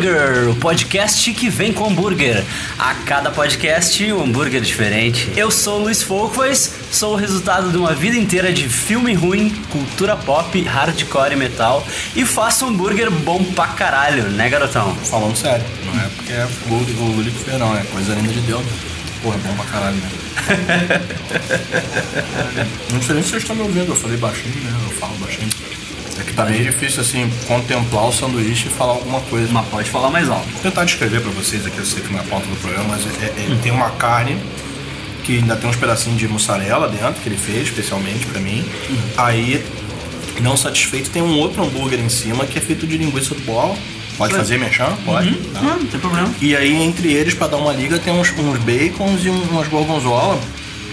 É o podcast que vem com hambúrguer. A cada podcast, um hambúrguer diferente. Eu sou o Luiz Folkways, sou o resultado de uma vida inteira de filme ruim, cultura pop, hardcore e metal e faço hambúrguer bom pra caralho, né, garotão? Falando sério, não é porque é o Lully que fez, não, é coisa linda de Deus. Porra, é bom pra caralho, né? não sei nem se vocês estão me ouvindo, eu falei baixinho, né? Eu falo baixinho. É que tá meio difícil, assim, contemplar o sanduíche e falar alguma coisa. Mas pode falar mais alto. Vou tentar descrever pra vocês aqui, eu sei que não é a pauta do programa, mas é- é- tem uma carne que ainda tem uns pedacinhos de mussarela dentro, que ele fez especialmente pra mim. Aí, não satisfeito, tem um outro hambúrguer em cima que é feito de linguiça do bola. Pode fazer mexão? Pode. tá? Não, não tem problema. E aí, entre eles, pra dar uma liga, tem uns, uns bacons e um- umas gorgonzola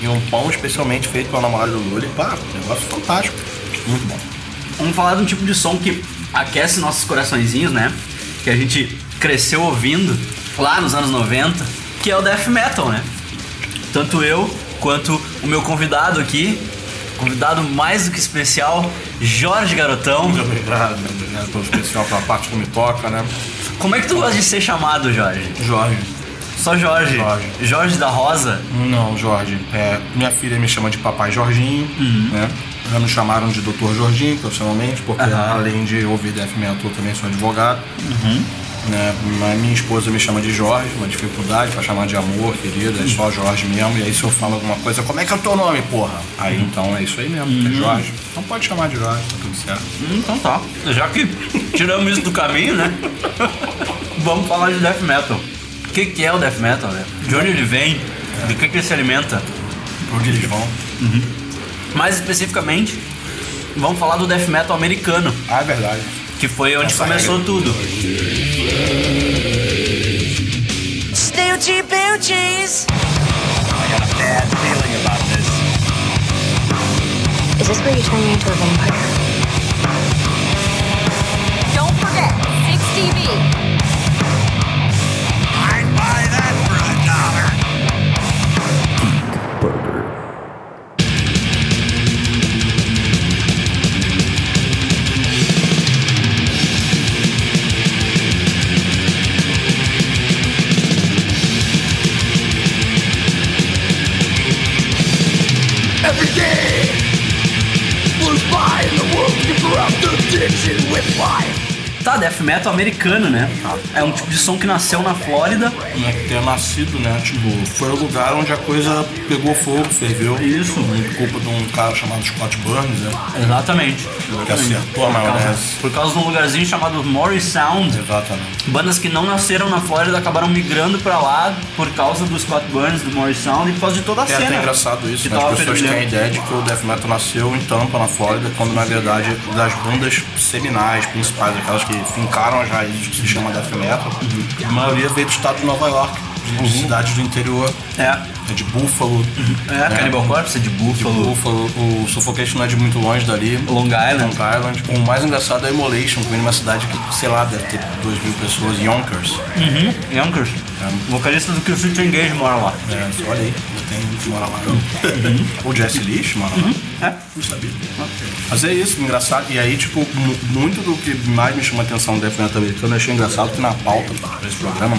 e um pão especialmente feito pela namorada do Lully. Pá, negócio fantástico. Muito bom. Vamos falar de um tipo de som que aquece nossos coraçõezinhos, né? Que a gente cresceu ouvindo lá nos anos 90, que é o death metal, né? Tanto eu quanto o meu convidado aqui, convidado mais do que especial, Jorge Garotão. Muito obrigado, obrigado pelo especial pela parte que me toca, né? Como é que tu gosta de ser chamado, Jorge? Jorge. Só Jorge. Jorge. Jorge da Rosa. Não, Jorge. É, minha filha me chama de Papai Jorginho, né? Já me chamaram de Doutor Jorginho profissionalmente, porque Aham. além de ouvir death metal, eu também sou advogado. Né? Mas minha esposa me chama de Jorge, uma dificuldade pra chamar de amor, querida, é só Jorge mesmo. E aí se eu falo alguma coisa, como é que é o teu nome, porra? Aí então é isso aí mesmo, é Jorge. Então pode chamar de Jorge, tá tudo certo. Hum, Então tá. Já que tiramos isso do caminho, né? Vamos falar de death metal. O que, que é o death metal, né? De onde ele vem? De que, que ele se alimenta? Por onde eles vão? Mais especificamente, vamos falar do death metal americano, Ah, é verdade. que foi onde Essa começou regra. tudo. Snoochie Boochies! Is this where you turn me into a vampire? Don't forget, 6TV. I'd death metal americano, né? É um tipo de som que nasceu na Flórida. que ter nascido, né? Tipo, foi o lugar onde a coisa pegou fogo, ferveu. Isso. Por culpa de um cara chamado Scott Burns, né? Exatamente. Que acertou a maionese. por causa de um lugarzinho chamado Morris Sound. Exatamente. Bandas que não nasceram na Flórida acabaram migrando pra lá por causa do Scott Burns, do Morris Sound e por causa de toda a É cena. até engraçado isso, né? As pessoas têm a ideia de que o Death Metal nasceu em Tampa, na Flórida, quando na verdade das bandas seminais, principais, aquelas que fincaram as raízes que se chama Death Metal, a maioria veio do estado de Nova York, de cidades do interior, É, é de Buffalo. é, né? Cannibal Corpse é de Buffalo, Buffalo, o Suffocation não é de muito longe dali. Long Island. Long Island. O mais engraçado é a Immolation, que vem numa cidade que, sei lá, deve ter 2 mil pessoas, Yonkers. Uhum, Yonkers. O vocalista do Kill Switch Engage mora lá. É, olha aí, tem gente que mora lá. não. o Jesse Lish mora lá. É. Não sabia. Mas é isso, engraçado. E aí, tipo, mu- muito do que mais me chama a atenção do Death Metal americano, eu achei engraçado que na pauta pra esse programa,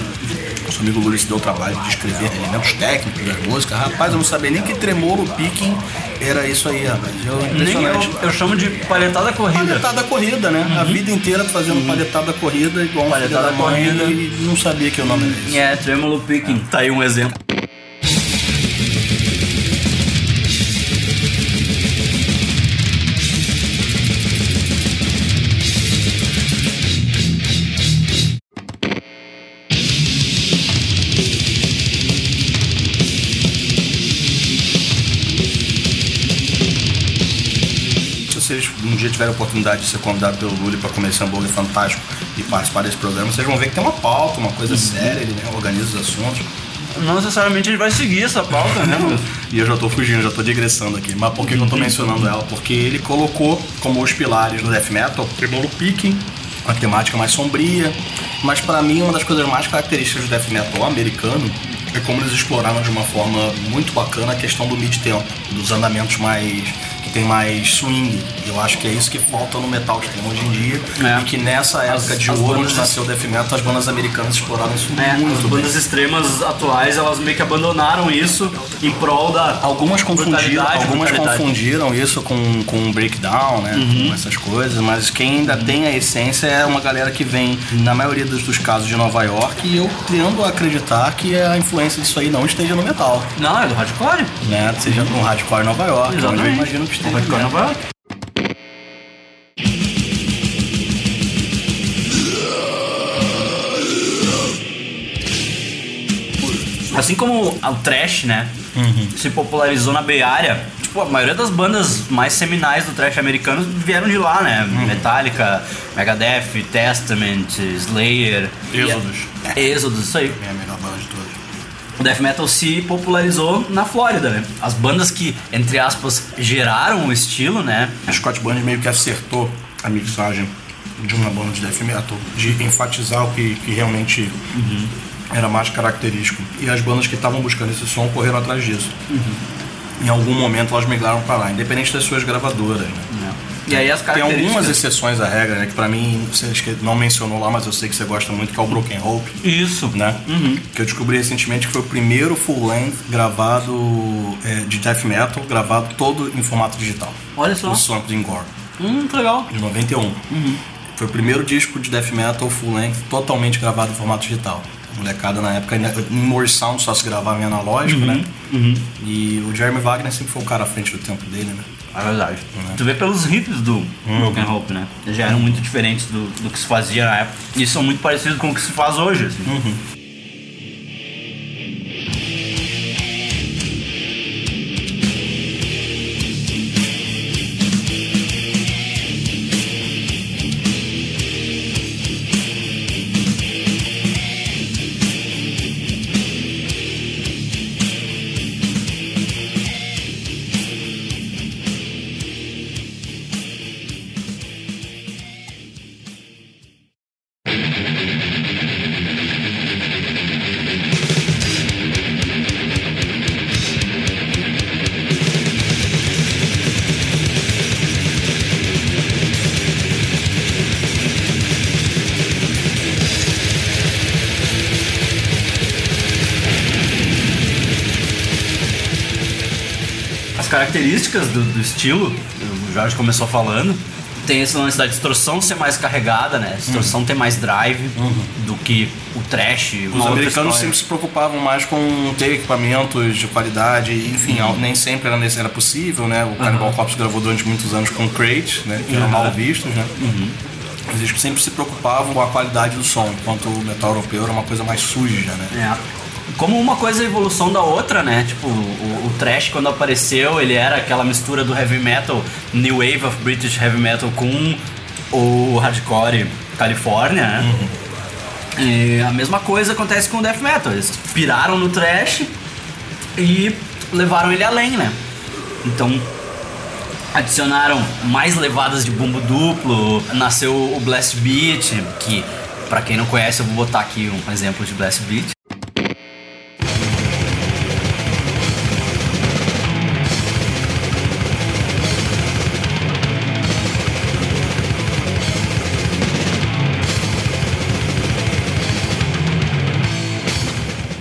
nosso amigo Lula se deu o trabalho de escrever elementos técnicos das músicas. Rapaz, eu não sabia nem que tremor o picking era isso aí, rapaz. Eu, Nem eu, eu chamo de palhetada corrida. Palhetada corrida, né? A vida inteira fazendo palhetada corrida igual um da mãe corrida. e não sabia que o nome era esse. É, Tremolo Picking. Tá aí um exemplo. Um dia tiverem a oportunidade de ser convidado pelo Lully para comer esse hambúrguer fantástico e participar desse programa, vocês vão ver que tem uma pauta, uma coisa séria, ele né, organiza os assuntos. Não necessariamente gente vai seguir essa pauta, né? E eu já tô fugindo, já tô digressando aqui. Mas por que, que eu tô mencionando ela? Porque ele colocou como os pilares do death metal, primeiro picking, uma temática mais sombria. Mas pra mim, uma das coisas mais características do death metal americano é como eles exploraram de uma forma muito bacana a questão do mid-tempo, dos andamentos mais que tem mais swing. Eu acho que é isso que falta no metal extremo hoje em dia. É. E que nessa época As- de as ouro bandas- nasceu o death metal, as bandas americanas exploraram isso É, as muito bem. bandas extremas atuais, elas meio que abandonaram isso em prol da Algumas confundiram, algumas confundiram isso com, com breakdown, né? Uhum. Com essas coisas, mas quem ainda tem a essência é uma galera que vem, na maioria dos, dos casos, de Nova York, e eu tendo a acreditar que a influência disso aí não esteja no metal, Não, é do hardcore. né? Seja no hardcore Nova York, onde eu Exatamente. imagino que Hardcore né? Nova York. Assim como o trash, né? Se popularizou na Bay Area. Tipo, a maioria das bandas mais seminais do trash americano vieram de lá, né? Metallica, Megadeth, Testament, Slayer. Êxodos. Êxodos, isso aí. É a melhor banda de todas. O death metal se popularizou na Flórida, né? As bandas que, entre aspas, geraram o estilo, né? A Scott Band meio que acertou a mixagem de uma banda de death metal, de enfatizar o que, que realmente era mais característico. E as bandas que estavam buscando esse som correram atrás disso. Em algum momento elas migraram para lá, independente das suas gravadoras. Né? E aí as Tem algumas exceções à regra, né? Que pra mim, você acho que não mencionou lá, mas eu sei que você gosta muito, que é o Broken Hope. Isso. Né? Que eu descobri recentemente que foi o primeiro full length gravado é, de death metal, gravado todo em formato digital. Olha só. O Swamp in Gore Hum, que legal. de 91. Foi o primeiro disco de death metal full length totalmente gravado em formato digital. A molecada na época, em More Sound só se gravava em analógico, né? E o Jeremy Wagner sempre foi o cara à frente do tempo dele, né? É verdade. Tu vê pelos riffs do Broken Hope, né? Eles já eram muito diferentes do, do que se fazia na época. E são muito parecidos com o que se faz hoje, assim. As características do, do estilo, o Jorge começou falando, tem esse lance da distorção ser mais carregada, né? A distorção ter mais drive do que o trash. Os americanos sempre se preocupavam mais com ter equipamentos de qualidade, enfim, nem sempre era, era possível, né? O Cannibal Corpse gravou durante muitos anos com crate, né? Que eram mal vistos, né? Mas eles sempre se preocupavam com a qualidade do som, enquanto o metal europeu era uma coisa mais suja, né? É. Como uma coisa é a evolução da outra, né? Tipo, o, o trash quando apareceu, ele era aquela mistura do heavy metal, new wave of British heavy metal com o hardcore Califórnia, né? E a mesma coisa acontece com o death metal. Eles piraram no trash e levaram ele além, né? Então adicionaram mais levadas de bumbo duplo, nasceu o blast beat, que pra quem não conhece eu vou botar aqui um exemplo de blast beat.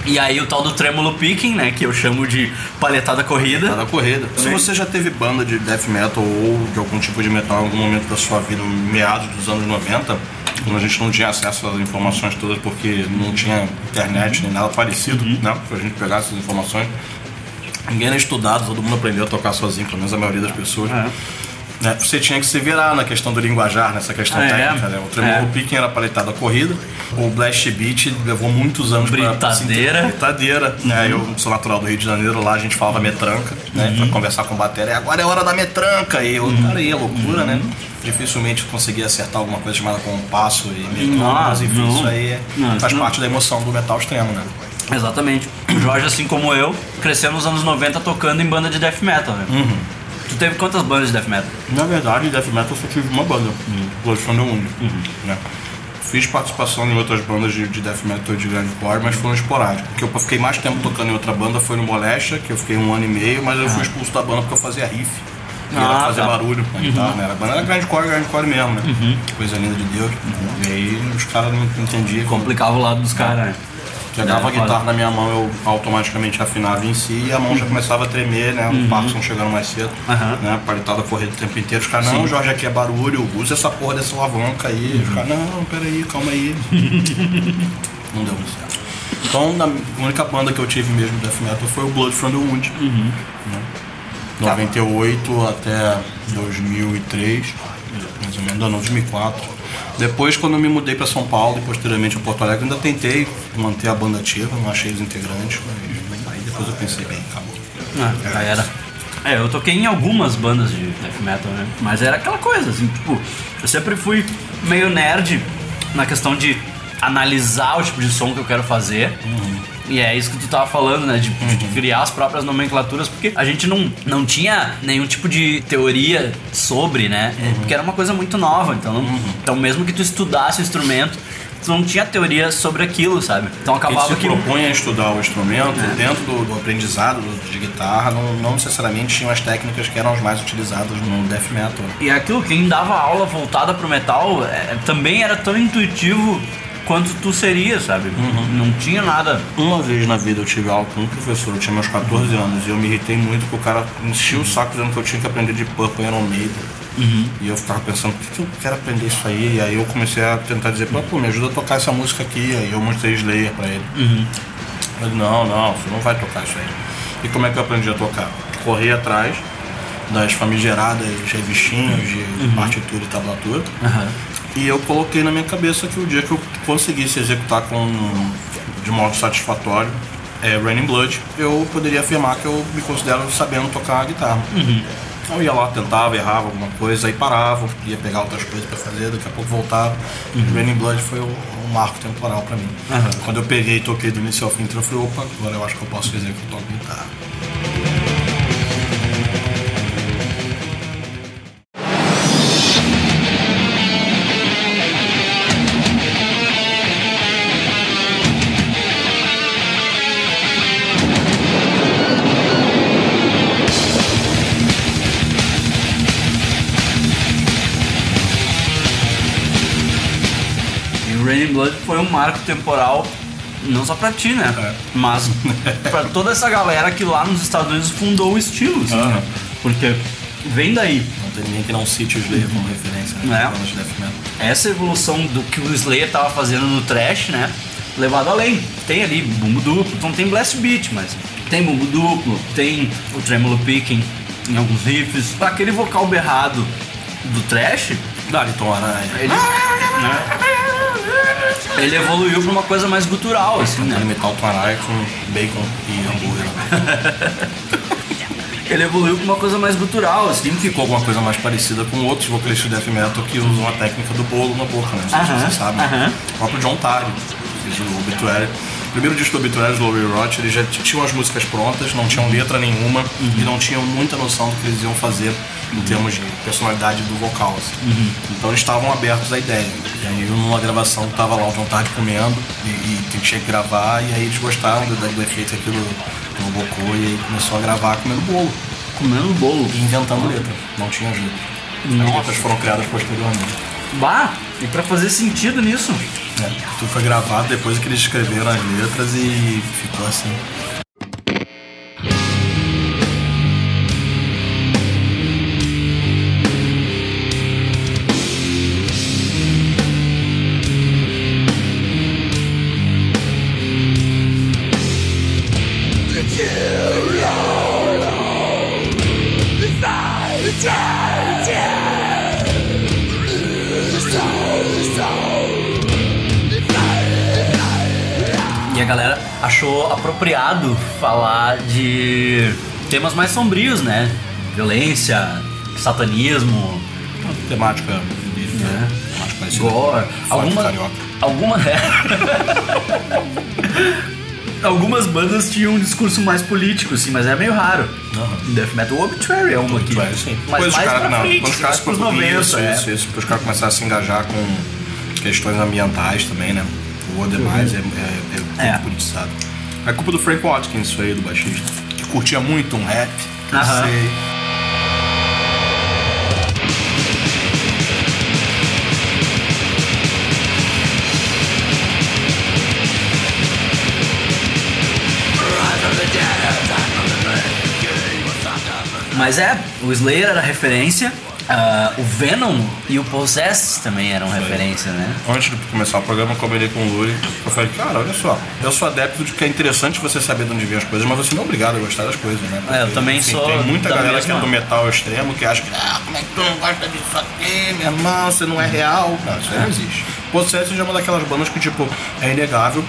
E aí o tal do trêmulo picking, né, que eu chamo de palhetada corrida. Na corrida. Se você já teve banda de death metal ou de algum tipo de metal em algum momento da sua vida, meados dos anos 90, quando a gente não tinha acesso às informações todas porque não tinha internet nem nada parecido, né? Pra gente pegar essas informações. Ninguém era estudado, todo mundo aprendeu a tocar sozinho, pelo menos a maioria das pessoas. É. Né, Você tinha que se virar na questão do linguajar, nessa questão É, técnica. Né? O tremolo é. picking era paletada corrida, o blast beat levou muitos anos pra- pra se entender. Britadeira, né? Eu sou natural do Rio de Janeiro, lá a gente falava metranca, né? Uhum. Pra conversar com bateria. "E Agora é hora da metranca. E eu, cara, aí é loucura, né? Uhum. Dificilmente eu conseguia acertar alguma coisa chamada compasso e mas enfim, isso aí é- Não, faz não. parte da emoção do metal extremo, né? Exatamente. O Jorge, assim como eu, cresceu nos anos 90 tocando em banda de death metal, né? Uhum. Tu teve quantas bandas de death metal? Na verdade, Death Metal eu só tive uma banda, Blood from the Wound, né? Fiz participação em outras bandas de, de Death Metal de grande core, mas foram esporádicas. O que eu fiquei mais tempo tocando em outra banda foi no Moléstia, que eu fiquei um ano e meio, mas eu fui expulso da banda porque eu fazia riff. E era Ah, fazer tá. barulho com a guitarra, né? A banda era grande core, grande core mesmo, né? Coisa linda de Deus. E aí os caras não entendiam. Complicava o lado dos caras, né? Pegava a guitarra na minha mão, eu automaticamente afinava em si e a mão já começava a tremer, né? O Parkinson chegando mais cedo, Aham. né? A palitada correndo o tempo inteiro. Os caras, não, Jorge, aqui é barulho, usa essa porra dessa alavanca aí. Os caras, não, peraí, calma aí. não deu muito certo. Então, a única banda que eu tive mesmo de death metal foi o Blood from the Wound. Né? 98 até 2003, mais ou menos, não, 2004. Depois, quando eu me mudei para São Paulo e posteriormente a Porto Alegre, ainda tentei manter a banda ativa, não achei os integrantes, mas aí depois eu pensei, bem, acabou. Ah, já era. É, eu toquei em algumas bandas de death metal, né? Mas era aquela coisa, assim, tipo, eu sempre fui meio nerd na questão de analisar o tipo de som que eu quero fazer. E é isso que tu tava falando, né? De, de criar as próprias nomenclaturas, porque a gente não, não tinha nenhum tipo de teoria sobre, né? É, Porque era uma coisa muito nova. Então, não- então mesmo que tu estudasse o instrumento, tu não tinha teoria sobre aquilo, sabe? Então Quem acabava se que. propõe a estudar o instrumento, dentro do, do aprendizado de guitarra, não, não necessariamente tinham as técnicas que eram as mais utilizadas no death metal. E aquilo, quem dava aula voltada pro metal é, também era tão intuitivo quanto tu seria, sabe? Não tinha nada. Uma vez na vida eu tive aula com um professor, eu tinha meus 14 anos, e eu me irritei muito porque o cara enchia o saco dizendo que eu tinha que aprender de Purple Iron Maiden. E eu ficava pensando, por que, que eu quero aprender isso aí? E aí eu comecei a tentar dizer, pô, pô, me ajuda a tocar essa música aqui. Aí eu mostrei Slayer pra ele. Ele, não, não, você não vai tocar isso aí. E como é que eu aprendi a tocar? Corri atrás das famigeradas revistinhas de partitura e tablatura. E eu coloquei na minha cabeça que o dia que eu conseguisse executar com de modo satisfatório é, Raining Blood, eu poderia afirmar que eu me considero sabendo tocar a guitarra. Eu ia lá, tentava, errava alguma coisa, aí parava, ia pegar outras coisas pra fazer, daqui a pouco voltava. Raining Blood foi o, um marco temporal pra mim. Quando eu peguei e toquei do início ao fim, eu falei, opa, agora eu acho que eu posso dizer que eu toco guitarra. Blood foi um marco temporal, não só pra ti, né? É. Mas pra toda essa galera que lá nos Estados Unidos fundou o estilo, assim, Aham. né? Porque vem daí. Não tem ninguém que não cite o Slayer como referência, É. né? Metal. essa evolução do que o Slayer tava fazendo no trash, né? Levado além. Tem ali bumbo duplo, então tem blast beat, mas tem bumbo duplo, tem o tremolo picking em alguns riffs. Aquele vocal berrado do trash, Daliton Aranha. ele, né? Ele evoluiu pra uma coisa mais gutural, assim, né? Metal Aranha com bacon e hambúrguer. Ele evoluiu pra uma coisa mais gutural, assim. Ficou alguma coisa mais parecida com outros vocalistas de death metal que usam a técnica do bolo na boca, né? Não sei se vocês sabem. aham. O próprio John Tarry, fez o Obituary. Primeiro disco do Obituary, Slow Rot, eles já tinham as músicas prontas, não tinham letra nenhuma e não tinham muita noção do que eles iam fazer em termos de personalidade do vocal. assim. Então eles estavam abertos à ideia. E aí numa gravação tava lá o John Tardy comendo e, e tinha que gravar e aí eles gostaram do, do efeito que aquilo provocou e aí começou a gravar comendo bolo Comendo bolo. e inventando letra. Não tinha letras. As letras foram criadas posteriormente. Bah, e pra fazer sentido nisso. É, tudo foi gravado depois que eles escreveram as letras e ficou assim. Apropriado falar de temas mais sombrios, né? Violência, satanismo, Temática. né? Temática parecida. gore. Alguma, carioca. alguma, é. Algumas bandas tinham um discurso mais político, assim, mas é meio raro. Aham. Death Metal Obituary é uma aqui. Sim. Mas Depois mais caras- pra não, frente, quando os caras mais pros 90, isso, é. isso, isso, os caras começaram a se engajar com questões ambientais também, né? O demais é, é, é, É. muito politizado. É culpa do Frank Watkins, isso aí, do baixista. Que curtia muito um rap, que uh -huh. sei. Mas é, o Slayer era referência ah, o Venom e o Possessed também eram referência, né? Antes de começar o programa, eu combinei com o Luri. Eu falei, cara, olha só, eu sou adepto de que é interessante você saber de onde vêm as coisas, mas você não é obrigado a gostar das coisas, né? É, eu também sou Tem muita galera que é mesma- do metal extremo que acha que, ah, como é que tu não gosta disso aqui, meu irmão, você não é real. Não, isso aí não existe. Possessed é uma daquelas bandas que, tipo, é inegável,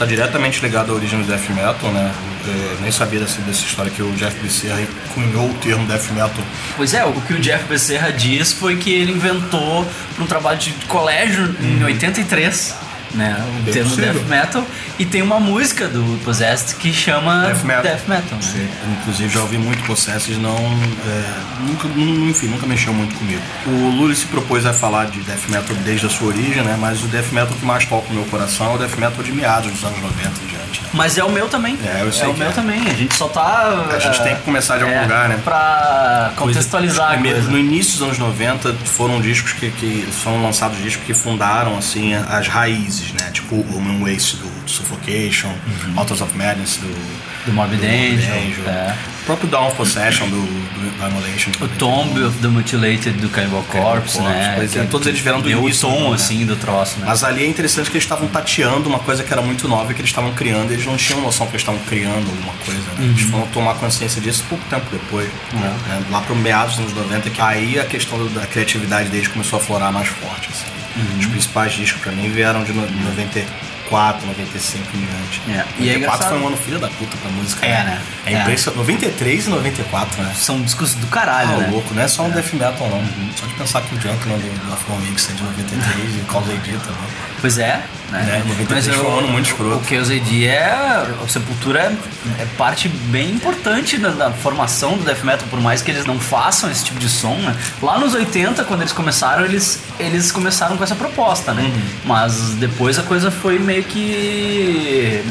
tá diretamente ligado à origem do death metal, né? Eu nem sabia dessa, dessa história que o Jeff Becerra cunhou o termo death metal. Pois é, o que o Jeff Becerra diz foi que ele inventou para um trabalho de colégio em 83, né? O Uhum. Bem termo possível. death metal. E tem uma música do Possessed que chama Death metal. Death metal, né? Sim, inclusive já ouvi muito Possessed, não. é, nunca, nu- enfim, nunca mexeu muito comigo. O Lully se propôs a falar de death metal desde a sua origem, né? Mas o death metal que mais toca no meu coração é o death metal de meados dos anos 90 em diante. Né? Mas é o meu também. É, eu sei o que meu é. também. A gente só tá. A gente eh, tem que começar de algum é, lugar, né? Pra contextualizar a Primeiro, coisa. No início dos anos 90 foram discos que, que foram lançados discos que fundaram assim as raízes, né? Tipo o Human Waste do, do Suffocation, Uhum. Authors of Madness do, Do Morbid Angel, é. o próprio Dawn of Possession do, do Annihilation. O Tomb of the Mutilated do Cannibal Corpse, Corpse, né? pois é, todos eles vieram do deu início, o tom, né? assim, do troço, né? Mas ali é interessante que eles estavam tateando uma coisa que era muito nova e que eles estavam criando, e eles não tinham noção que eles estavam criando alguma coisa, né? Eles Uhum. foram tomar consciência disso pouco tempo depois. É. né? Lá pro meados dos anos 90, que aí a questão da criatividade deles começou a florar mais forte. Assim. Uhum. Os principais discos pra mim vieram de no- 94, 95 em diante. É, e é 94 engraçado. foi um ano filho da puta pra música. É, né? É, É. impressionante. 93 e 94, né? São discos do caralho, Ah, né? louco, não é só um death metal não. Só de pensar que o Junkman do, do Afro Mix é de 93 e o Cause AD também. Pois é, né? É, 93 foi um ano muito escroto. O Chaos é. O Sepultura é, é parte bem importante da, da formação do Death Metal, por mais que eles não façam esse tipo de som, né? Lá nos 80, quando eles começaram, eles, eles começaram com essa proposta, né? Uhum. Mas depois a coisa foi meio que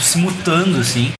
se mutando, assim.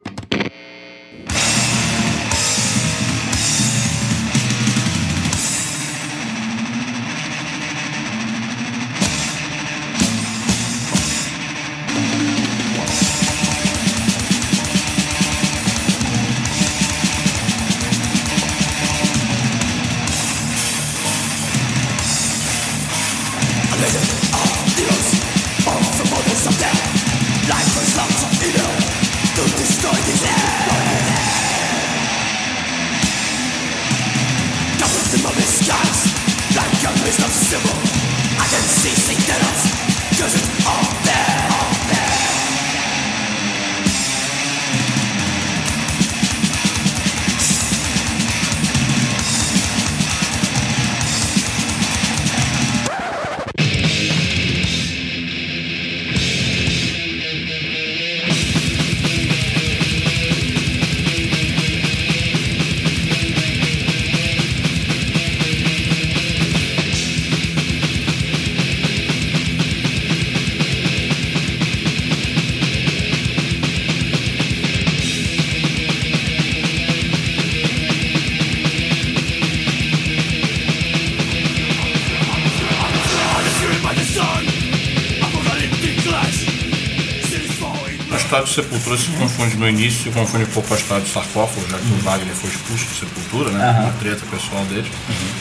Sepultura se confunde no início, se confunde um pouco com a história do sarcófago, já que o Wagner foi expulso do Sepultura, né? Uma treta pessoal dele.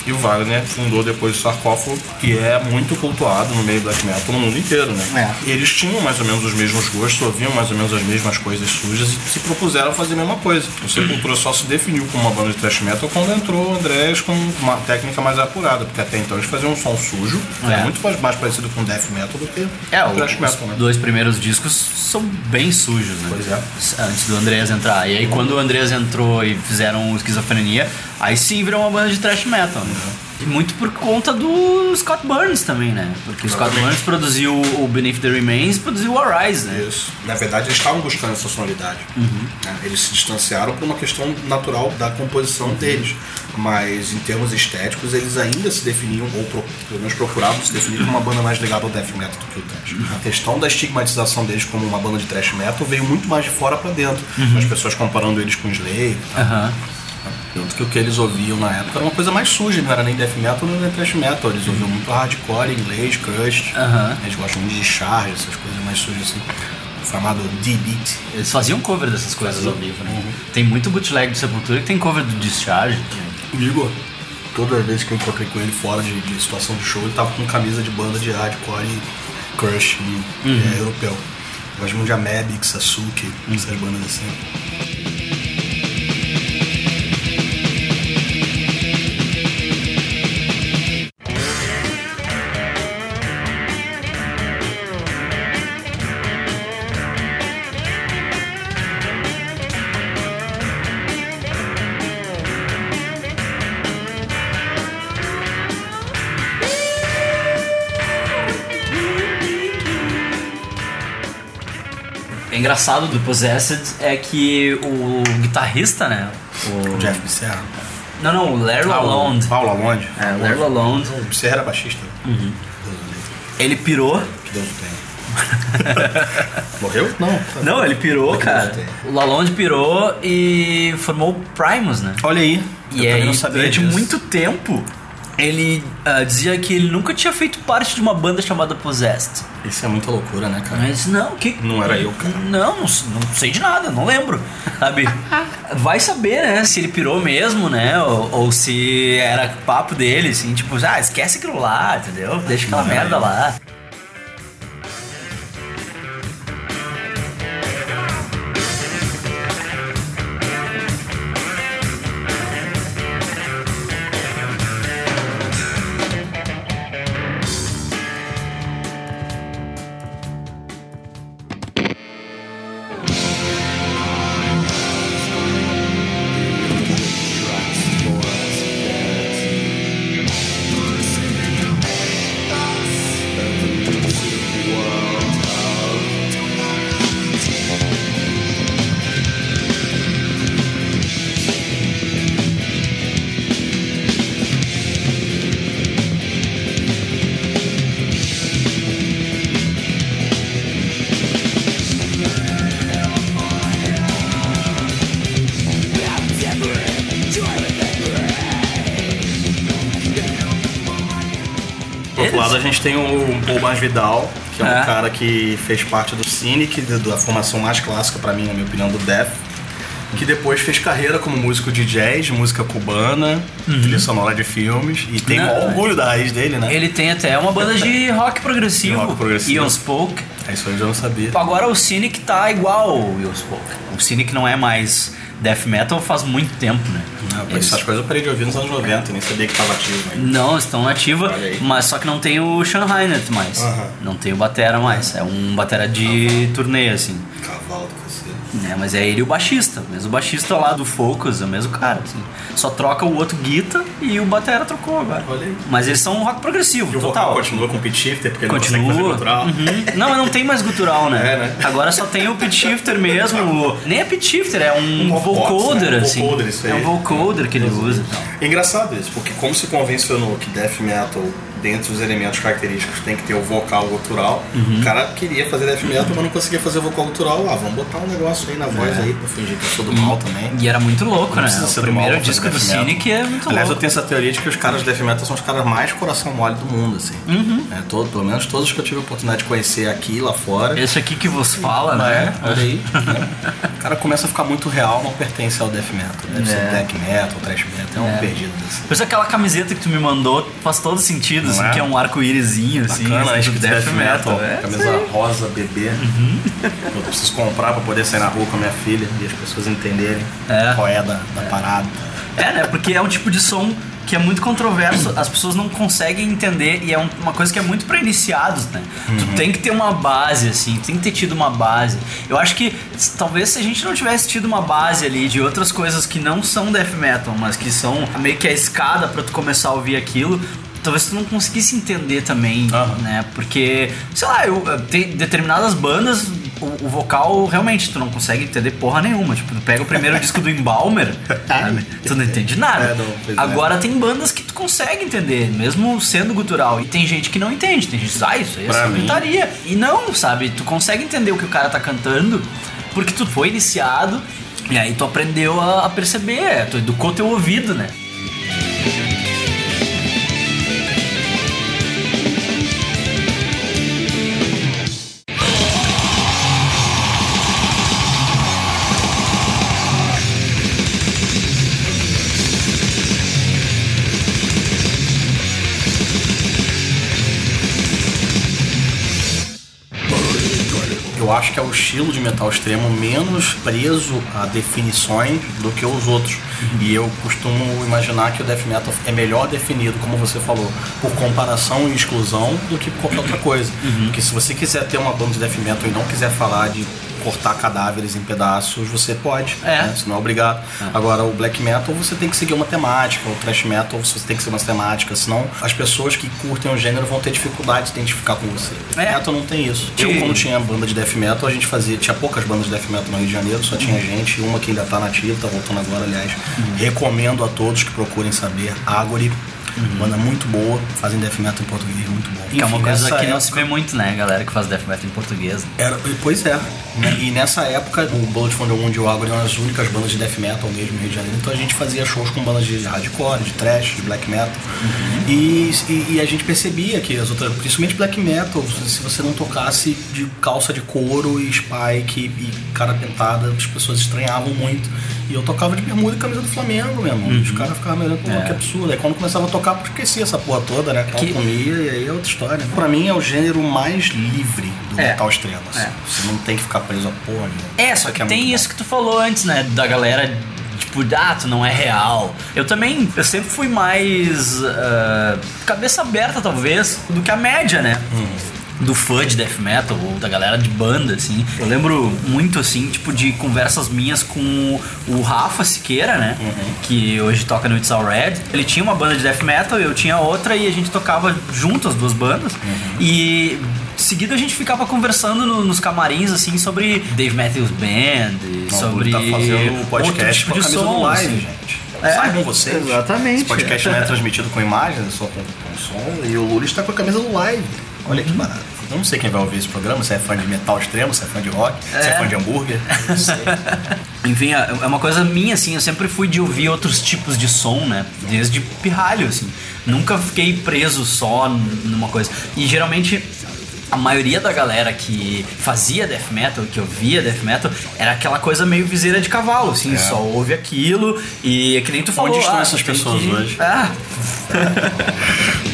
E o Wagner fundou depois o sarcófago, que é muito cultuado no meio do black metal no mundo inteiro, né? E eles tinham mais ou menos os mesmos gostos, ouviam mais ou menos as mesmas coisas sujas e se propuseram a fazer a mesma coisa. O Sepultura só se definiu como uma banda de thrash metal quando entrou o Andrés com uma técnica mais apurada, porque até então eles faziam um som sujo, É. é muito mais- mais parecido com death metal do que É, o- thrash os metal, né? dois primeiros discos são bem sujos, né? Pois é. Antes do Andreas entrar. E aí quando o Andreas entrou e fizeram o Esquizofrenia, aí sim virou uma banda de thrash metal, né? E muito por conta do Scott Burns também, né? Porque o Scott. Burns produziu o Beneath the Remains e produziu o Arise, né? Isso. Na verdade, eles estavam buscando essa sonoridade. né? Eles se distanciaram por uma questão natural da composição deles. Mas em termos estéticos, eles ainda se definiam, ou pro- pelo menos procuravam se definir como uma banda mais ligada ao death metal do que o thrash. A questão da estigmatização deles como uma banda de thrash metal veio muito mais de fora pra dentro. As pessoas comparando eles com Slayer. Aham. Tanto que o que eles ouviam na época era uma coisa mais suja, não era nem death metal nem thrash metal. Eles ouviam muito hardcore, inglês, crust. Aham. Eles gostam muito de charge, essas coisas mais sujas assim. chamado D-Beat. Eles faziam cover dessas coisas ao vivo, né? Tem muito bootleg do Sepultura que tem cover do Discharge. O Igor, toda vez que eu encontrei com ele fora de, de situação de show, ele tava com camisa de banda de hardcore e crush e, é, europeu. Gosto muito de Ameb, Sasuke, essas bandas assim. Engraçado do Possessed é que o guitarrista, né? O... Jeff Becerra. Não, não, o Larry Lalonde. Paulo Lalonde. É, o Larry Lalonde. O Becerra era baixista. Deus o livre. Ele pirou. Que Deus o tenha. Morreu? Não. Não, ele pirou, Que cara. Deus o. O Lalonde pirou e formou o Primus, né? Olha aí. E eu também aí, não sabia durante disso. muito tempo, ele ah, dizia que ele nunca tinha feito parte de uma banda chamada Possessed. Isso é muita loucura, né, cara? Mas não, que. Não era eu, cara. Não, não, não sei de nada, não lembro. Sabe? Vai saber, né? Se ele pirou mesmo, né? Ou, ou se era papo dele, assim, tipo, ah, esquece aquilo lá, entendeu? Deixa aquela Não merda eu. lá. Gente tem o Paul Masvidal, que é um É. cara que fez parte do Cynic, da- formação mais clássica pra mim, na minha opinião, do Death. Que depois fez carreira como músico de jazz, música cubana, trilha sonora de filmes. E tem Não, maior orgulho da raiz dele, né? Ele tem até uma banda de rock progressivo. De rock progressivo. Ian Spoke. É isso aí eu já não sabia. Agora o Cynic tá igual ao Ian Spoke. O Cynic não é mais death metal faz muito tempo, né? Eles- Essas coisas eu parei de ouvir nos anos 90, nem sabia que tava ativo ainda. Não, estão ativa, mas só que não tem o Sean Heinert mais. Não tem o Batera mais. É um Batera de turnê, assim. Né? Mas é ele e o baixista. Mesmo o baixista lá do Focus, é o mesmo cara. assim. Só troca o outro guita e o Batera trocou agora. Olha aí. Mas eles são um rock progressivo, E o total. vocal continua com o pitch shifter, porque ele não consegue fazer Continua. cultural. Uhum. Não, não tem mais gutural, né? É, né? Agora só tem o pitch shifter mesmo. o- Nem é pitch shifter, é um, Um vocoder, né? Um assim. vocoder, isso é aí. um vocoder que ele usa. É engraçado isso, porque como se convencionou que death metal, dentre os elementos característicos, tem que ter o vocal gutural, Uhum. o cara queria fazer death metal, mas não conseguia fazer o vocal gutural. Ah, vamos botar um negócio aí na voz aí pra fingir que eu sou do mal também. E era muito louco, né? precisa O ser primeiro mal disco do. Cynic é muito Aliás, eu louco. tenho essa teoria de que os caras de death metal são os caras mais coração mole do mundo, assim. Uhum. É, todo, pelo menos todos que eu tive a oportunidade de conhecer aqui lá fora. Esse aqui que vos fala, né? É, olha aí. né? O cara começa a ficar muito real, não pertence ao death metal. Deve ser É. black metal, thrash metal, é um É. perdido desse. Por isso aquela camiseta que tu me mandou faz todo sentido, Não assim, é? que é um arco-írisinho, assim, Bacana, né? escrito Escrito death metal. É, camisa rosa, bebê. Eu preciso comprar pra poder sair na rua com a minha filha e as pessoas entenderem É. qual é da, da parada. É, né? Porque é um tipo de som que é muito controverso, as pessoas não conseguem entender e é um- uma coisa que é muito pra iniciados, né? Tu tem que ter uma base, assim, tem que ter tido uma base. Eu acho que talvez se a gente não tivesse tido uma base ali de outras coisas que não são death metal, mas que são meio que a escada pra tu começar a ouvir aquilo. Talvez tu não conseguisse entender também, Aham. né? Porque, sei lá, eu, eh, tem determinadas bandas, o, o vocal realmente tu não consegue entender porra nenhuma. Tipo, tu pega o primeiro disco do Embalmer, sabe? tu não entende nada. É, não, é. Agora tem bandas que tu consegue entender, mesmo sendo gutural. E tem gente que não entende. Tem gente que diz, ah, isso aí é gritaria. E não, sabe? Tu consegue entender o que o cara tá cantando porque tu foi iniciado e aí tu aprendeu a, a perceber, tu educou teu ouvido, né? Eu acho que é o estilo de metal extremo menos preso a definições do que os outros. E eu costumo imaginar que o death metal é melhor definido, como você falou, por comparação e exclusão do que qualquer outra coisa. Porque se você quiser ter uma banda de death metal e não quiser falar de cortar cadáveres em pedaços, você pode, É. né? Você não é obrigado. Agora, o black metal você tem que seguir uma temática, o thrash metal você tem que seguir uma temática, senão as pessoas que curtem o gênero vão ter dificuldade de se identificar com você. É. Metal não tem isso. Que- Eu, quando tinha banda de death metal, a gente fazia, tinha poucas bandas de death metal no Rio de Janeiro, só Uhum. tinha gente, uma que ainda tá nativa, tá voltando agora, aliás. Recomendo a todos que procurem saber, Agony. Banda muito boa, fazem death metal em português, muito bom. Uhum. Que é uma coisa que não se época- vê muito, né? Galera que faz death metal em português. era, pois é. Né? E nessa época, o Bullet for the Wound e o Agony eram as únicas bandas de death metal mesmo no Rio de Janeiro. Então a gente fazia shows com bandas de hardcore, de thrash, de black metal. E, e, e a gente percebia que as outras, principalmente black metal, se você não tocasse de calça de couro e spike e cara pintada, as pessoas estranhavam muito. E eu tocava de bermuda e camisa do Flamengo, meu irmão. Os caras ficavam olhando, pô, que absurdo. Aí quando começava a tocar, eu esquecia essa porra toda, né? Que- Que... comia e aí é outra história. Né? Pra mim é o gênero mais livre do É. metal extremo. assim. É. Você não tem que ficar preso a porra nenhuma. É, só que é tem muito isso que tu falou antes, né? Da galera, tipo, ah, tu não é real. Eu também, eu sempre fui mais ah, cabeça aberta, talvez, do que a média, né? Do fã de death metal ou da galera de banda, assim. Eu lembro muito, assim, tipo, de conversas minhas com o Rafa Siqueira, né? Que hoje toca no It's All Red. Ele tinha uma banda de death metal, eu tinha outra e a gente tocava junto as duas bandas. E seguido a gente ficava conversando no- nos camarins, assim, sobre Dave Matthews Band, e Não, sobre tá fazendo o outro podcast tipo com a de camisa som, do live, assim. gente. É, Saibam vocês. exatamente. Esse podcast não é transmitido com imagens, é só com, com som. E o Lula está com a camisa do live. Olha que barato. Eu não sei quem vai ouvir esse programa, se é fã de metal extremo, se é fã de rock, se é É. fã de hambúrguer. Não sei. Enfim, é é uma coisa minha, assim, eu sempre fui de ouvir outros tipos de som, né? Desde pirralho, assim. Nunca fiquei preso só numa coisa. E geralmente. A maioria da galera que fazia death metal, que ouvia death metal, era aquela coisa meio viseira de cavalo, assim, só ouve aquilo e é que nem tu falou. Onde estão ah, essas pessoas que- hoje? Ah,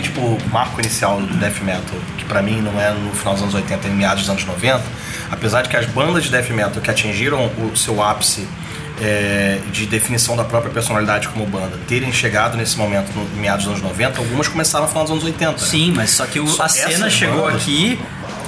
Justamente por marco inicial do death metal, que pra mim não é no final dos anos 80 e meados dos anos 90, apesar de que as bandas de death metal que atingiram o seu ápice é, de definição da própria personalidade como banda terem chegado nesse momento no meados dos anos 90, algumas começaram no final dos anos 80. né? sim, mas só que o- Só a cena chegou bandas- aqui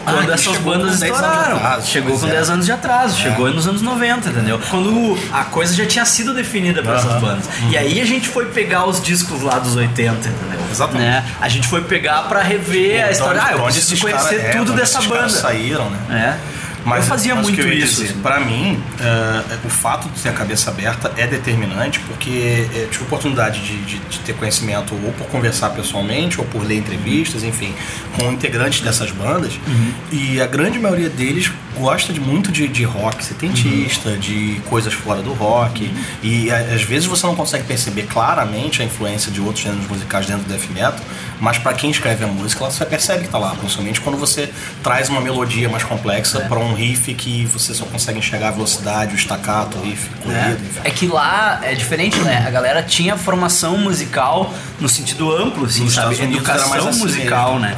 quando que essas bandas com 10 anos de estouraram. atraso, chegou com é. 10 anos de atraso, chegou nos anos 90, entendeu? Quando a coisa já tinha sido definida para essas bandas. E aí a gente foi pegar os discos lá dos 80, entendeu? Exatamente. Né? A gente foi pegar pra rever a história. Ah, eu preciso conhecer é, tudo onde dessa banda. saíram, né? É. eu fazia mas muito eu isso. Pra mim, é, o fato de ter a cabeça aberta é determinante, porque é, eu tive oportunidade de, de- de ter conhecimento ou por conversar pessoalmente, ou por ler entrevistas, enfim, com integrantes dessas bandas. Uhum. E a grande maioria deles gosta de muito de, de rock setentista, Uhum. de coisas fora do rock. E a- às vezes você não consegue perceber claramente a influência de outros gêneros musicais dentro do death metal, mas pra quem escreve a música, ela você percebe que tá lá, principalmente quando você traz uma melodia mais complexa É. pra um riff que você só consegue enxergar a velocidade, o staccato, o riff, corrido, enfim. É que lá é diferente, né? A galera tinha formação musical no sentido amplo, assim, Nos sabe? Educação assim musical, mesmo, né?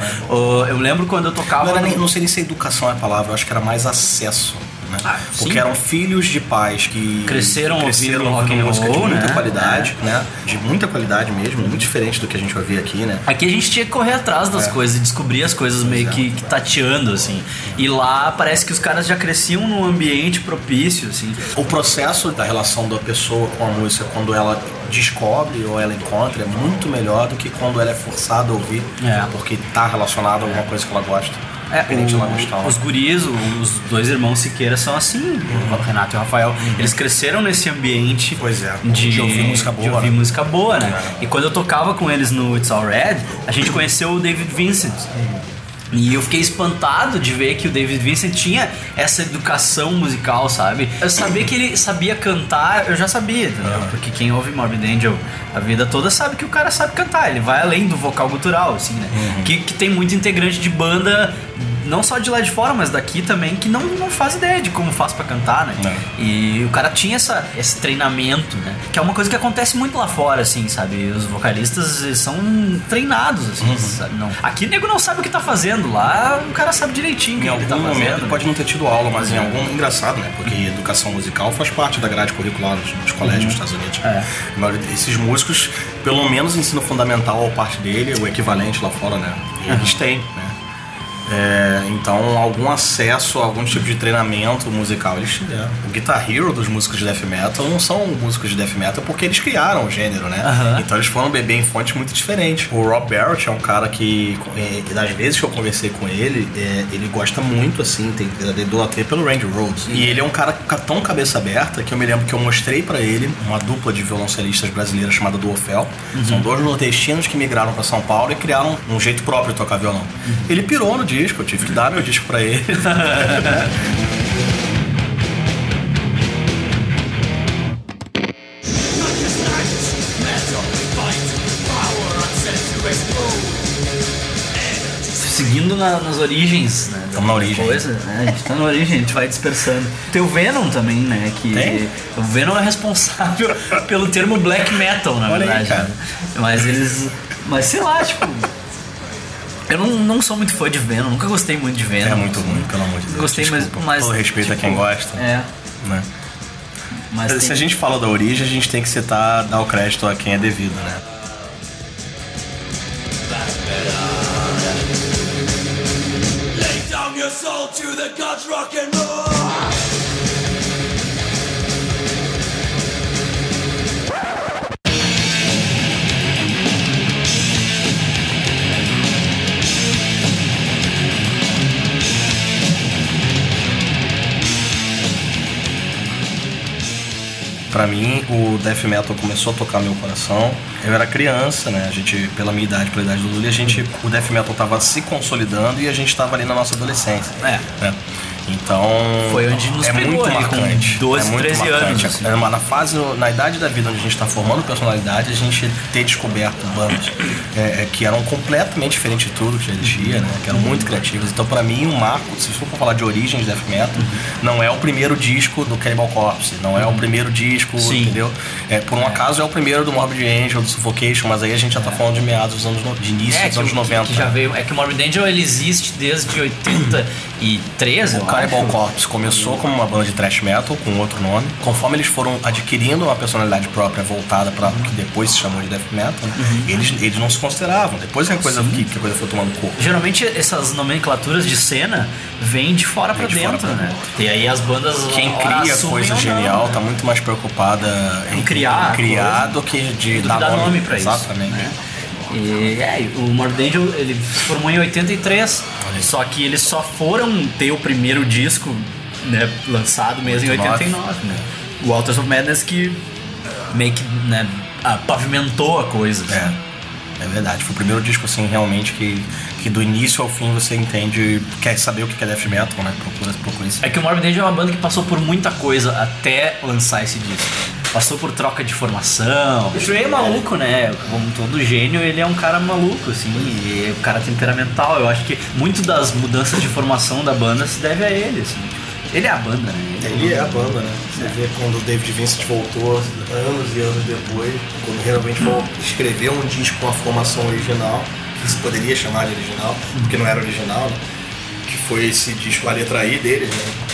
é. Eu lembro quando eu tocava. Não, nem, não sei nem se educação é a palavra, eu acho que era mais acesso. Né? Ah, Porque sim. eram filhos de pais que Cresceram ouvindo rock and música roll, de muita né? qualidade, né? De muita qualidade mesmo, muito diferente do que a gente ouvia aqui, né? Aqui a gente tinha que correr atrás das É. coisas e descobrir as coisas meio é. que, que tateando, assim. E lá parece que os caras já cresciam num ambiente propício, assim. O processo da relação da pessoa com a música, quando ela descobre ou ela encontra, é muito melhor do que quando ela é forçada a ouvir, É. porque tá relacionado a alguma coisa que ela gosta. É, não. os guris, os dois irmãos Siqueira são assim, o Renato e o Rafael. Eles cresceram nesse ambiente Pois é, de, de ouvir música boa, de ouvir né? música boa, né? E quando eu tocava com eles no It's All Red, a gente conheceu o David Vincent. E eu fiquei espantado de ver que o David Vincent tinha essa educação musical, sabe? Eu sabia que ele sabia cantar, eu já sabia, entendeu? Porque quem ouve Morbid Angel a vida toda sabe que o cara sabe cantar, ele vai além do vocal gutural, assim, né? Que, que tem muito integrante de banda, não só de lá de fora, mas daqui também, que não, não faz ideia de como faz pra cantar, né? E o cara tinha essa, esse treinamento, né? Que é uma coisa que acontece muito lá fora, assim, sabe? Os vocalistas são treinados, assim, sabe? Não. Aqui o nego não sabe o que tá fazendo, lá o cara sabe direitinho o que Em ele algum tá momento fazendo. ele pode não ter tido aula, mas em algum. Engraçado, né? Porque educação musical faz parte da grade curricular nos colégios nos Estados Unidos. É. Mas esses músicos, pelo menos ensino fundamental ao parte dele, o equivalente lá fora, né? Eles têm, né? É, então, algum acesso a algum tipo de treinamento musical eles tiveram. O Guitar Hero dos músicos de death metal não são músicos de death metal porque eles criaram o gênero, né? Aham. Então eles foram beber em fontes muito diferentes. O Rob Barrett é um cara que, é, das vezes que eu conversei com ele, é, ele gosta muito, assim, tem tem idolatria pelo Randy Rhodes. E ele é um cara ca- tão cabeça aberta que eu me lembro que eu mostrei pra ele uma dupla de violoncelistas brasileiras chamada Duofel. São dois nordestinos que migraram pra São Paulo e criaram um jeito próprio de tocar violão. Ele pirou no disco, eu tive que dar meu disco pra ele. Seguindo na- nas origens, né? Tamo na origem. Coisa, né? A gente tá na origem, a gente vai dispersando. Tem o Venom também, né? Que Tem? o Venom é responsável pelo termo black metal, na Olha aí, verdade. cara. né? Mas eles. Mas sei lá, tipo. Eu não, não sou muito fã de Venom, nunca gostei muito de Venom. É muito ruim, pelo amor de Deus. Gostei, mas, Desculpa. mas. Todo respeito a tipo, quem gosta. É. Né? Mas Se tem- a gente fala da origem, a gente tem que citar, dar o crédito a quem é devido, né? Lay down your soul to the gods, rock and roll. Pra mim, o death metal começou a tocar meu coração. Eu era criança, né? A gente, pela minha idade, pela idade do Lula, a gente, o death metal tava se consolidando e a gente tava ali na nossa adolescência. É. né? Então. Foi onde nos é pegou muito ali, com marcante. 12, é muito 13 marcante. anos, assim. É, mas na fase, na idade da vida onde a gente está formando personalidade, a gente ter descoberto bandas é, é, que eram completamente diferentes de tudo que já existia, né? Que eram muito criativas. Então, pra mim, o marco, se for falar de origens de death metal, não é o primeiro disco do Cannibal Corpse, não é o primeiro disco, Sim. entendeu? É, por um acaso é o primeiro do Morbid Angel, do Suffocation, mas aí a gente já tá falando de meados dos anos, no- de início É, dos anos que- 90. que já veio. É que o Morbid Angel ele existe desde 83, eu O Cannibal. Corpse começou como uma banda de thrash metal com outro nome. Conforme eles foram adquirindo uma personalidade própria voltada para o que depois se chamou de death metal, né, Uhum. eles, eles não se consideravam. Depois é a coisa que, que a coisa foi tomando corpo. Geralmente essas nomenclaturas de cena vêm de fora pra Vem de dentro, fora né? E aí as bandas Quem cria coisa não, genial né? tá muito mais preocupada em, Em criar em criar coisa do que de que dar dar nome, nome pra isso. Exatamente. né? E é, o Morbid Angel ele se formou em 83, Olha aí. só que eles só foram ter o primeiro disco né, lançado mesmo em 89. 89, né? O Alters of Madness que meio que né, pavimentou a coisa. assim. É, é verdade. Foi o primeiro disco, assim, realmente que, que do início ao fim você entende, quer saber o que é death metal, né? Procura, procura isso. É que o Morbid Angel é uma banda que passou por muita coisa até lançar esse disco. Passou por troca de formação. O Trey é maluco, né? Como todo gênio, ele é um cara maluco, assim, e é um cara temperamental. Eu acho que muito das mudanças de formação da banda se deve a ele, assim. Ele é a banda, né? Ele é a banda, né? Você vê quando o David Vincent voltou anos e anos depois, quando realmente for escrever um disco com a formação original, que se poderia chamar de original, porque não era original, né? que foi esse disco, a letra I deles, né?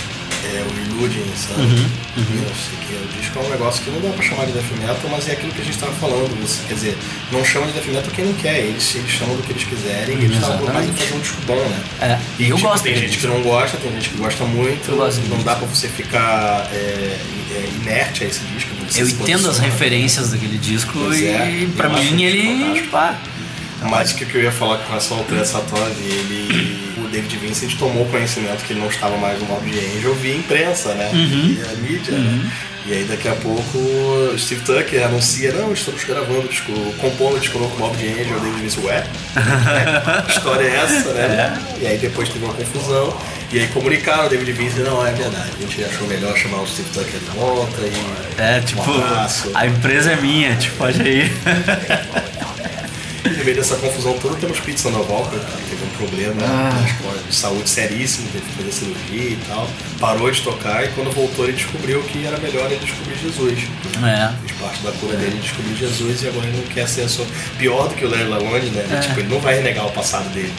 É o Illusion, sabe? Uhum, E não sei o que. O disco é um negócio que não dá pra chamar de death metal, mas é aquilo que a gente tava falando. Você, quer dizer, não chama de death metal quem não quer, eles, eles chamam do que eles quiserem e eles estavam em fazer um disco bom, né? É, e eu Tipo, gosto Tem gente que não gosta, tem gente que gosta muito. Eu gosto não dá pra você ficar é, é, inerte a esse disco. Eu entendo as referências daquele disco Pois e é, pra mim ele. fantástico. Pá, Mas o que eu ia falar com relação ao Satov, ele. David Vincent tomou conhecimento que ele não estava mais no Mob Angel via imprensa, né? Via mídia, né? E aí daqui a pouco o Steve Tucker anuncia, não, estamos gravando, disco, compondo novo com o Mob Angel, o David Vincent, ué? História é essa, né? E aí depois teve uma confusão. E aí comunicaram o David Vincent, não, é verdade, a gente achou melhor chamar o Steve Tucker de volta e... É, tipo, Um a empresa é minha, tipo, pode ir. No meio dessa confusão toda, temos Pizza na volta, tá? teve um problema na escola de saúde seríssimo, teve que fazer cirurgia e tal. Parou de tocar e quando voltou ele descobriu que era melhor ele descobrir Jesus. É. Fez parte da cura dele descobrir Jesus e agora ele não quer ser asso... pior do que o Larry Lalonde, né? Ele, Tipo, ele não vai renegar o passado dele,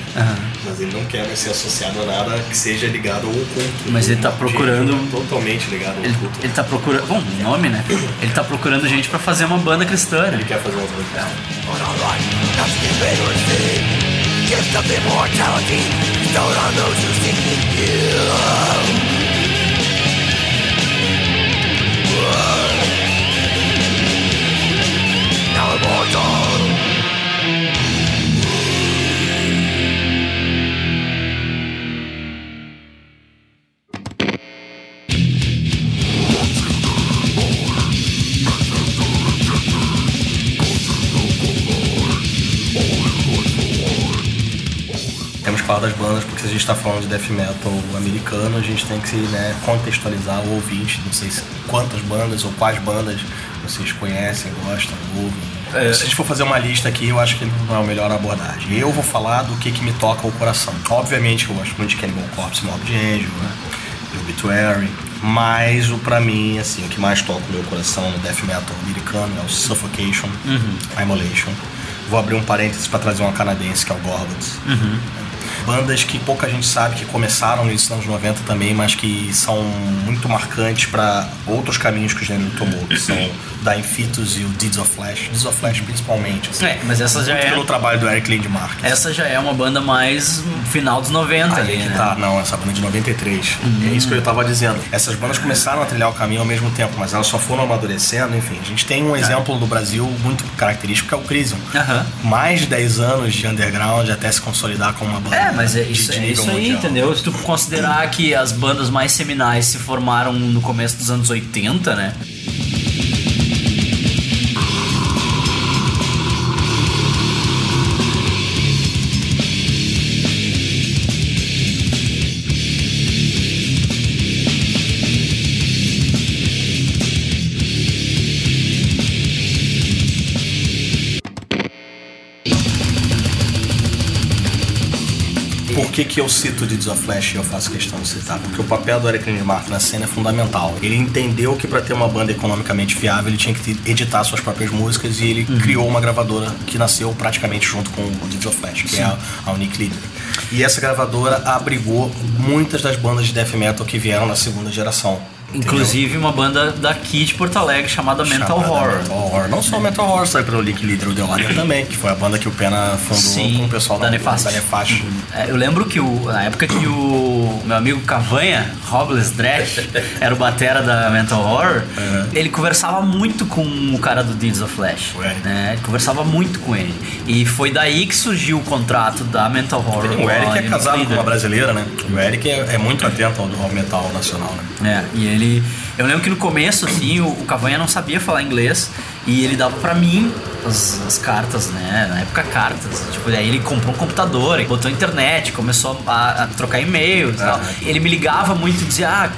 mas ele não quer mais ser associado a nada que seja ligado ao oculto. Mas ele tá Gente, procurando- Totalmente ligado ao Ele, oculto. ele tá procurando. Bom, nome, né? Ele tá procurando gente pra fazer uma banda cristã, né? Ele quer fazer uma coisa. Gift of immortality bestowed on those who seek you. Now immortal. Falar das bandas, porque se a gente está falando de death metal americano, a gente tem que né, contextualizar o ouvinte. Não sei se- quantas bandas ou quais bandas vocês conhecem, gostam, ouvem. Se a gente for fazer uma lista aqui, eu acho que não é a melhor abordagem. Eu vou falar do que, que me toca o coração. Obviamente, eu gosto muito de Cannibal Corpse, Mob de Angel, né? The Obituary. Mas o pra mim, assim, o que mais toca o meu coração no death metal americano é o Suffocation, Immolation. Vou abrir um parênteses para trazer uma canadense que é o Gorgots. Bandas que pouca gente sabe que começaram nos anos 90 também, mas que são muito marcantes para outros caminhos que o gênero tomou, que são Dying Fetus e o Deeds of Flash. Deeds of Flash principalmente. Assim, É, mas essa já muito é. pelo trabalho do Eric Lindmark. Essa já é uma banda mais final dos 90 ali, Aí que né? tá, não, essa banda é de 93. É isso que eu tava dizendo. Essas bandas começaram a trilhar o caminho ao mesmo tempo, mas elas só foram amadurecendo, enfim. A gente tem um exemplo do Brasil muito característico, que é o Crisium. Aham. Mais de 10 anos de underground até se consolidar como uma banda É, mas é isso, é isso aí, mundial. entendeu? Se tu considerar que as bandas mais seminais se formaram no começo dos anos 80, né? Que, que eu cito Deeds of Flash e eu faço questão de citar? Porque o papel do Eric Lindmark na cena é fundamental. Ele entendeu que para ter uma banda economicamente viável, ele tinha que editar suas próprias músicas e ele criou uma gravadora que nasceu praticamente junto com o Deeds of Flash, que é a, a Unique Leader. E essa gravadora abrigou muitas das bandas de death metal que vieram na segunda geração. Inclusive uma banda daqui de Porto Alegre chamada Mental Horror. Horror. Não só Mental Horror, saiu pelo Link Leader, The Order também, que foi a banda que o Pena fundou Sim, com o pessoal da Nefast. Da Nefast. É, eu lembro que o- na época que o meu amigo Cavanha, Robles Dresch, era o batera da Mental Horror, ele conversava muito com o cara do Deeds of Flash. Né? Ele conversava muito com ele. E foi daí que surgiu o contrato da Mental Horror. O Eric é casado com uma brasileira, né? O Eric é, é muito atento ao, ao metal nacional, né? É, e ele. Eu lembro que no começo, assim, o, o Cavanha não sabia falar inglês e ele dava pra mim as, as cartas, né? Na época, cartas. Tipo, daí ele comprou um computador, ele botou internet, começou a, a trocar e-mails e tal. Ele me ligava muito e dizia, ah.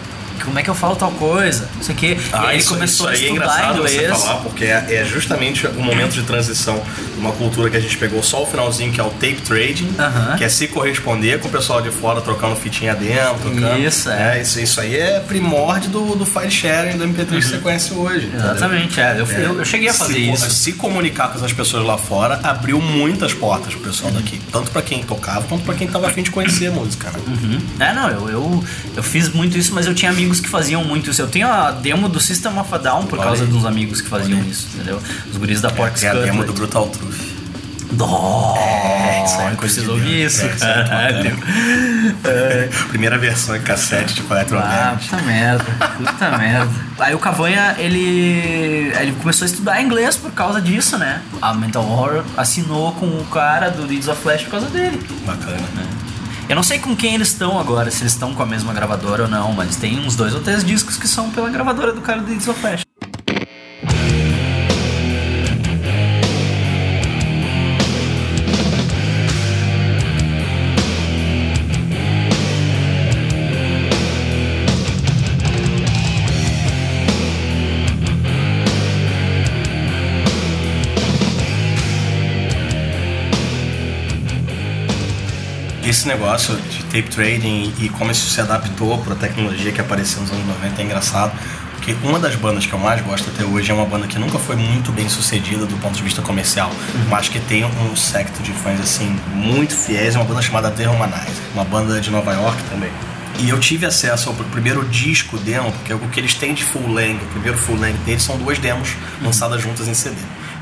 Como é que eu falo tal coisa? Não sei o quê. aí ele isso, começou isso aí a é estudar engraçado inglês. você falar, porque é, é justamente o momento de transição uma cultura que a gente pegou só o finalzinho, que é o tape trading, Aham. que é se corresponder com o pessoal de fora trocando fitinha dentro. Isso, é. Isso, isso aí é primórdio do, do file sharing do MP3 que você conhece hoje. Exatamente, é. Eu, eu, eu cheguei a fazer se, isso. Se comunicar com essas pessoas lá fora abriu muitas portas pro pessoal daqui. Tanto pra quem tocava, quanto pra quem tava afim de conhecer a música, né? Uhum. É, não, eu, eu, eu fiz muito isso, mas eu tinha amigos que faziam muito isso. Eu tenho a demo do System of a Down por Olha causa aí. de uns amigos que faziam isso, entendeu? Os guris da Porks É a demo do Brutal Truth. Nossa, É, coisa preciso ouvir isso, É, é caralho. Primeira versão em cassete de Ah, Electromagnet. puta merda, puta merda. Aí o Cavanha, ele, ele começou a estudar inglês por causa disso, né? A Mental Horror assinou com o cara do Deeds of Flash por causa dele. Bacana, né? Eu não sei com quem eles estão agora, se eles estão com a mesma gravadora ou não, mas tem uns dois ou três discos que são pela gravadora do cara do Deeds of Esse negócio de tape trading e como isso se adaptou para a tecnologia que apareceu nos anos 90 é engraçado. Porque uma das bandas que eu mais gosto até hoje é uma banda que nunca foi muito bem sucedida do ponto de vista comercial, mas que tem um secto de fãs assim muito fiéis. É uma banda chamada The Humanize, uma banda de Nova York também. E eu tive acesso ao primeiro disco demo, porque o que eles têm de full length, o primeiro full length deles são duas demos lançadas juntas em CD.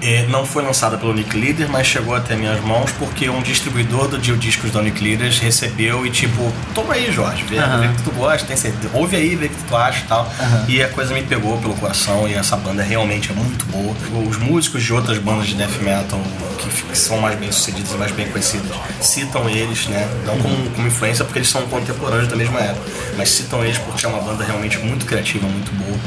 É, não foi lançada pelo Nick Leader, mas chegou até minhas mãos porque um distribuidor do Dio Discos da Nick Leaders recebeu e tipo, toma aí, Jorge, vê, Aham. vê o que tu gosta, tem certeza, ouve aí, vê o que tu acha e tal. Aham. E a coisa me pegou pelo coração e essa banda realmente é muito boa. Os músicos de outras bandas de death metal que, são mais bem sucedidas e mais bem conhecidas citam eles, né? Não como, como influência porque eles são contemporâneos da mesma época, mas citam eles porque é uma banda realmente muito criativa, muito boa.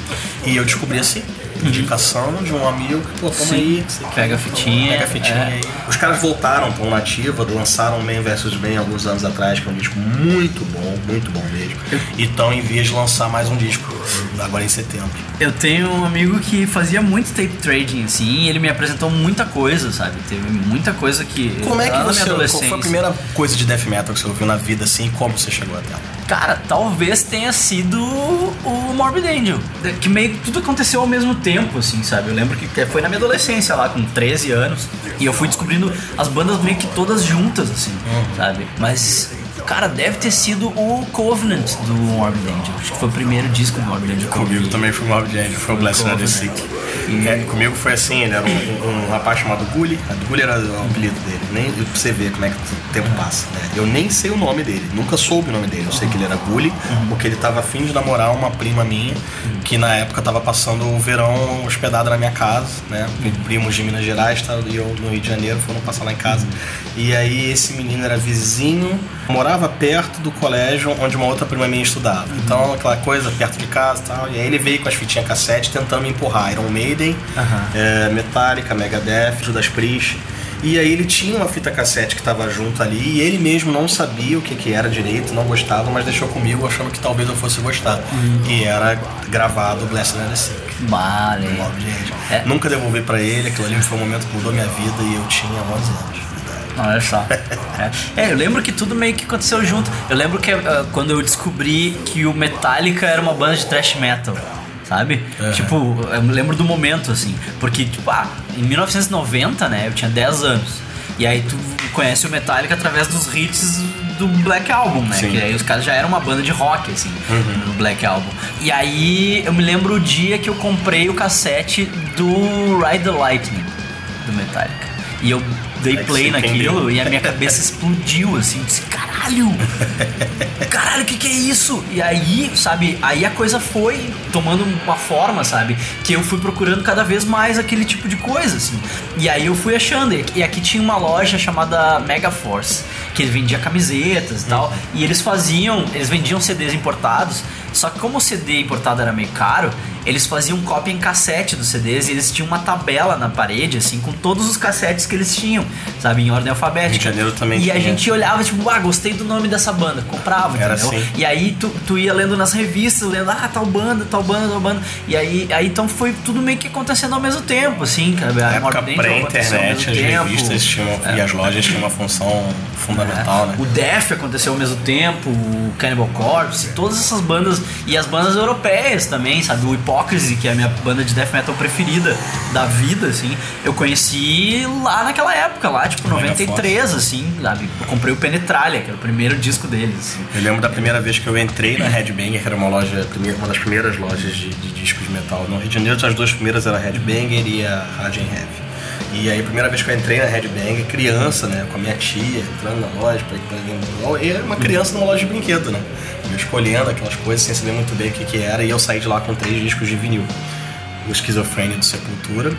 E eu descobri assim, indicação de um amigo que, pô, toma aí, o quê. Pega a fitinha, Pega a fitinha é. aí. Os caras voltaram uma nativa, lançaram Man vs. Man alguns anos atrás, que é um disco muito bom, muito bom mesmo. E estão em vias de lançar mais um disco, agora em setembro. Eu tenho um amigo que fazia muito tape trading, assim, e ele me apresentou muita coisa, sabe? Teve muita coisa que. Como é que você. Qual foi a primeira coisa de death metal que você ouviu na vida assim e como você chegou até ela? Cara, talvez tenha sido o Morbid Angel. Que meio que tudo aconteceu ao mesmo tempo, assim, sabe? Eu lembro que foi na minha adolescência lá, com 13 anos. E eu fui descobrindo as bandas meio que todas juntas, assim, sabe? Mas, cara, deve ter sido o Covenant do Morbid Angel. Acho que foi o primeiro disco do Morbid Angel. Comigo também foi o Morbid Angel, foi o Blessed and the Sick. É, comigo foi assim, ele era um, um- um rapaz chamado Gully, Gully era o apelido dele, nem, pra você ver como é que o tempo passa, né? Eu nem sei o nome dele, nunca soube o nome dele, eu sei que ele era Gully, porque ele tava afim de namorar uma prima minha, que na época tava passando o verão hospedada na minha casa, né? Primos de Minas Gerais, tá, e eu no Rio de Janeiro, foram passar lá em casa. E aí esse menino era vizinho, morava perto do colégio onde uma outra prima minha estudava. Então, aquela coisa perto de casa e tal. E aí ele veio com as fitinhas cassete tentando me empurrar. Iron Maiden, é, Metallica, Megadeth, Judas Priest. E aí ele tinha uma fita cassete que estava junto ali e ele mesmo não sabia o que, que era direito, não gostava, mas deixou comigo achando que talvez eu fosse gostar. E era gravado Blessed and the Sick. Vale. Angel. É. Nunca devolvi pra ele, aquilo ali foi um momento que mudou minha vida e eu tinha 11 anos. Olha só. É. É, eu lembro que tudo meio que aconteceu junto. Eu lembro que ah, quando eu descobri que o Metallica era uma banda de thrash metal. Sabe? Tipo, eu me lembro do momento, assim. Porque, tipo, ah, em 1990, né? Eu tinha 10 anos. E aí tu conhece o Metallica através dos hits do Black Album, né? Sim. Que aí os caras já eram uma banda de rock, assim, no Black Album. E aí eu me lembro o dia que eu comprei o cassete do Ride the Lightning, do Metallica. E eu dei É play naquilo e a minha cabeça explodiu, assim, disse, caralho! Caralho, o que, que é isso? E aí, sabe, aí a coisa foi tomando uma forma, sabe? Que eu fui procurando cada vez mais aquele tipo de coisa, assim. E aí eu fui achando. E aqui- E aqui tinha uma loja chamada Mega Force, que vendia camisetas e tal. E eles faziam, eles vendiam CDs importados. Só que como o CD importado era meio caro, eles faziam cópia em cassete dos CDs e eles tinham uma tabela na parede, assim, com todos os cassetes que eles tinham, sabe, em ordem alfabética. Rio de Janeiro também E a tinha. gente olhava, tipo, ah, gostei do nome dessa banda, comprava, Era entendeu? assim. E aí tu, tu ia lendo nas revistas, lendo, ah, tal banda, tal banda, tal banda. E aí, aí então foi tudo meio que acontecendo ao mesmo tempo, assim, cara. A época pré-internet, as tempo. revistas tinham, É. e as lojas tinham uma função fundamental, né? O Def aconteceu ao mesmo tempo, o Cannibal Corpse, todas essas bandas e as bandas europeias também, sabe? O Hypocrisy, que é a minha banda de death metal preferida da vida, assim. Eu conheci lá naquela época, lá, tipo, Mega 93, assim, sabe? Eu comprei o Penetralia, que era o primeiro disco deles, assim. Eu lembro da primeira vez que eu entrei na Headbanger, que era uma loja, uma das primeiras lojas de, de discos de metal. No Rio de Janeiro, as duas primeiras eram a Headbanger e a Radiant Heavy. E aí, a primeira vez que eu entrei na Headbanger, criança, né, com a minha tia, entrando na loja, pra, pra, e era uma criança numa loja de brinquedo, né? Eu escolhendo aquelas coisas sem saber muito bem o que, que era, e eu saí de lá com três discos de vinil: o Schizophrenia do Sepultura,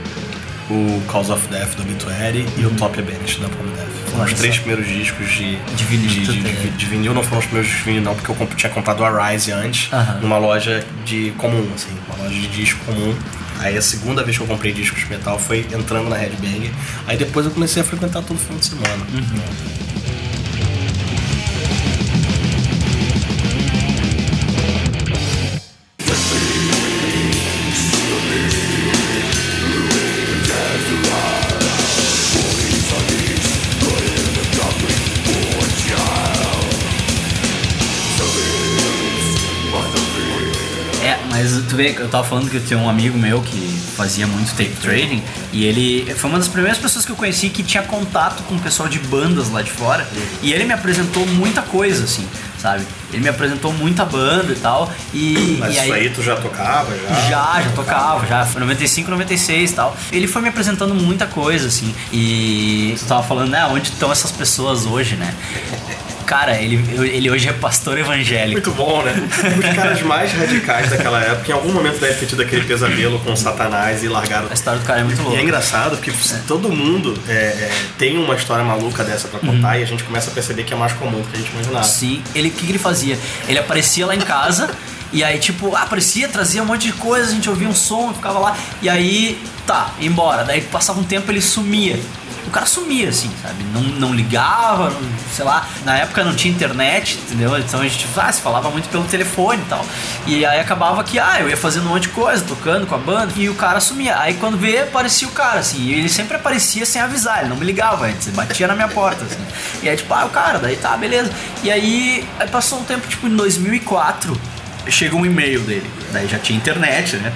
o Cause of Death do Obituary e o Top Banished da Prom Death. Os Olha três só. primeiros discos de, De vinil de, de- de vinil não foram os primeiros discos de vinil, não, porque eu tinha comprado o Arise antes, Aham. numa loja de comum, assim, uma loja de disco comum. Aí a segunda vez que eu comprei discos de metal foi entrando na Headbang. Aí depois eu comecei a frequentar todo fim de semana. É, vê, eu tava falando que eu tinha um amigo meu que fazia muito tape trading e ele foi uma das primeiras pessoas que eu conheci que tinha contato com o pessoal de bandas lá de fora e ele me apresentou muita coisa, assim, sabe? Ele me apresentou muita banda e tal e, Mas e isso aí tu já tocava, já? já, já tocava, já. Foi 95, 96 e tal. Ele foi me apresentando muita coisa, assim. E tu tava falando, né, onde estão essas pessoas hoje, né? Cara, ele, ele hoje é pastor evangélico. Muito bom, né? Os caras mais radicais daquela época, em algum momento deve ter tido aquele pesadelo com Satanás e largaram. A história do cara é muito E é louca. engraçado porque todo mundo é, é, tem uma história maluca dessa pra contar Uhum. e a gente começa a perceber que é mais comum do que a gente imaginava. Sim, ele, o que, que ele fazia? Ele aparecia lá em casa e aí, tipo, aparecia, trazia um monte de coisa, a gente ouvia um som, ficava lá, e aí, tá, embora. Daí passava um tempo ele sumia. O cara sumia, assim, sabe? Não, não ligava, sei lá. Na época não tinha internet, entendeu? Então a gente ah, se falava muito pelo telefone e tal. E aí acabava que, ah, eu ia fazendo um monte de coisa, tocando com a banda, e o cara sumia. Aí quando vê, aparecia o cara, assim. E ele sempre aparecia sem avisar, ele não me ligava antes, ele batia na minha porta, assim. E aí, tipo, ah, o cara, daí tá, beleza. E aí, aí passou um tempo, tipo, em 2004, chegou um e-mail dele. Daí já tinha internet, né?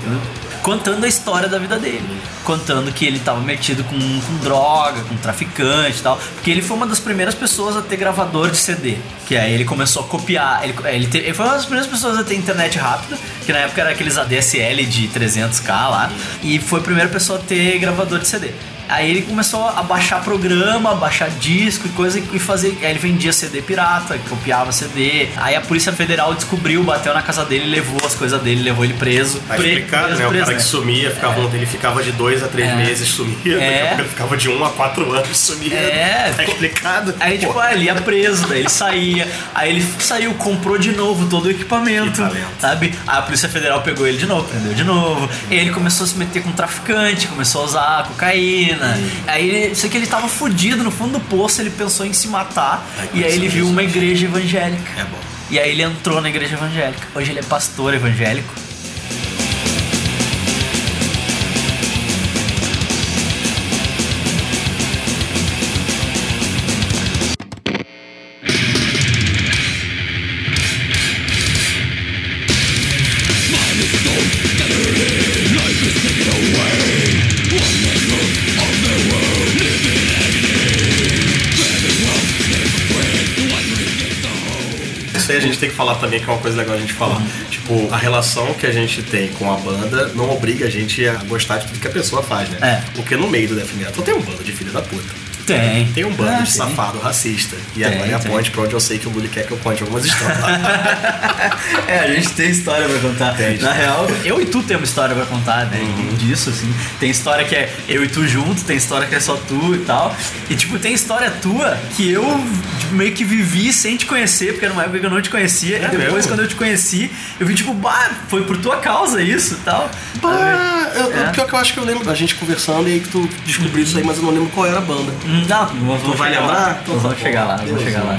Contando a história da vida dele. Contando que ele tava metido com, com droga, com traficante e tal. Porque ele foi uma das primeiras pessoas a ter gravador de CD. Que aí ele começou a copiar. Ele, ele, te- ele foi uma das primeiras pessoas a ter internet rápida. Que na época era aqueles ADSL de 300k lá. E foi a primeira pessoa a ter gravador de CD. Aí ele começou a baixar programa, baixar disco e coisa e fazer. Aí ele vendia CD pirata, copiava CD. Aí a Polícia Federal descobriu, bateu na casa dele, levou as coisas dele, levou ele preso. Tá Pre- explicado, preso, né? O preso, cara que sumia, ficava, ele ficava de dois a três É. meses, sumia, daqui É. a pouco ele ficava de um a quatro anos, sumia. É, tá explicado. Aí, tipo, ah, ele ia preso, daí ele saía. Aí ele saiu, comprou de novo todo o equipamento, sabe? Aí a Polícia Federal pegou ele de novo, prendeu de novo. Aí ele começou a se meter com traficante, começou a usar cocaína. Aí ele, sei que ele tava fudido no fundo do poço, ele pensou em se matar. Ai, e aí ele viu uma igreja evangélica. É bom. E aí ele entrou na igreja evangélica. Hoje ele é pastor evangélico. Que falar também, que é uma coisa legal a gente falar. Tipo, a relação que a gente tem com a banda não obriga a gente a gostar de tudo que a pessoa faz, né? É. Porque no meio do Death Metal tem um bando de filho da puta. Tem. Tem um bando Ah, de sim. safado racista. E Tem, agora é a tem. ponte pra onde eu sei que o Lully quer que eu conte algumas histórias. É, a gente tem história pra contar. Tem, Na real, eu e tu temos história pra contar, né? Uhum. Disso, assim. Tem história que é eu e tu junto, tem história que é só tu e tal. E, tipo, tem história tua que eu tipo, meio que vivi sem te conhecer, porque era uma época que eu não te conhecia. e depois, mesmo? quando eu te conheci, eu vi, tipo, bah, foi por tua causa isso e tal. Bah, eu, É. Pior que eu acho que eu lembro da gente conversando e aí que tu descobriu isso aí, mas eu não lembro qual era a banda. Hum, Não, Tu vai lembrar? Vamos tá chegar lá, vamos Deus chegar lá.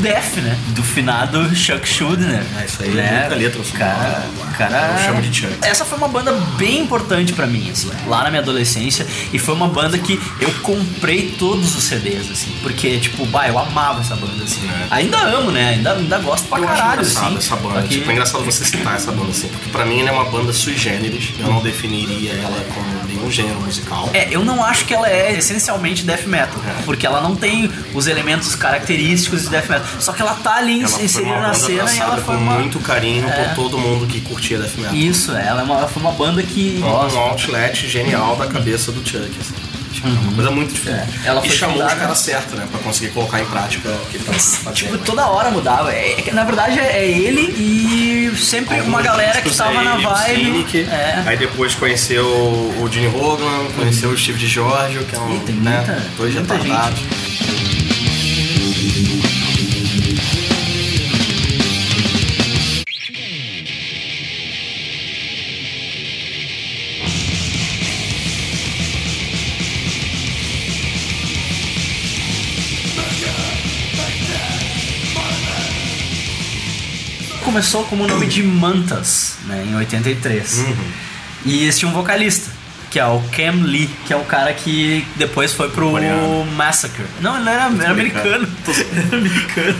Def, né? Do finado Chuck Schuldiner. Ah, isso aí é né? muita letra, O cara, o cara. Eu chamo de Chuck. Essa foi uma banda bem importante pra mim, assim, lá na minha adolescência. E foi uma banda que eu comprei todos os CDs, assim. Porque, tipo, bah, eu amava essa banda, assim. Ainda amo, né? Ainda, ainda gosto pra É. eu acho caralho, engraçado assim. essa banda. Só que- Tipo, é engraçado você citar essa banda assim, porque pra mim ela é uma banda sui generis. Eu não definiria ela como nenhum gênero musical. É, eu não acho que ela é essencialmente death metal, É. porque ela não tem os elementos característicos de death metal. Só que ela tá ali Ela foi inserida na cena e ela foi com uma muito carinho É. por todo mundo que curtia death metal. isso, ela é uma, ela foi uma banda que Um outlet genial da cabeça do Chuck, assim. Tipo, é uma coisa muito diferente. É. Ela e foi chamou fundada- os caras certos, né? Pra conseguir colocar em prática o que ele tava fazendo. tipo toda hora mudava. É, é na verdade é ele e sempre uma Alguns galera que tava aí, na vibe. Cynic, É. Aí depois conheceu o Gene Hogan, conheceu o Steve de Giorgio, que é um. Tem né, muita- dois muita retardados. Começou como o nome de Mantas, né, em 83. Uhum. E eles tinham um vocalista, que é o Cam Lee, que é o cara que depois foi pro Coreano. Massacre. Não, ele era, era americano. Ele era americano.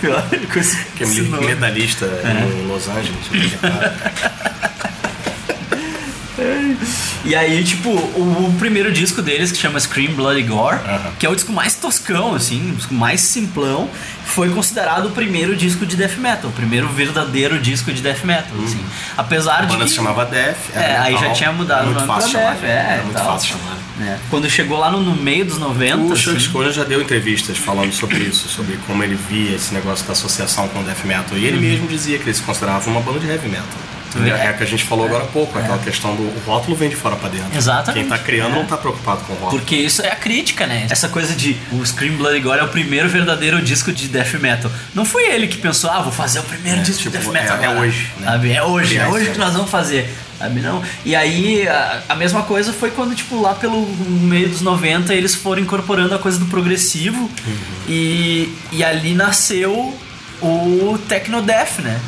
Pior, com esse, Que é esse nome. medalhista em Los Angeles. E aí, tipo, o, o primeiro disco deles, que chama Scream Bloody Gore, que é o disco mais toscão, assim, o disco mais simplão, foi considerado o primeiro disco de death metal, o primeiro verdadeiro disco de death metal, assim. Apesar A de banda que... se chamava Def. É, aí já tinha mudado o nome fácil pra chamar, Death, é, Era muito tal. fácil chamar. É. Quando chegou lá no, no meio dos 90, O Chuck assim, já deu entrevistas falando sobre isso, sobre como ele via esse negócio da associação com o death metal. E ele mesmo dizia que ele se considerava uma banda de heavy metal. Vê? É o que a gente falou agora há pouco, aquela questão do o rótulo vem de fora pra dentro. Exatamente. Quem tá criando É. não tá preocupado com o rótulo. Porque isso é a crítica, né? Essa coisa de o Scream Bloody Gore é o primeiro verdadeiro disco de death metal. Não foi ele que pensou, ah, vou fazer o primeiro É, disco tipo, de death metal. é- é agora. hoje, né? Sabe? É hoje, é hoje é. que nós vamos fazer. Sabe, não? E aí, a, a mesma coisa foi quando, tipo, lá pelo meio dos 90, eles foram incorporando a coisa do progressivo Uhum. e, e ali nasceu o Techno Death, né?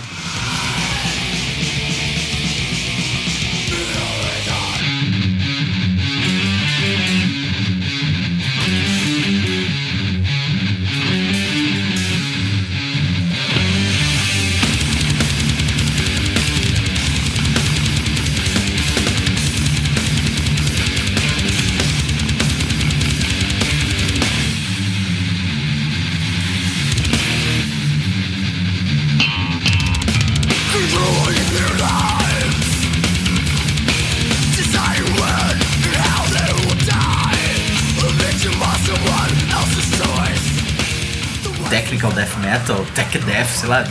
Sei lá,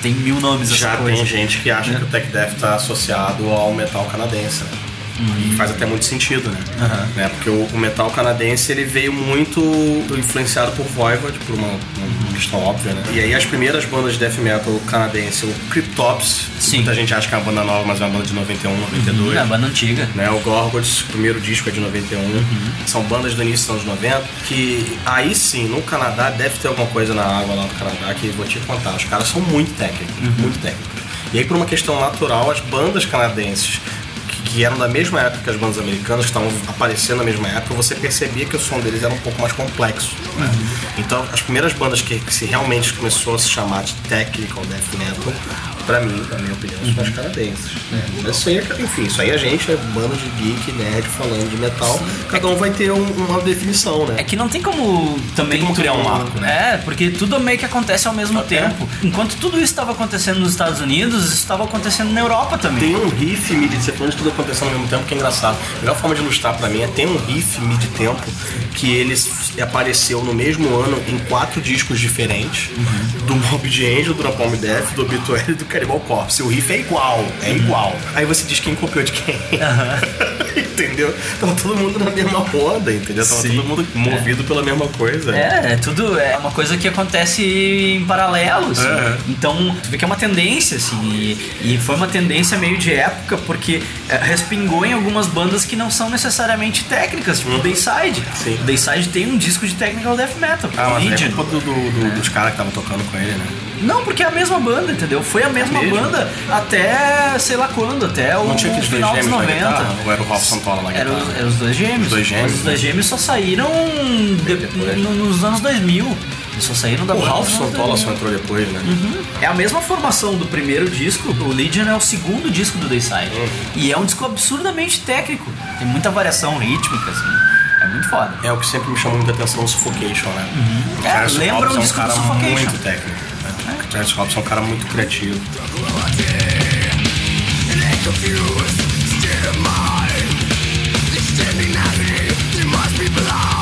tem mil nomes essa Já coisa. tem gente que acha que o Tech Death tá associado ao metal canadense, né? E faz até muito sentido, né? né? Porque o, o metal canadense ele veio muito influenciado por Voivod, por uma, uma questão óbvia, né? E aí as primeiras bandas de death metal canadense, o Cryptops, Sim. muita gente acha que é uma banda nova, mas é uma banda de 91, 92. É, a banda antiga. né? O Gorgots, o primeiro disco é de 91. São bandas do início dos anos 90 que aí sim, no Canadá deve ter alguma coisa na água lá do Canadá que vou te contar. Os caras são muito técnicos, muito técnicos. E aí por uma questão natural, as bandas canadenses que, eram da mesma época que as bandas americanas, que estavam aparecendo na mesma época, você percebia que o som deles era um pouco mais complexo. né? Então, as primeiras bandas que, que se realmente começou a se chamar de technical death metal, pra mim, na minha opinião, são as canadenses. né? Mas isso aí, é- enfim, isso aí a gente é bando de geek, nerd, falando de metal, cada um vai ter um- uma definição, né? É que não tem como também. Tem como criar um marco, né? É, porque tudo meio que acontece ao mesmo tempo. Enquanto tudo isso estava acontecendo nos Estados Unidos, isso estava acontecendo na Europa também. Tem um riff mid você falando de tudo acontecendo ao mesmo tempo, que é engraçado. A melhor forma de ilustrar pra mim é tem um riff mid-tempo que ele apareceu no mesmo ano em quatro discos diferentes: do Morbid Angel, do Napalm Death, do Obituary e do Cannibal Corpse. O riff é igual, é igual. Aí você diz quem copiou de quem. entendeu? Tava todo mundo na mesma roda, entendeu? Tava Sim. todo mundo movido pela mesma coisa. É, é tudo é uma coisa que acontece em paralelo, assim. É. Então, tu vê que é uma tendência, assim, e, e foi uma tendência meio de época, porque é, respingou em algumas bandas que não são necessariamente técnicas, tipo o Dayside. Sim. O Dayside tem um disco de technical death metal, Ah, mas Legion. é culpa do, do- do- dos caras que estavam tocando com ele, né? Não, porque é a mesma banda, entendeu? Foi a mesma mesmo? banda até sei lá quando, até o final dos gêmeos na 90. guitarra? Ou era o Ralph Santola na Eram guitarra? os, eram os dois gêmeos. Os dois gêmeos, os dois né? gêmeos só saíram de- nos anos 2000. Eles só saíram da O Ralph Santola só 2000. entrou depois, né? É a mesma formação do primeiro disco. O Legion é o segundo disco do Dayside. Uhum. E é um disco absurdamente técnico. Tem muita variação rítmica, assim. É muito foda. É o que sempre me chamou muita atenção o Suffocation, né? O É, lembra o é um disco do Suffocation. muito técnico. Travis Hobbs é um cara muito criativo. I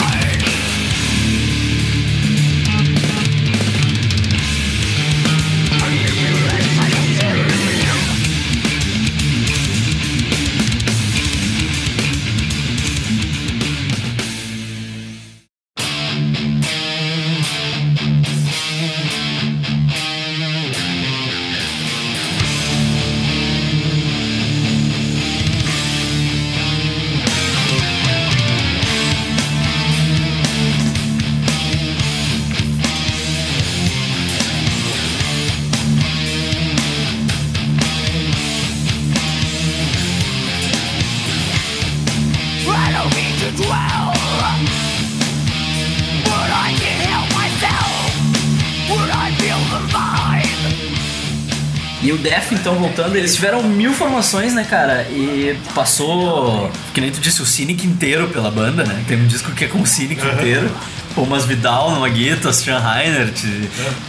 então, voltando, eles tiveram mil formações, né, cara? E passou, que nem tu disse, o Cynic inteiro pela banda, né? Tem um disco que é com o Cynic inteiro. O Mas Vidal numa guitarra, o Sean Reinert.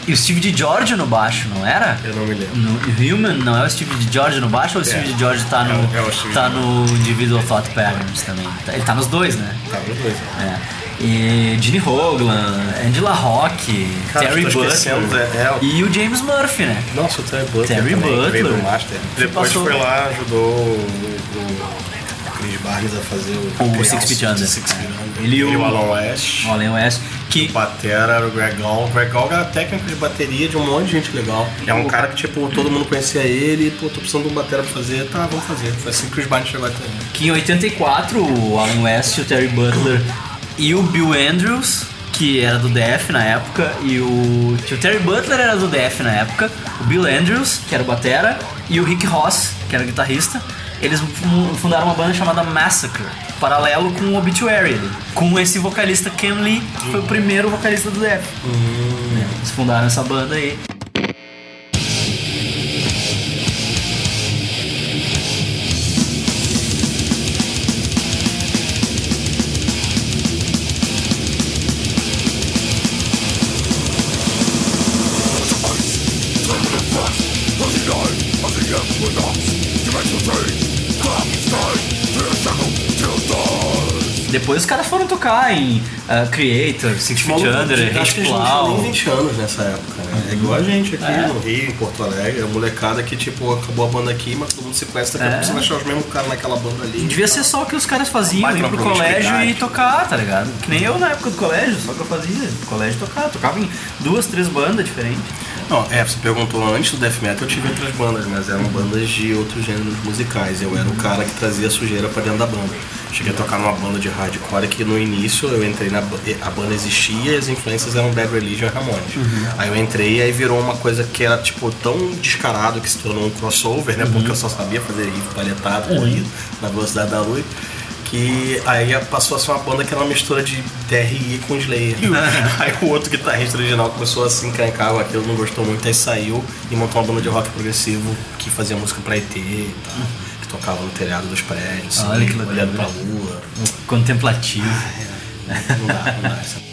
E o Steve de George no baixo, não era? Eu não me lembro. No Human, não é o Steve de George no baixo ou o Steve de George tá no, É o- é tá no Individual Thought Patterns também? Tá- Ele tá nos dois, né? Tá, os dois. É. E Gene Hoglan, Angela Rock, Cara, Terry Butler é, é e o James Murphy, né? Nossa, o Terry Butler. Terry também, Butler. Depois passou- foi lá, ajudou o, o Chris Barnes a fazer o. O Six Feet Under. Six Feet É. Under. Ele e o- o Alan West. O Allen West, que O Batera era o Greg Gall. O Greg Gall era técnico de bateria de um monte de gente legal. É um cara que, tipo, todo mundo conhecia ele e, pô, tô precisando de um batera pra fazer. Tá, vamos fazer. Foi assim que o Chris Barnes chegou até ele. que em 84 o Alan West, o Terry Butler e o Bill Andrews, que era do DF na época, e o, que o Terry Butler era do DF na época, o Bill Andrews, que era o batera, e o Rick Ross, que era o guitarrista, eles fun- fundaram uma banda chamada Massacre, paralelo com o Obituary, ali, com esse vocalista Ken Lee, que foi o primeiro vocalista do DF. Eles fundaram essa banda aí. Depois os caras foram tocar em ah, Creator, Six Feet Under, Acho que nem 20 anos nessa época, né? É igual a gente aqui É. no Rio, em Porto Alegre, a molecada que, tipo, acabou a banda aqui, mas todo mundo se conhece, daqui a É. pouco você vai achar os mesmos caras naquela banda ali. Devia ser só o que os caras faziam, ir pro colégio e tocar, tá ligado? Que nem eu na época do colégio, só que eu fazia colégio tocar. Tocava em duas, três bandas diferentes. Não, é, você perguntou antes do Death Metal, eu tive outras bandas, mas eram bandas de outros gêneros musicais. Eu era o cara que trazia sujeira pra dentro da banda. Cheguei a tocar numa banda de hardcore que no início eu entrei na ba- a banda existia e as influências eram Bad Religion e Ramones. Aí eu entrei e aí virou uma coisa que era tipo tão descarado que se tornou um crossover, né? Porque eu só sabia fazer riff palhetado, corrido, na velocidade da luz. Que aí passou a ser uma banda que era uma mistura de DRI com Slayer. aí o outro guitarrista original começou a se encrencar com aquilo, não gostou muito, aí saiu e montou uma banda de rock progressivo que fazia música pra ET e tal, que tocava no telhado dos prédios, Olha assim, que olhando pra lua. Contemplativo. Não dá, não dá.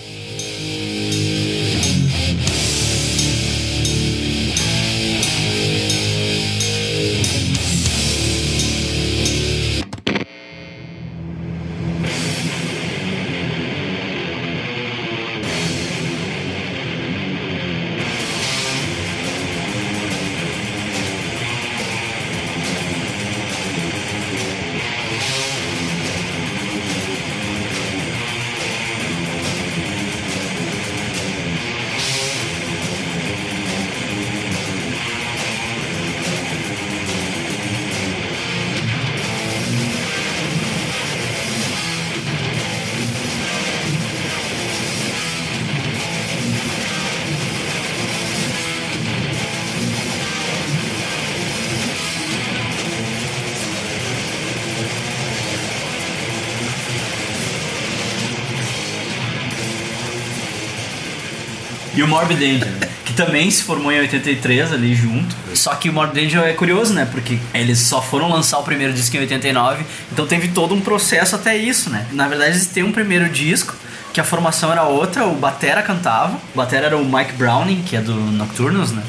O Morbid Angel, que também se formou em 83 ali junto. Só que o Morbid Angel é curioso, né? Porque eles só foram lançar o primeiro disco em 89, então teve todo um processo até isso, né? Na verdade, eles têm um primeiro disco que a formação era outra, o Batera cantava. O Batera era o Mike Browning, que é do Nocturnus, né?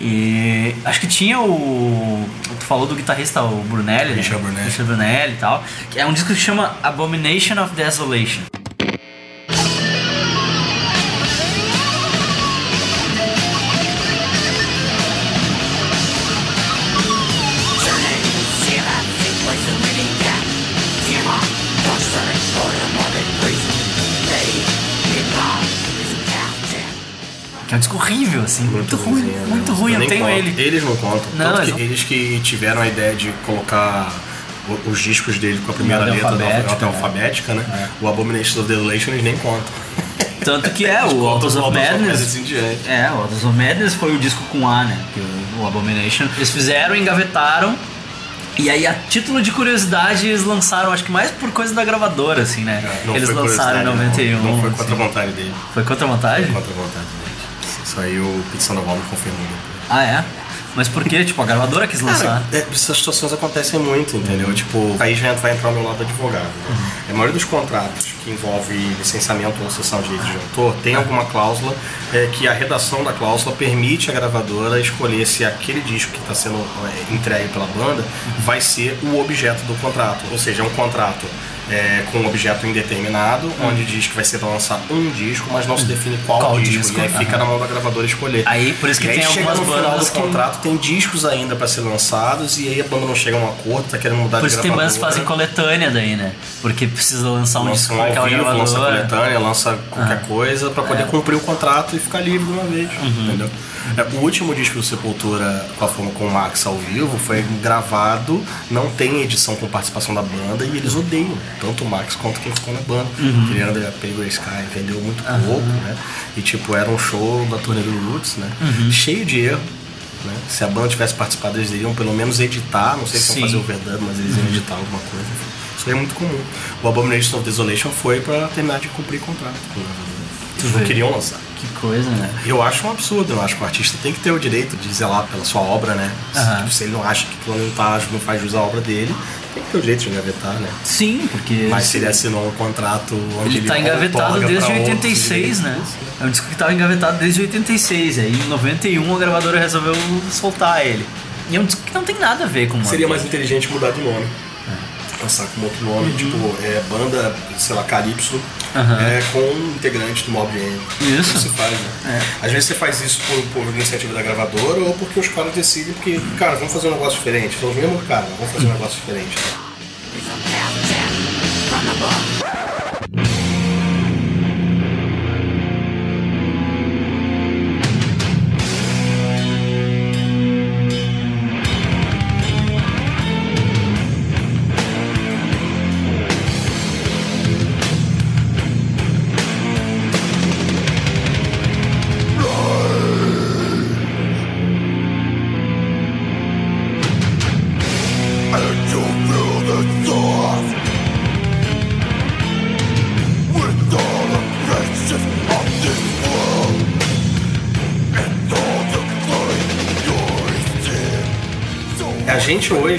E acho que tinha o. Tu falou do guitarrista, o Brunelli. né? Richard Brunelli. Richard Brunelli e tal. É um disco que chama Abomination of Desolation. É um disco horrível, assim. Muito, ruim. ruimzinho, né? Muito ruim, eu nem tenho conto. ele. Eles não contam. Não, Tanto eles que não- eles que tiveram a ideia de colocar os discos dele com a primeira letra da alfabética, ordem né? alfabética, né? O Abomination of Desolation eles nem contam. Tanto que é, o Autos of Madness. Assim. É, o Autos of Madness foi o disco com A, né? Que o, o Abomination. Eles fizeram, engavetaram. E aí, a título de curiosidade, eles lançaram, acho que mais por coisa da gravadora, assim, né? Não eles foi lançaram em curiosidade, 91. Não, não foi contra a vontade dele. Foi contra a vontade? Contra a vontade dele. Isso aí o Pizza Noval me confirmou depois. Ah, é? Mas por quê? Tipo, a gravadora quis lançar. Cara, é, essas situações acontecem muito, entendeu? Tipo, aí já vai entrar o meu lado advogado. Né? A maioria dos contratos que envolve licenciamento ou cessão de direitos de autor tem alguma cláusula é, que a redação da cláusula permite à gravadora escolher se aquele disco que está sendo é, entregue pela banda vai ser o objeto do contrato. Ou seja, é um contrato é, com um objeto indeterminado, onde diz que vai ser para lançar um disco, mas não se define qual, Qual disco. disco, E aí fica aham. na mão da gravadora escolher. Aí, por isso que E aí tem chega algumas no final do que- contrato tem discos ainda para ser lançados e aí a banda não chega a um acordo, tá querendo mudar Por de isso tem bandas que gravadora. fazem coletânea daí, né? Porque precisa lançar um lança disco um com aquela vivo, lança gravadora. coletânea, lança qualquer coisa pra poder cumprir o contrato e ficar livre de uma vez, entendeu? É, O último disco do Sepultura com a forma com o Max ao vivo foi gravado, não tem edição com participação da banda e eles odeiam, tanto o Max quanto quem ficou na banda. Que ele era da Paygo Sky, vendeu muito pouco, né? E tipo, era um show da turnê do Roots, né? Cheio de erro. Né? Se a banda tivesse participado, eles iriam pelo menos editar, não sei se Sim. iam fazer overdub, mas eles iam editar alguma coisa. Isso é muito comum. O Abomination of Desolation foi pra terminar de cumprir contrato com a gravadora. Eles não queriam lançar. Que coisa, né? Eu acho um absurdo, eu acho que o artista tem que ter o direito de zelar pela sua obra, né? Aham. Se, se ele não acha que aquilo não, tá, não faz jus à obra dele, tem que ter o direito de engavetar, né? Sim, porque. Mas se ele assinou um contrato onde Ele tá engavetado outorga desde pra outros 86, né? direitos, É um disco que tava engavetado desde 86. Aí em 91 a gravadora resolveu soltar ele. E é um disco que não tem nada a ver com o Seria mais inteligente mudar de nome. Lançar com outro nome, tipo, é, banda, sei lá, Calypso, Uhum. É, com um integrante do Mob End. Isso. Se faz, né? Às vezes você faz isso por, por iniciativa da gravadora ou porque os caras decidem, porque, cara, vamos fazer um negócio diferente. São os mesmos caras, vamos fazer um negócio diferente. né?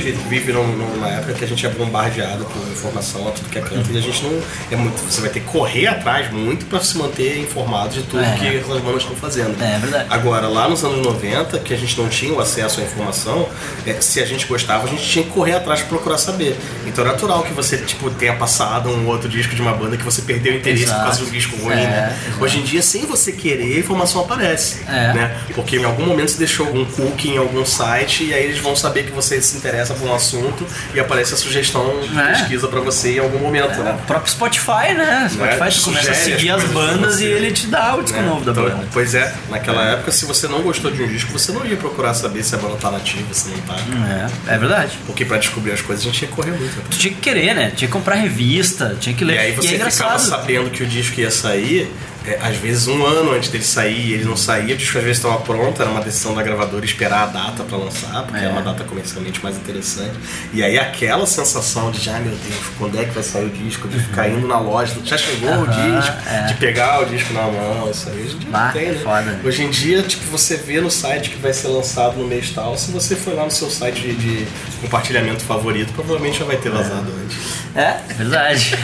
Gente hoje vive num- numa época que a gente é bombardeado por informação a tudo que é canto e a gente não. É muito, você vai ter que correr atrás muito para se manter informado de tudo É. que essas bandas estão fazendo. É, é verdade. Agora, lá nos anos 90, que a gente não tinha o acesso à informação, é, se a gente gostava, a gente tinha que correr atrás para procurar saber. Então é natural que você tipo, tenha passado um outro disco de uma banda que você perdeu o interesse por causa de um Exato. disco ruim, É, né? exato. Hoje em dia, sem você querer, a informação aparece. É. Né? Porque em algum momento você deixou algum cookie em algum site e aí eles vão saber que você se interessa por um assunto e aparece a sugestão de É. pesquisa pra você em algum momento, né? O próprio Spotify, né? Spotify tu começa a seguir as as bandas você. e ele te dá o disco Né? novo da Então, banda. Pois é, naquela época, se você não gostou de um disco, você não ia procurar saber se a banda tá nativa, se não tá. É, é verdade. Porque pra descobrir as coisas a gente tinha que correr muito. né? Tu tinha que querer, né? Tinha que comprar revista, tinha que ler. E aí você é ficava sabendo que o disco ia sair é, às vezes um ano antes dele sair, ele não saía, o disco às vezes estava pronto, era uma decisão da gravadora esperar a data pra lançar, porque É. era uma data comercialmente mais interessante. E aí aquela sensação de, ai meu Deus, quando é que vai sair o disco? De ficar indo na loja, já chegou o Uhum. Aham, disco, é. de pegar o disco na mão, isso aí hoje em dia Bah, não tem, né? foda. Hoje em dia, tipo, você vê no site que vai ser lançado no mês tal, se você for lá no seu site de, de compartilhamento favorito, provavelmente já vai ter vazado antes. É, é verdade.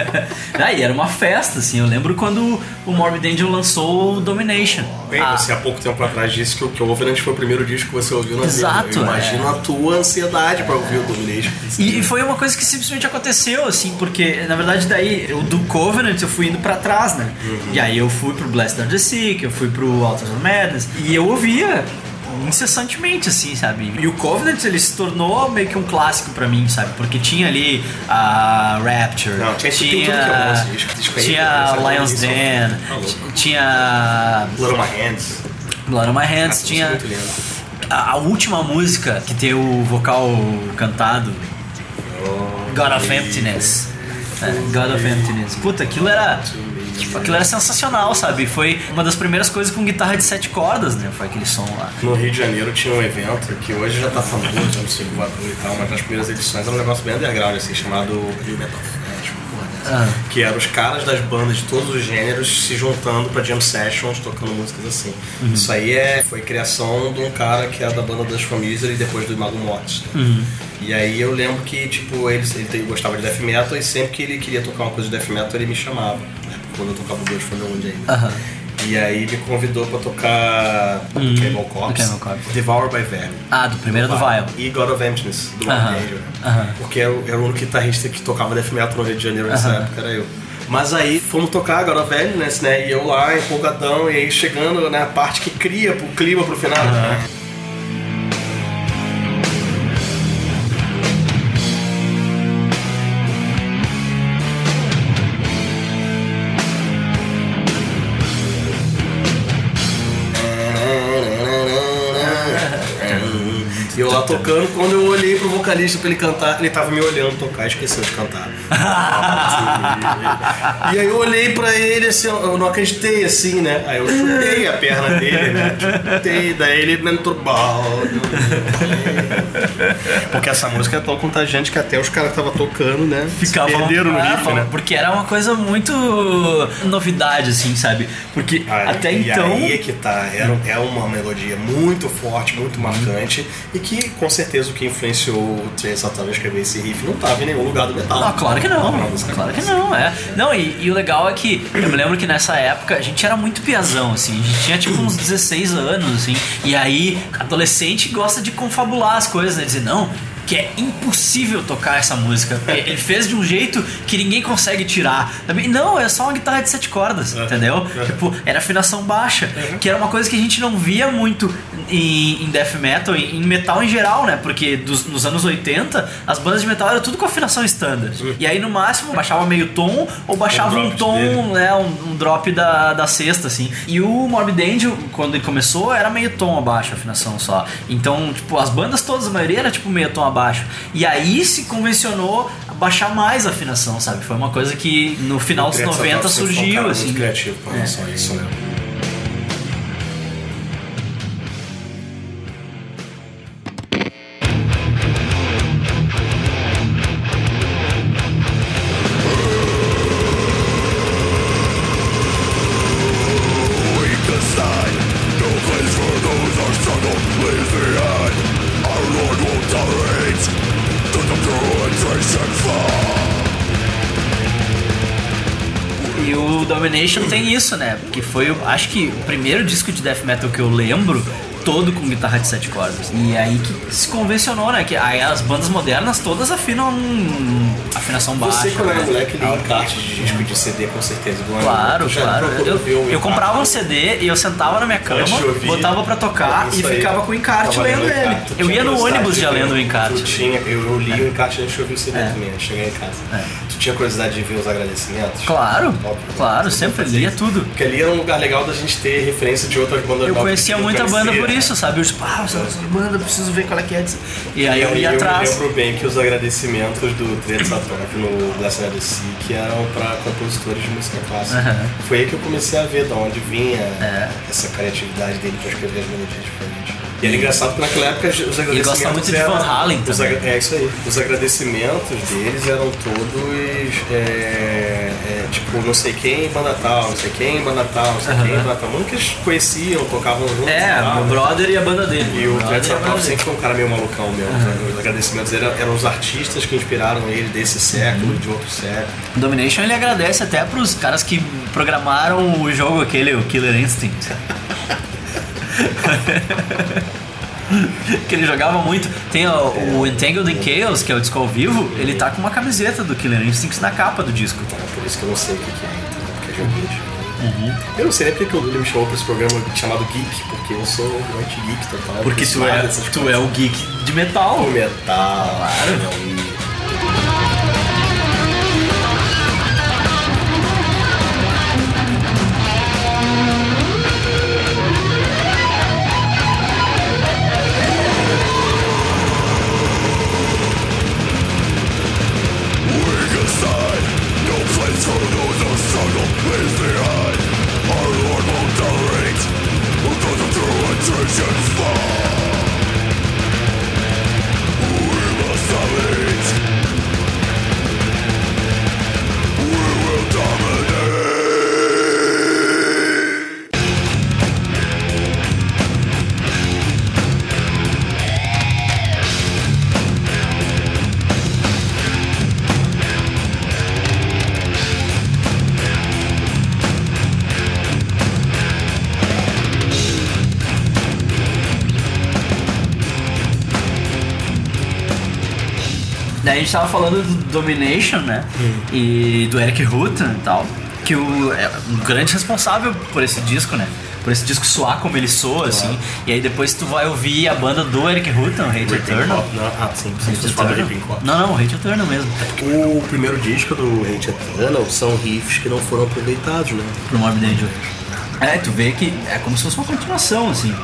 Aí era uma festa, assim. Eu lembro quando o Morbid Angel lançou o Domination. Bem, Ah, você há pouco tempo atrás disse que o que Overland foi o primeiro disco que você ouviu na Exato, vida. Eu imagino é. a tua ansiedade pra ouvir o Domination. E, e foi uma coisa que simplesmente aconteceu, assim, porque na verdade daí eu do Covenant eu fui indo pra trás, né? Uhum. E aí eu fui pro Blessed Are the Sick, eu fui pro Altars of Madness, e eu ouvia incessantemente, assim, sabe? E o Covenant ele se tornou meio que um clássico pra mim, sabe? Porque tinha ali a Rapture, Não, tinha- tem tudo que é bom esse disco. Esse disco aí, tinha Lion's Den, tá tinha Blood on My Hands. Blood on My Hands, Essa tinha é a, a última música que tem o vocal cantado, God of Emptiness. É, God of Emptiness. Puta, aquilo era. Tipo, aquilo era sensacional, sabe? Foi uma das primeiras coisas com guitarra de sete cordas, né? Foi aquele som lá. No Rio de Janeiro tinha um evento que hoje já tá famoso, no Circo Voador e tal, mas nas primeiras edições era um negócio bem underground, assim, chamado Rio Metal porra dessa. Que eram os caros das bandas de todos os gêneros se juntando pra jam sessions, tocando músicas assim. Isso aí é, foi criação de um cara que é da banda das famílias e depois do Mago Mortis. né? E aí eu lembro que, tipo, ele, ele gostava de death metal e sempre que ele queria tocar uma coisa de death metal ele me chamava, né? Quando eu tocava o Deus foi onde ainda. Aham. E aí me convidou pra tocar do Cannibal Corpse, do Cannibal Corpse. Devour by Vermin. Ah, do primeiro do Vile. E God of Emptiness, do Aham, né? aham. Porque era, o- era o único guitarrista que tocava death metal no Rio de Janeiro nessa época, era eu. Mas aí fomos tocar God of Emptiness, né? E eu lá, empolgadão, e aí chegando na parte que cria pro clima pro final. né? Tocando, vocalista pra ele cantar, ele tava me olhando tocar e esqueceu de cantar. e aí eu olhei pra ele assim, eu não acreditei assim, né? Aí eu chutei a perna dele, né? Chutei, daí ele me entrou balde. Porque essa música é tão contagiante que até os caras que estavam tocando, né? Ficavam perderam no riff, né? Porque era uma coisa muito novidade, assim, sabe? Porque Ah, até e então. aí é que tá, era, é uma melodia muito forte, muito marcante, e que com certeza o que influenciou o Trey Santana escrever esse riff não tava em nenhum lugar do metal. Ah, claro que não. Música Claro que não, é. Não, e, e o legal é que eu me lembro que nessa época a gente era muito piazão, assim. A gente tinha tipo uns 16 anos, assim. E aí, adolescente gosta de confabular as coisas, né? Dizer, não. Que é impossível tocar essa música. Ele fez de um jeito que ninguém consegue tirar. Não, é só uma guitarra de sete cordas, entendeu? Tipo, era afinação baixa. Que era uma coisa que a gente não via muito em, em death metal, em, em metal em geral, né? Porque dos- nos anos 80, as bandas de metal eram tudo com afinação standard. E aí, no máximo, baixava meio tom ou baixava Um um, tom, dele. né? Um, um drop da, da sexta, assim. E o Morbid Angel, quando ele começou, era meio tom abaixo a afinação só. Então, tipo, as bandas todas, a maioria era tipo meio tom abaixo. E aí se convencionou a baixar mais a afinação, sabe? Foi uma coisa que no final dos O Trey 90 Santana sempre foi um surgiu, cara assim. Muito criativo com relação a isso, né? Isso, né? Porque foi, acho que, o primeiro disco de death metal que eu lembro todo com guitarra de sete cordas. E aí que se convencionou, né? Que aí as bandas modernas todas afinam afinação baixa. Você, quando era né? moleque, lia encarte de disco de CD, com certeza. igual Claro, eu. Claro. Eu, eu encarte? comprava um CD e eu sentava na minha cama, botava pra tocar Isso e ficava com o encarte lendo ele. Eu ia no ônibus já lendo o encarte. tinha, eu, eu li o encarte antes de ouvir o CD também, chegar em casa. É. Tu tinha curiosidade de ver os agradecimentos? Claro, Óbvio. claro, sempre lia tudo. Porque ali era um lugar legal da gente ter referência de outras bandas Eu conhecia muita banda por isso, sabe? Eu tipo, ah, eu preciso ver qual é que é. E aí eu ia eu atrás. me lembro bem que os agradecimentos do de Satonic no Blessed Odyssey que eram pra compositores de música clássica. Aham. Foi aí que eu comecei a ver de onde vinha É. essa criatividade dele pra escrever as melodias diferentes. E era engraçado porque naquela época os agradecimentos. Ele gosta muito de eram- Van Halen os também. agra- É isso aí. Os agradecimentos deles eram todos. é, é, tipo, não sei quem, banda tal, não sei quem, banda tal, não sei Aham. quem, banda tal. Nunca eles conheciam, tocavam juntos. É, meu né? brother e a banda dele. E o Trent Satov sempre foi um cara meio malucão mesmo. Os agradecimentos eram, eram os artistas que inspiraram ele desse século, de outro século. Domination ele agradece até pros caras que programaram o jogo aquele, o Killer Instinct. que ele jogava muito. Tem o, o Entangled in Chaos, que é o disco ao vivo, ele tá com uma camiseta do Killer Instinct na capa do disco. Então, por isso que eu não sei o que, que é, então, porque é joguinho. Eu não sei nem porque que ele me chamou pra esse programa chamado Geek, porque eu sou um anti-geek total. Porque tu é, tu coisas. é o geek de metal. O metal, claro. Our Lord will tolerate Although the true fall gente tava falando do Domination, né? E do Eric Rutan e tal. Que o, é um grande responsável por esse disco, né? Por esse disco soar como ele soa, assim. E aí depois tu vai ouvir a banda do Eric Rutan, o Hate Eternal. Ah, sim, sim. Não, não, Hate Eternal mesmo. O primeiro disco do Hate Eternal são riffs que não foram aproveitados, né? Pro Morbid Angel. É, tu vê que é como se fosse uma continuação, assim.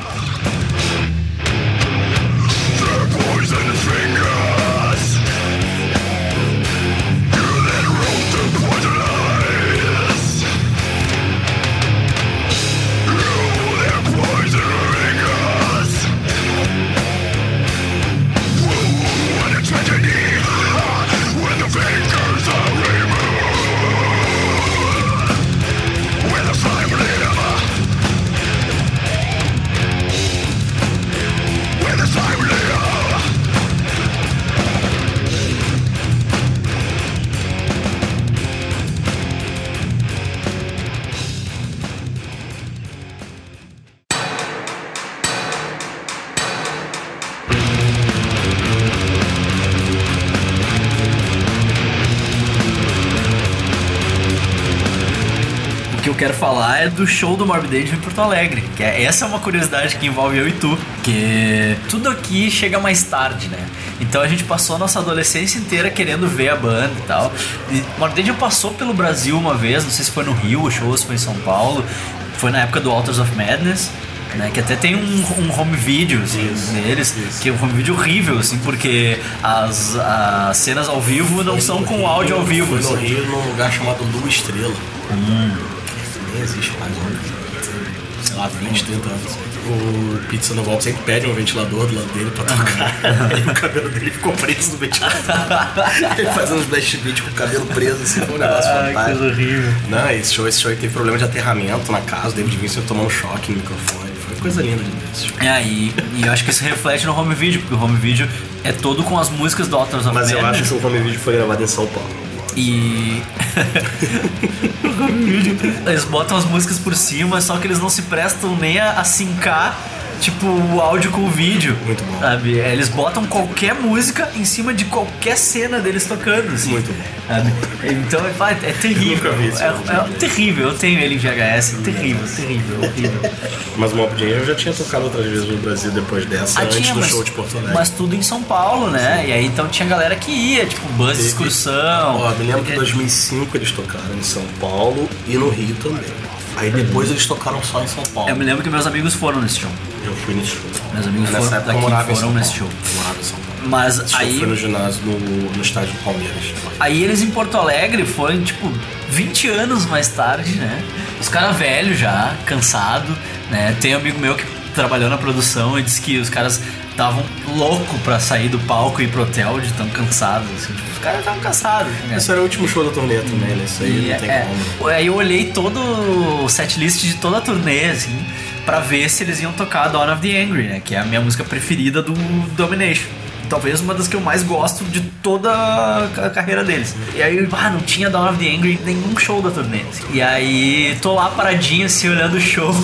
Falar é do show do Morbid Angel em Porto Alegre. Que é, essa é uma curiosidade que envolve eu e tu. Que tudo aqui chega mais tarde, né? Então a gente passou a nossa adolescência inteira querendo ver a banda e tal. E Morbid Angel passou pelo Brasil uma vez, não sei se foi no Rio o show, se foi em São Paulo. Foi na época do Altars of Madness. Né, que até tem um, um home video assim, deles, que é um home video horrível, assim, porque as, as cenas ao vivo não são com áudio ao vivo. Foi no assim. Rio, num lugar chamado Lua Estrela. Nem existe mais, né? sei lá, 20, 30 anos. O Pizza no Volta sempre pede um ventilador do lado dele pra tocar. Aí o cabelo dele ficou preso no ventilador. Ele fazendo uns blast beat com o cabelo preso, assim, foi um negócio Ai, fantástico. coisa horrível. Não, esse show, esse show aí teve problema de aterramento na casa, o David Vincent tomou um choque no microfone. Foi coisa linda de ver esse show. É, e, e eu acho que isso reflete no home video, porque o home video é todo com as músicas do Authors of Mas eu Madness. acho que o home video foi gravado em São Paulo. E. eles botam as músicas por cima, só que eles não se prestam nem a, a sincar. Tipo, o áudio com o vídeo. Muito bom. Sabe? É, Eles botam qualquer música em cima de qualquer cena deles tocando. Assim, Muito bom. sabe? Então é, é terrível. Nunca vi esse é, é terrível. Eu tenho ele em VHS. Terrível, terrível, horrível. Mas o Mob Angel já tinha tocado outras vezes no Brasil depois dessa, Ah, antes tinha, do mas, show de Porto Alegre. mas tudo em São Paulo, né? E aí então tinha galera que ia, tipo, bus de excursão. Ó, me lembro que em 2005 eles tocaram em São Paulo e no Rio também. Aí depois eles tocaram só em São Paulo. Eu me lembro que meus amigos foram nesse show. Eu fui nesse show. Meus amigos Nessa foram época daqui foram nesse show. Eu morava em São Paulo. Mas Esse aí, foi no ginásio, no, no estádio do Palmeiras. aí eles em Porto Alegre foram, tipo, 20 anos mais tarde, né? Os caras velhos já, cansado, né? Tem um amigo meu que trabalhou na produção e disse que os caras estavam louco pra sair do palco e ir pro hotel de tão cansados, assim. Tipo, os caras estavam cansados, né? Esse era o último show da turnê também, né? Isso aí E não tem é, como. Aí eu olhei todo o setlist de toda a turnê, assim, pra ver se eles iam tocar Dawn of the Angry, né? Que é a minha música preferida do Domination. Talvez uma das que eu mais gosto de toda a carreira deles. E aí, ah, não tinha Dawn of the Angry nenhum show da turnê. E aí, tô lá paradinho, assim, olhando o show.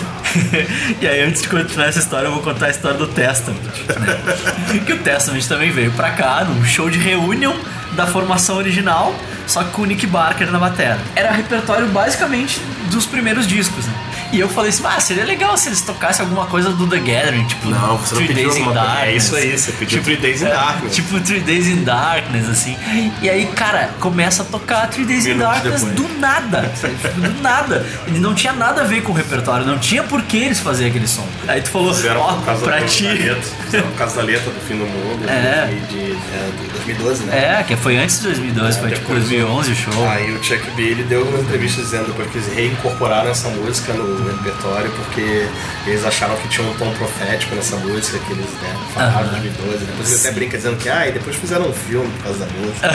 e aí, antes de continuar essa história, eu vou contar a história do Testament. Né? que o Testament também veio pra cá, num show de reunião da formação original, só que com o Nick Barker na bateria. Era repertório basicamente dos primeiros discos, né? E eu falei assim, ah, seria legal se eles tocassem alguma coisa do The Gathering, tipo Não, você não Three pediu Days in. É Darkness. isso aí, você pediu Three Days in Darkness. Tipo Three Days in Darkness, assim. E aí, cara, começa a tocar Three Days in Minutos Darkness depois. do nada. sabe? Tipo, do nada. E não tinha nada a ver com o repertório, não tinha por que eles fazerem aquele som. Aí tu falou, ó, causa pra ti. da letra. Fizeram por causa da letra do fim do mundo. É. De, de, é, de 2012, né? É, que foi antes de 2012, foi tipo Depois 2011 o show. Aí o Chuck B ele deu uma entrevista dizendo depois que eles reincorporaram essa música no repertório porque eles acharam que tinha um tom profético nessa música que eles né, falaram em 2012. Depois ele até brinca dizendo que ah, e depois fizeram um filme por causa da música.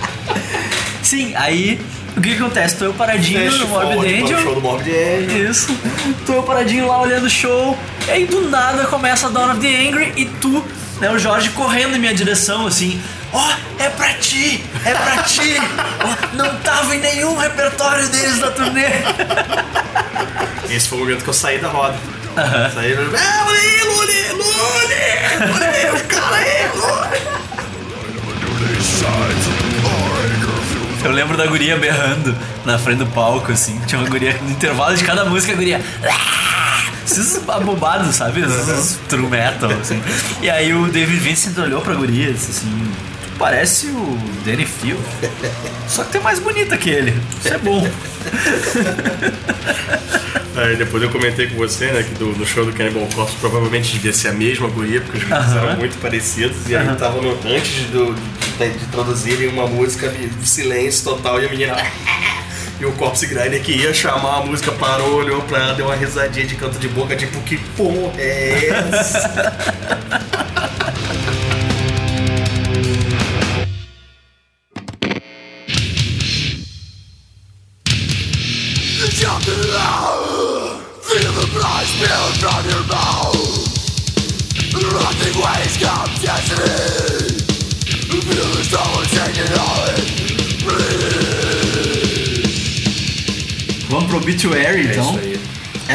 Sim, aí o que que acontece? Tô eu paradinho no Morbid Angel. show do Morbid Angel. Isso. Tô eu paradinho lá olhando o show. E aí do nada começa a Dawn of the Angry e tu, né, o Jorge correndo em minha direção assim. Ó, é pra ti, é pra ti. Ó, não tava em nenhum repertório deles da turnê. Esse foi o momento que eu saí da roda. Saí, eu, ah, Luli, Luli, Luli, Luli, os caras aí, Luli. Eu lembro da guria berrando na frente do palco, assim. Tinha uma guria no intervalo de cada música, a guria. "Ah!" Esses abobados, sabe? Esses true metal, assim. E aí o David Vincent olhou pra guria e disse assim: "Tu Parece o Danny Field. Só que é mais bonita que ele. Isso é bom. Aí depois eu comentei com você, né, que do, no show do Cannibal Corpse provavelmente devia ser a mesma guria, porque os vídeos eram muito parecidos, e aí tava no, antes do, de, de introduzirem uma música de silêncio total e a menina. E o Corpse Grinder que ia chamar a música parou, olhou pra ela, deu uma risadinha de canto de boca, tipo, que porra é essa?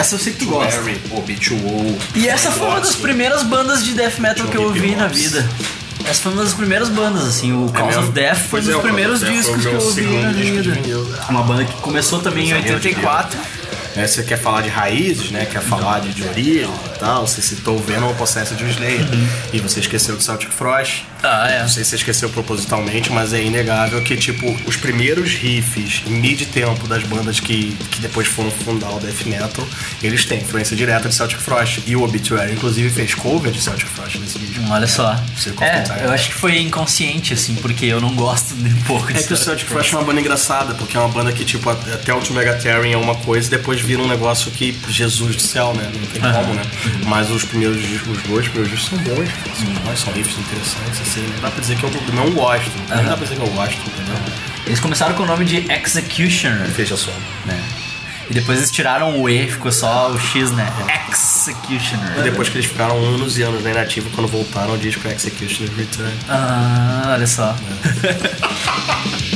Essa eu sei que tu gosta. E essa foi uma das primeiras bandas de death metal que eu ouvi na vida. Essa foi uma das primeiras bandas, assim, o Cause mesmo? of Death foi um dos é, primeiros discos que eu ouvi na vida. vinil. Uma banda que começou também em Zagueiro de 84. Né? Você quer falar de raízes, né? Quer falar de, de origem e tal. Você citou o Venom, o Possessed de Slayer. E você esqueceu do Celtic Frost. Ah, é. Não sei se você esqueceu propositalmente, mas é inegável que, tipo, os primeiros riffs mid-tempo das bandas que, que depois foram fundar o Death Metal, eles têm influência direta de Celtic Frost. E o Obituary, inclusive, fez cover de Celtic Frost nesse vídeo. Olha só. É, eu acho que foi inconsciente, assim, porque eu não gosto nem um pouco É disso. que o Celtic Frost é uma banda engraçada, porque é uma banda que, tipo, até o Megatherium é uma coisa e depois vira um negócio que, Jesus do céu, né? Não tem como, né? Mas os primeiros discos, os dois primeiros discos são bons, são bons, são riffs interessantes, assim. Não dá pra dizer que eu não gosto, nem dá pra dizer que eu gosto, entendeu? Eles começaram com o nome de Executioner, Veja só. né? E depois eles tiraram o E, ficou só o X, né? E Executioner. depois que eles ficaram anos e anos na inativa, quando voltaram, o disco Executioner Return. Ah, olha só. passou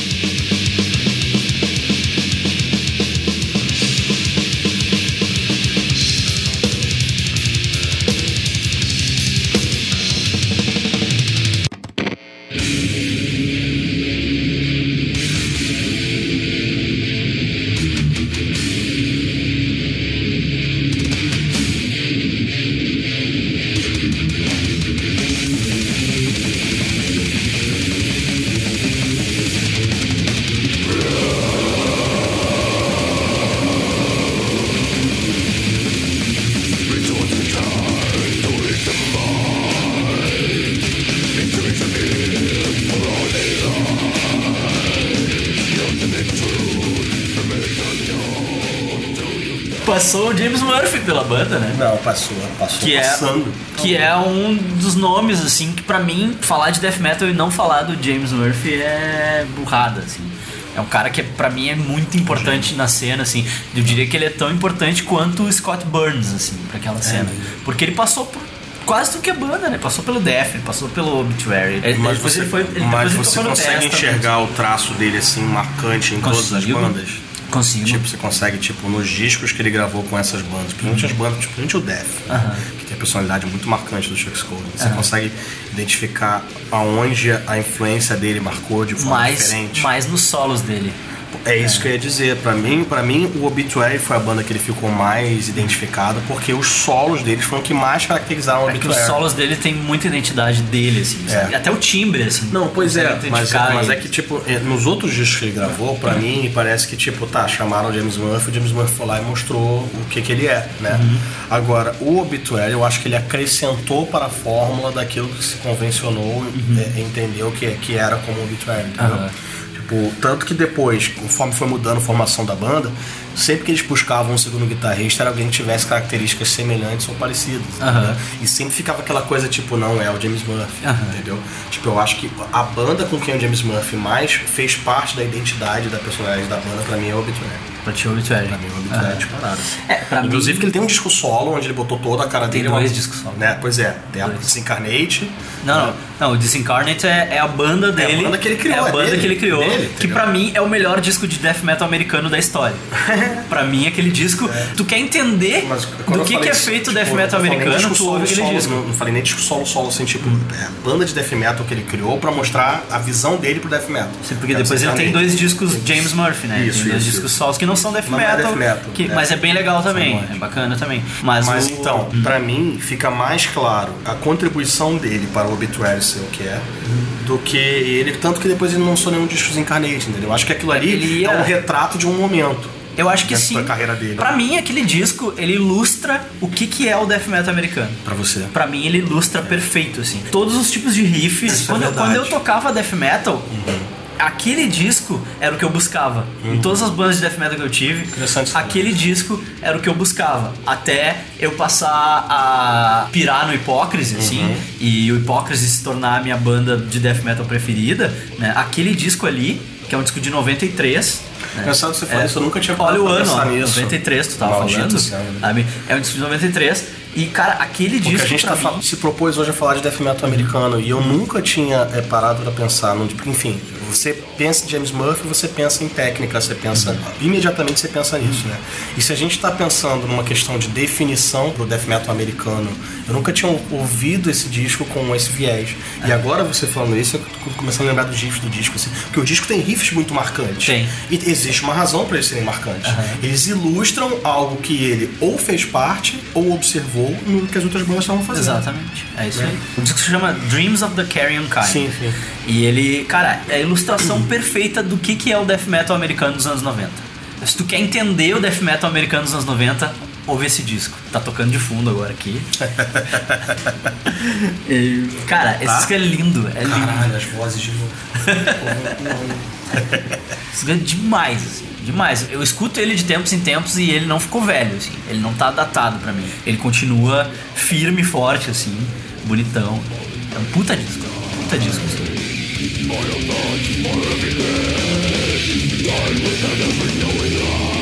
pela banda, né? Não, passou, passou Que é, passando. que é um dos nomes, assim, que pra mim, falar de death metal e não falar do James Murphy é burrada, assim. É um cara que pra mim é muito importante na cena, assim. Eu diria que ele é tão importante quanto o Scott Burns, assim, pra aquela cena. Porque ele passou por quase tudo que é banda, né? Passou pelo Death, ele passou pelo Obituary. Ele- Mas depois você, ele foi, ele, mas você consegue enxergar o traço dele assim marcante em todas as bandas? Consigo. Tipo, você consegue, tipo, nos discos que ele gravou com essas bandas, principalmente as bandas, tipo, principalmente o Death, Aham. que tem a personalidade muito marcante do Chuck Scolding. Você consegue identificar aonde a influência dele marcou de forma mais, diferente. mais nos solos dele. É isso que eu ia dizer. Pra mim, pra mim, o Obituary foi a banda que ele ficou mais identificado, porque os solos deles foram o que mais caracterizaram o É que os solos dele tem muita identidade dele, assim. É. sabe? Até o timbre, assim. Não, pois é, mas, mas é ele. que, tipo, eh, nos outros discos que ele gravou, pra mim, parece que, tipo, tá, chamaram o James Murphy, o James Murphy foi lá e mostrou o que que ele é, né? Uhum. Agora, o Obituary, eu acho que ele acrescentou para a fórmula daquilo que se convencionou e entendeu que, que era como Obituary, entendeu? Uhum. Tipo, tanto que depois, conforme foi mudando a formação da banda, sempre que eles buscavam um segundo guitarrista, era alguém que tivesse características semelhantes ou parecidas. Aham. né? E sempre ficava aquela coisa, tipo, não, é o James Murphy, Aham. entendeu? Tipo, eu acho que a banda com quem o James Murphy mais fez parte da identidade da personalidade da banda, pra mim, é o Obituary. Pra ti, o Obituary. Pra mim, o Obituary é disparado. É, pra Inclusive mim- que ele tem um disco solo, onde ele botou toda a cara Tem dele. dois uma- discos solo. Né? Pois é, tem a Dois. Disincarnate. Não, não, não, o Disincarnate é, é a banda dele. banda que ele criou, É a é banda dele, que ele criou. dele, que pra mim é o melhor disco de death metal americano da história. pra mim, aquele disco. Tu quer entender É. Mas do que, que é feito tipo, death metal americano, disco tu ouve solo, aquele solo, disco. Não, não falei nem disco solo, solo, assim, tipo, é, a banda de death metal que ele criou pra mostrar a visão dele pro death metal. Sim, porque Que é depois ele tem dois discos James Murphy, né? Isso, tem dois discos solos que não são death Não é metal. death metal, que- é. Mas é bem legal também. É bacana também. Mas, Mas o- então, pra mim, fica mais claro a contribuição dele para o Obituary ser o que é, do que ele. Tanto que depois ele não lançou nenhum disco Incarnate, entendeu? Eu acho que aquilo ali Ele ia- é um retrato de um momento. Eu acho que sim. carreira dele. Pra mim, aquele disco, ele ilustra o que, que é o death metal americano. Pra você. Pra mim, ele ilustra perfeito, assim. Todos os tipos de riffs. Isso é quando, quando eu tocava death metal, aquele disco era o que eu buscava. Em todas as bandas de death metal que eu tive, aquele disco era o que eu buscava. Até eu passar a pirar no Hipócrise, assim, e o Hipócrise se tornar a minha banda de death metal preferida, né? Aquele disco ali, que é um disco de 93. Né? Engraçado você falar isso, eu nunca tinha Olha o ano, ó, pensar nisso. 93, tu tava Maldito falando. sabe? É um disco de 93. E, cara, aquele Porque disco. a gente tá mim- se propôs hoje a falar de death metal americano e eu nunca tinha é, parado pra pensar num. Porque, enfim, você pensa em James Murphy, você pensa em técnica, você pensa. Imediatamente você pensa nisso, né? E se a gente tá pensando numa questão de definição pro death metal americano, eu nunca tinha ouvido esse disco com esse viés. E agora você falando isso, eu tô começando a lembrar dos riffs do disco, assim. Porque o disco tem riffs muito marcantes. Tem. E existe uma razão para eles serem marcantes. Eles ilustram algo que ele ou fez parte ou observou no que as outras bandas estavam fazendo. Exatamente, é isso aí. O disco se chama Dreams of the Carrion Kind. Sim, sim. E ele, cara, é a ilustração perfeita do que, que é o death metal americano dos anos 90. Se tu quer entender o death metal americano dos anos 90, ouve esse disco. Tá tocando de fundo agora aqui. E, cara, esse Tá? disco é lindo, é lindo. Caralho, as vozes de novo. Esse disco é demais, assim, demais. Eu escuto ele de tempos em tempos e ele não ficou velho, assim. Ele não tá datado pra mim. Ele continua firme e forte, assim, bonitão. É um puta disco, puta disco. Assim. My own thoughts, my everything I wish I'd never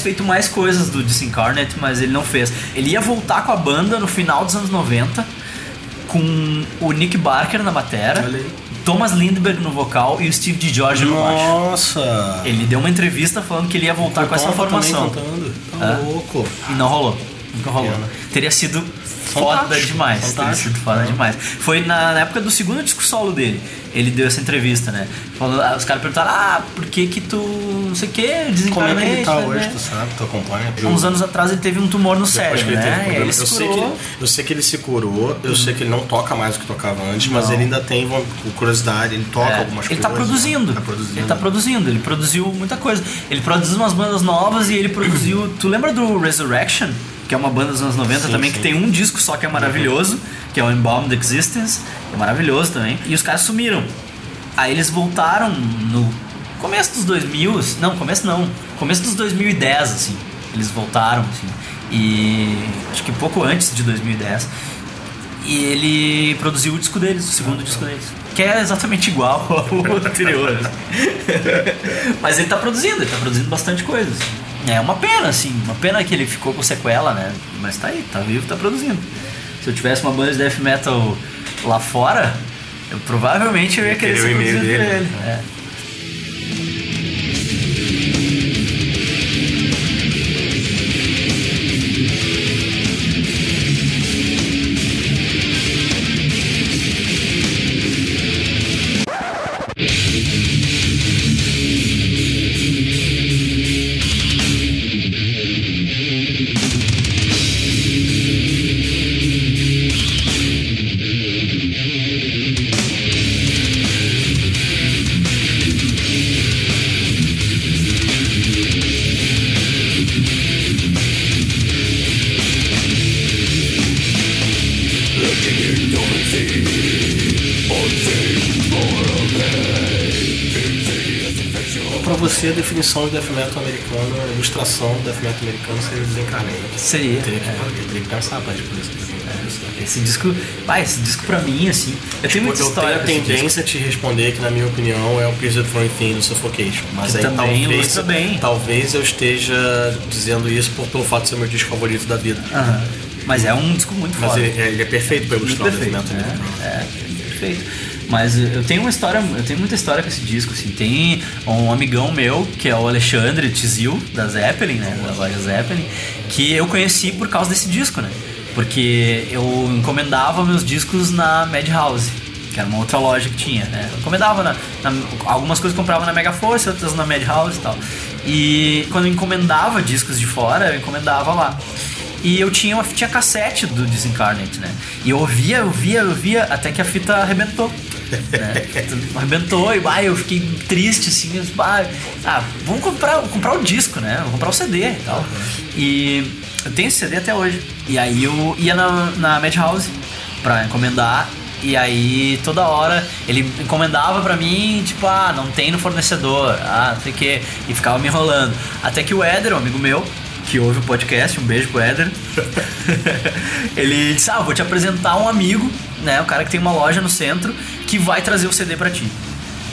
tivesse feito mais coisas do Disincarnate, mas ele não fez. Ele ia voltar com a banda no final dos anos 90, com o Nick Barker na batera, aí. Thomas Lindbergh no vocal e o Steve DiGiorgio no baixo. Nossa! Ele deu uma entrevista falando que ele ia voltar com essa formação. Tá É. louco. E não rolou. Nunca rolou. Teria sido foda Fantástico, demais. Teria fantástico. sido foda demais. Foi na, na época do segundo disco solo dele. Ele deu essa entrevista, né? Falando, ah, os caras perguntaram, ah, por que que tu não sei o que, Como é que ele tá né? hoje, tu sabe? Tu acompanha? Há uns anos atrás ele teve um tumor no cérebro, ele né? Ele se eu, sei que ele, eu sei que ele se curou, eu sei que ele não toca mais o que tocava antes, mas Não. ele ainda tem curiosidade, ele toca É, algumas ele coisas. tá produzindo. Tá produzindo. Ele tá produzindo. Ele produziu muita coisa. Ele produziu umas bandas novas e ele produziu. tu lembra do Resurrection? Que é uma banda dos anos 90 Sim, também, sim. que tem um disco só que é maravilhoso, que é o Embalmed Existence. É maravilhoso também. E os caras sumiram. Aí eles voltaram no começo dos 2000, não, começo não, começo dos 2010, assim. Eles voltaram, assim. E acho que pouco antes de 2010. E ele produziu o disco deles, o segundo disco deles. Que é exatamente igual ao anterior. assim. Mas ele tá produzindo, ele tá produzindo bastante coisa. assim. É uma pena, assim, uma pena que ele ficou com sequela, né? Mas tá aí, tá vivo, tá produzindo. Se eu tivesse uma banda de death metal lá fora, eu provavelmente eu ia querer querer o e-mail dele. ele. É. definição de death metal americano, a ilustração do death metal americano seria desencarnado. Seria. Eu teria que, é. eu teria que pensar pra essa pergunta. Esse disco, ah, esse disco pra mim, assim, eu tenho muita eu história tenho a tendência a te responder que, na minha opinião, é o Pierced from Within do Suffocation. Mas Que aí também talvez, bem. talvez eu esteja dizendo isso por, pelo fato de ser meu disco favorito da vida. Aham. Mas é um disco muito Mas foda. ele, ele é perfeito pra ilustrar o death metal né? americano. É, perfeito. Mas eu tenho uma história, eu tenho muita história com esse disco, assim. Tem um amigão meu, que é o Alexandre Tizil, da Zeppelin, né? Da loja Zeppelin, que eu conheci por causa desse disco, né? Porque eu encomendava meus discos na Madhouse, que era uma outra loja que tinha, né? Eu encomendava na, na- algumas coisas comprava na Mega Force, outras na Madhouse e tal. E quando eu encomendava discos de fora, eu encomendava lá. E eu tinha uma fitinha cassete do Disincarnate, né? E eu ouvia, eu via, eu via, até que a fita arrebentou. Né? Arrebentou e bah, eu fiquei triste, assim, eu bah, ah, vamos comprar, comprar o disco, né? Vamos comprar o CD e tal. E eu tenho esse CD até hoje. E aí eu ia na, na Madhouse pra encomendar. E aí toda hora ele encomendava pra mim, tipo, ah, não tem no fornecedor, ah, não sei o quê. E ficava me enrolando. Até que o Éder, um amigo meu, que ouve o podcast, um beijo pro Éder. ele disse: Ah, vou te apresentar um amigo, né? O cara que tem uma loja no centro que vai trazer o CD pra ti.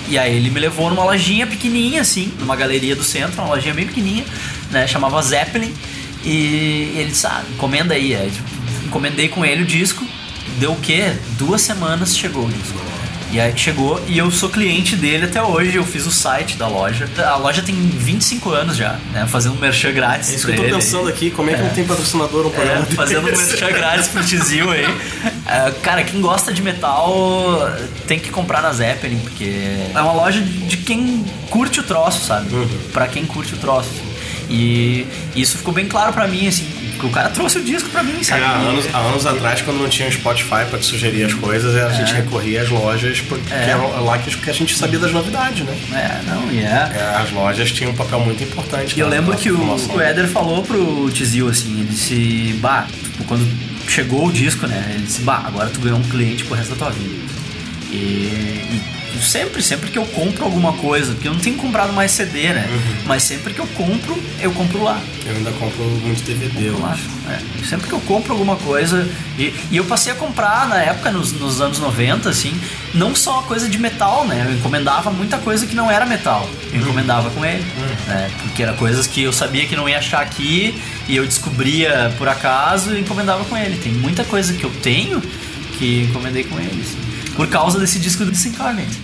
E aí ele me levou numa lojinha pequenininha, assim, numa galeria do centro, uma lojinha bem pequenininha, né? Chamava Zeppelin. E ele disse: Ah, encomenda aí. aí tipo, encomendei com ele o disco. Deu o quê? Duas semanas chegou o disco. E aí chegou e eu sou cliente dele até hoje. Eu fiz o site da loja. A loja tem 25 anos já, né? Fazendo merchan grátis. É isso que eu tô ele. pensando aqui, como é que não tem patrocinador no É, programa desse? fazendo um merchan grátis pro Tizil aí. É, cara, quem gosta de metal tem que comprar na Zeppelin, porque é uma loja de de quem curte o troço, sabe? Uhum. Pra quem curte o troço. E isso ficou bem claro pra mim, assim, que o cara trouxe o disco pra mim, sabe? É, há, E- anos, há anos atrás, quando não tinha o Spotify pra te sugerir as coisas, a gente recorria às lojas, porque É. era lá que a gente sabia das novidades, né? É, não, e é. É, As lojas tinham um papel muito importante. E eu lembro que o, o Éder falou pro Tizil assim, ele disse, bah, tipo, quando chegou o disco, né? Ele disse, bah, agora tu ganhou um cliente pro resto da tua vida. E, e sempre, sempre que eu compro alguma coisa, porque eu não tenho comprado mais CD, né? Mas sempre que eu compro, eu compro lá. Eu ainda compro muito DVD, eu Eu acho. É. Sempre que eu compro alguma coisa. E, e eu passei a comprar na época, nos, nos anos 90, assim, não só coisa de metal, né? Eu encomendava muita coisa que não era metal. Eu encomendava com ele. né? Porque era coisas que eu sabia que não ia achar aqui e eu descobria por acaso e encomendava com ele. Tem muita coisa que eu tenho que encomendei com ele. assim, por causa desse disco do Disincarnate.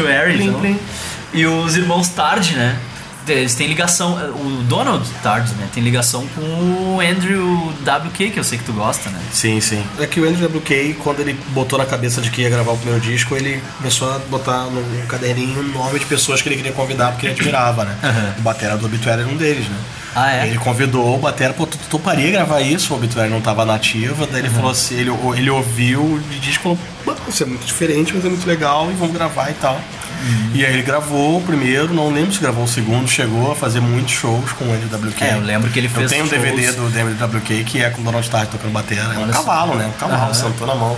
Obituary, Plim, então, plim. e os irmãos Tard, né? Eles têm ligação. O Donald Tard, né? Tem ligação com o Andrew WK, que eu sei que tu gosta, né? Sim, sim. É que o Andrew WK, quando ele botou na cabeça de que ia gravar o primeiro disco, ele começou a botar num caderninho o nome de pessoas que ele queria convidar porque ele admirava, né? Aham. O Batera do Obituary era um deles, né? Ah, é? Ele convidou o Batera, pô, tu toparia gravar isso? O Obituary não tava nativa, daí ele falou assim, ele, ele ouviu o disco e falou, "Pô, isso é muito diferente, mas é muito legal e vamos gravar e tal. Uhum. E aí ele gravou o primeiro, não lembro se gravou o segundo, chegou a fazer muitos shows com o Andrew WK. É, eu lembro que ele Eu fez tenho um DVD do Andrew WK que é com o Donald Starr tocando batera. É um Olha só. cavalo, né? Um cavalo, Aham. sentou na mão.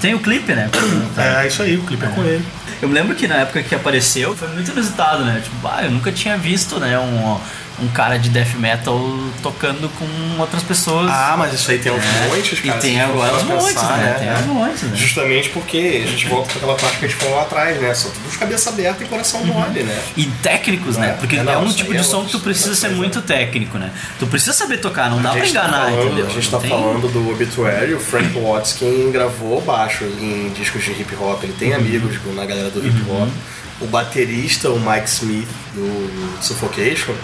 Tem o clipe, né? É isso aí, o clipe é, com ele. Eu me lembro que na época que apareceu foi muito inusitado, né? Tipo, ah, eu nunca tinha visto, né, um, um cara de death metal tocando com outras pessoas. Ah, mas isso aí tem uns É, montes, cara. E tem agora montes, pensar, né? Tem os montes, né? Justamente porque a gente volta para aquela parte que a gente falou lá atrás, né? São todos cabeça aberta e coração mole, né? E técnicos, né? É, Porque é, é, não, um isso tipo aí de é som que tu precisa ser coisa. muito técnico, né? Tu precisa saber tocar, não dá pra tá enganar, falando, entendeu? A gente Não tá tem- falando do Obituary, o Frank Watts, quem gravou baixo em discos de hip hop, ele Uhum. tem amigos na galera do hip hop. O baterista, o Mike Smith, do Suffocation,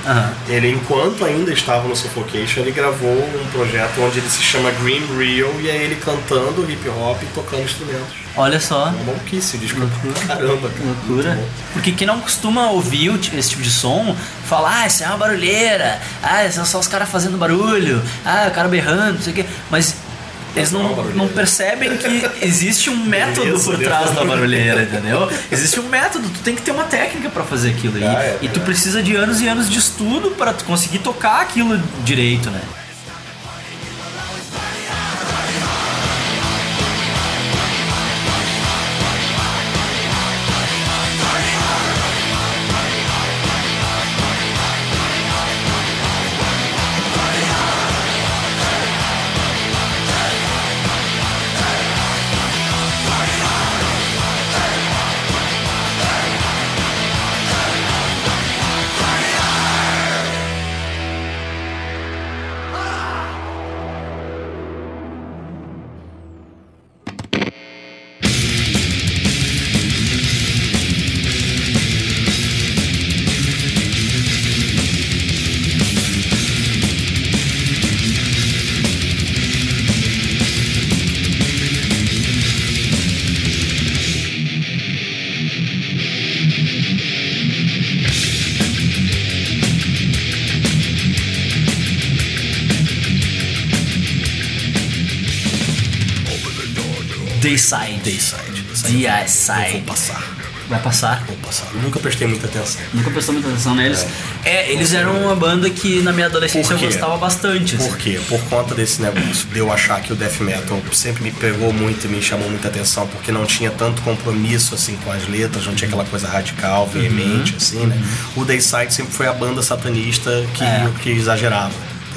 ele, enquanto ainda estava no Suffocation, ele gravou um projeto onde ele se chama Green Real e é ele cantando hip hop e tocando instrumentos. Olha só. É uma maluquice, é caramba, cara. Loucura. Porque quem não costuma ouvir esse tipo de som, fala, ah, isso é uma barulheira, ah, são só os caras fazendo barulho, ah, o cara berrando, não sei o quê. Mas eles Não não, percebem que existe um método por trás da barulheira, entendeu? Existe um método, tu tem que ter uma técnica pra fazer aquilo. E, Ah, é e tu precisa de anos e anos de estudo pra tu conseguir tocar aquilo direito, né? Dayside. Dayside. Dayside. Eu vou passar. Vai passar? Vou passar. Eu nunca prestei muita atenção. Nunca prestou muita atenção neles. É, eles eram uma banda que na minha adolescência eu gostava bastante. assim. Por quê? Por conta desse negócio de eu achar que o death metal sempre me pegou muito e me chamou muita atenção, porque não tinha tanto compromisso assim com as letras, não tinha aquela coisa radical, veemente, assim, né? O Dayside sempre foi a banda satanista que, É. que exagerava.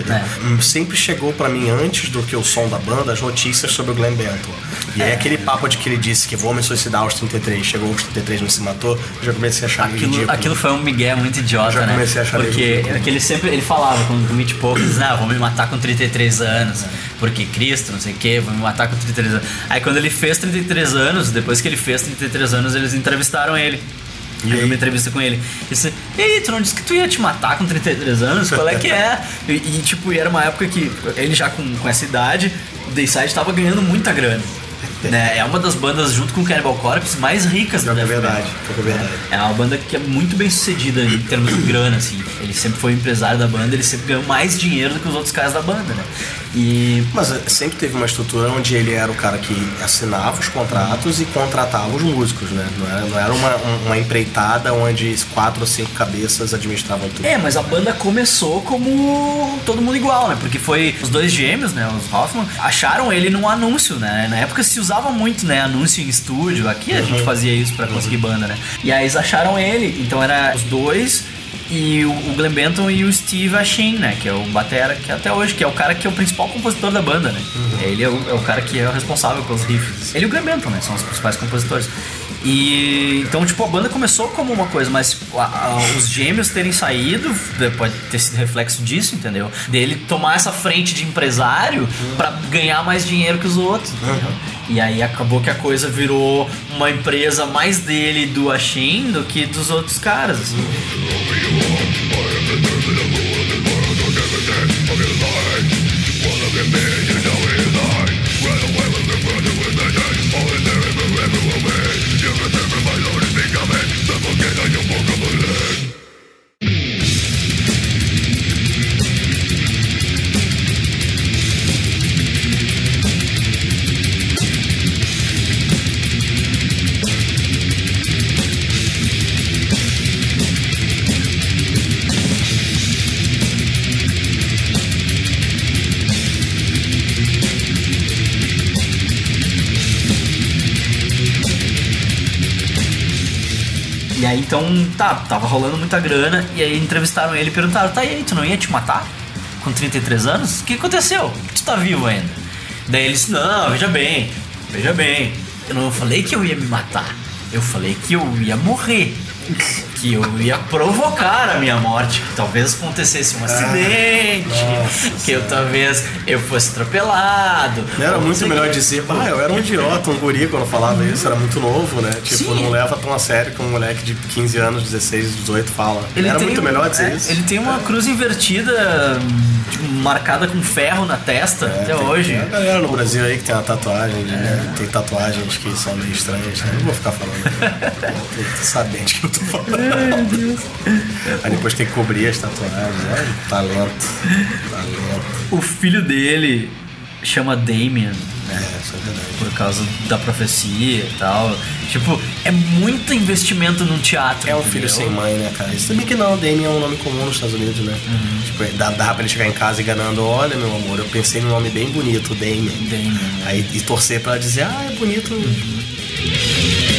É. Sempre chegou pra mim, antes do que o som da banda, as notícias sobre o Glenn Benton. E aí aquele papo de que ele disse que vou me suicidar aos 33, chegou aos 33 e não se matou, já comecei a achar Aquilo, ridículo. aquilo foi um migué muito idiota, Já né? comecei a achar Porque ridículo. porque ele sempre ele falava com o Mitch ele dizia, ah, vou me matar com 33 anos, porque Cristo, não sei o que, vou me matar com 33 anos. Aí quando ele fez 33 anos, depois que ele fez 33 anos, eles entrevistaram ele. E eu vi uma entrevista com ele. Ele disse, e aí, tu não disse que tu ia te matar com 33 anos? Qual é que é? E, e, tipo, e era uma época que ele já com, com essa idade, o Dayside tava ganhando muita grana. Né? É uma das bandas, junto com o Cannibal Corpse, mais ricas que é verdade, é verdade. É uma banda que é muito bem sucedida em termos de grana, assim. Ele sempre foi empresário da banda, ele sempre ganhou mais dinheiro do que os outros caras da banda, né? E. Mas eh, sempre teve uma estrutura onde ele era o cara que assinava os contratos e contratava os músicos, né? Não era, não era uma, um- uma empreitada onde quatro ou cinco cabeças administravam tudo. É, mas a banda começou como todo mundo igual, né? Porque foi os dois gêmeos, né? Os Hoffman, acharam ele num anúncio, né? Na época se usava muito, né? Anúncio em estúdio. Aqui a gente fazia isso pra conseguir banda, né? E aí eles acharam ele. Então era os dois e o, o Glenn Benton e o Steve Ashin, né? Que é o batera, que até hoje, que é o cara que é o principal compositor da banda, né? Ele é o, é o cara que é o responsável pelos riffs. Ele e o Glenn Benton, né? São os principais compositores. E então, tipo, a banda começou como uma coisa, mas a- a- os gêmeos terem saído pode ter sido reflexo disso, entendeu? Dele tomar essa frente de empresário pra ganhar mais dinheiro que os outros. entendeu? E aí acabou que a coisa virou uma empresa mais dele do Ashin do que dos outros caras. assim. Então, tá, tava rolando muita grana, e aí entrevistaram ele e perguntaram, tá e aí, tu não ia te matar? Com 33 anos? O que aconteceu? Tu tá vivo ainda? Daí ele disse, não, veja bem, veja bem, eu não falei que eu ia me matar, eu falei que eu ia morrer. Que eu ia provocar a minha morte, que talvez acontecesse um acidente, que eu talvez eu fosse atropelado. Era muito melhor dizer, ah, eu era um idiota, um guri quando falava isso, era muito novo, né? Tipo, Sim. não leva tão a sério que um moleque de 15 anos, 16, 18 fala. era tem muito um- melhor dizer é, isso. Ele tem uma cruz invertida, tipo, marcada com ferro na testa até É, Tem- hoje. Tem a galera no Brasil aí que tem uma tatuagem, né? Tem tatuagens que são meio estranhas, né? Não vou ficar falando. Né? Tu sabe de que eu tô falando. Aí depois tem que cobrir as tatuagens. É talento. Talento. O filho dele chama Damien, É, isso é verdade. por causa da profecia e tal. Tipo, é muito investimento num teatro. É um filho sem mãe, né, cara? Isso também que não, Damien é um nome comum nos Estados Unidos, né? Tipo, dá, dá pra ele chegar em casa enganando, olha, meu amor, eu pensei num nome bem bonito, Damien. Damien, né? Aí e torcer pra ela dizer, ah, é bonito. Não,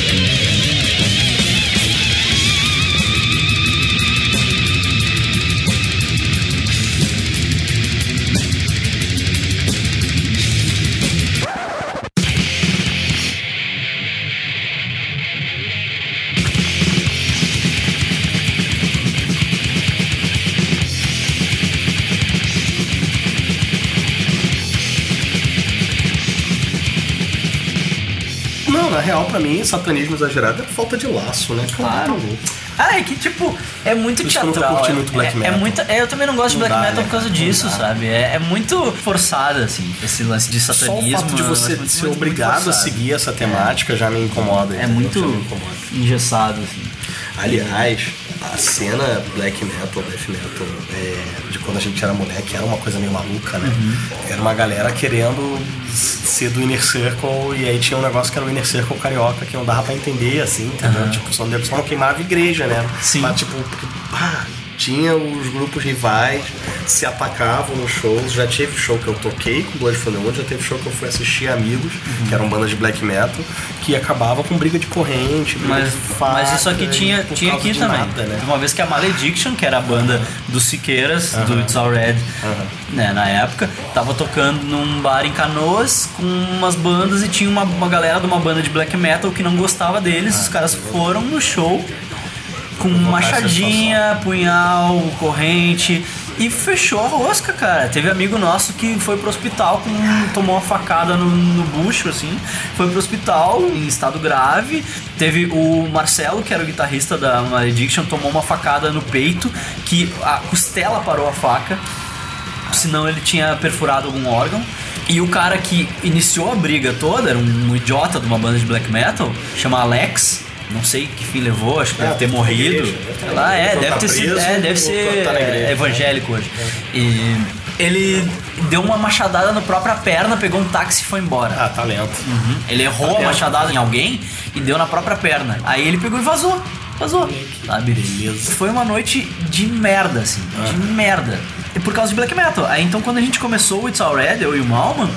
real, pra mim, satanismo exagerado é falta de laço, né? Claro. Tá. Ah, é que tipo, é muito Por que eu teatral. curti é- muito black é, metal. É, muito, é, eu também não gosto de Não black dá, metal né? por causa Não disso, sabe? É, é muito forçado, assim, esse lance de Só satanismo. o fato de é você muito- ser muito- muito obrigado a forçado. seguir essa temática já me incomoda. É muito incomoda. engessado, assim. Aliás, a cena black metal, death metal, é, de quando a gente era moleque, era uma coisa meio maluca, né? Uhum. Era uma galera querendo ser do Inner Circle, e aí tinha um negócio que era o Inner Circle carioca, que não dava pra entender, assim, entendeu? Tipo, só não queimava igreja, né? Sim. Mas, tipo, porque, pá, tinha os grupos rivais, se atacavam nos shows. Já teve show que eu toquei com Blood from the Wood, já teve show que eu fui assistir amigos, que eram bandas de black metal, que acabava com briga de corrente, briga Mas, de faca, mas isso aqui tinha, tinha aqui também. nada, né? Uma vez que a Malediction, que era a banda dos Siqueiras, do It's All Red, né, na época, tava tocando num bar em Canoas com umas bandas e tinha uma, uma galera de uma banda de black metal que não gostava deles. Ah, Os caras foram no show com machadinha, punhal, corrente. E fechou a rosca, cara. Teve amigo nosso que foi pro hospital, com, tomou uma facada no, no bucho, assim. Foi pro hospital em estado grave. Teve o Marcelo, que era o guitarrista da Malediction, tomou uma facada no peito, que a costela parou a faca. Senão ele tinha perfurado algum órgão. E o cara que iniciou a briga toda era um idiota de uma banda de black metal, chama Alex. Não sei que fim levou, acho que deve ter tá morrido. igreja, deve tá Lá é, deve Tá ter sido. preso, É, deve ou ser tá na igreja. é, evangélico hoje. E ele deu uma machadada na própria perna, pegou um táxi e foi embora. Ah, talento. Uhum. Ele errou a machadada em alguém e deu na própria perna. Aí ele pegou e vazou. Vazou. Sabe? Beleza. Foi uma noite de merda, assim. De merda. E por causa de black metal. Aí então quando a gente começou o It's All Red, eu e o Malman,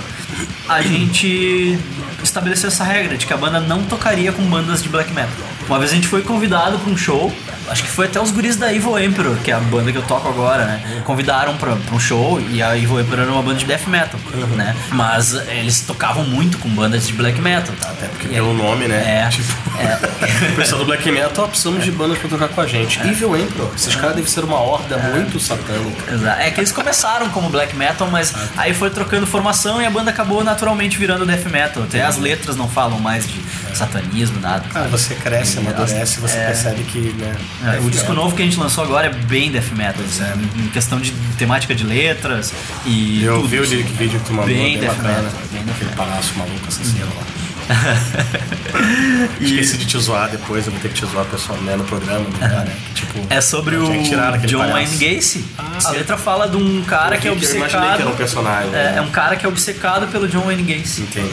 a gente estabeleceu essa regra de que a banda não tocaria com bandas de black metal. Uma vez a gente foi convidado pra um show, acho que foi até os guris da Evil Emperor, que é a banda que eu toco agora, né? Convidaram pra, pra um show e a Evil Emperor era uma banda de death metal, né? Mas eles tocavam muito com bandas de black metal, tá? Até porque Pelo nome, né? É, Tipo, é. o pessoal do Black Metal, precisamos de bandas pra tocar com a gente. Evil Emperor, esses caras devem ser uma horda muito satânica. Exato. É que eles começaram como black metal, mas aí foi trocando formação e a banda acabou naturalmente virando death metal. Até as letras não falam mais de satanismo, nada. Cara, você cresce, amadurece, você É. percebe que, né? É, o disco novo que a gente lançou agora é bem death metal, assim, em questão de temática de letras e Eu tudo. vi o lyric vídeo que tu mandou, Bem bem, death bacana. metal, bem death Aquele metal. palhaço maluco assassino lá. Esqueci de te zoar depois, eu vou ter que te zoar pessoal, né, no programa, né, que, tipo, É sobre o John. Wayne Gacy. a sim. letra fala de um cara que é obcecado. que era um personagem, É, né? é um cara que é obcecado pelo John Wayne Gacy. Entendi.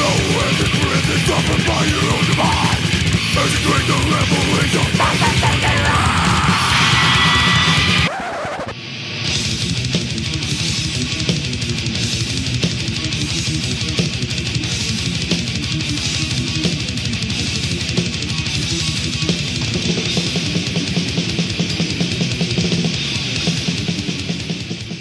flow and the grid is suffered by your own divine As you drink the revolution.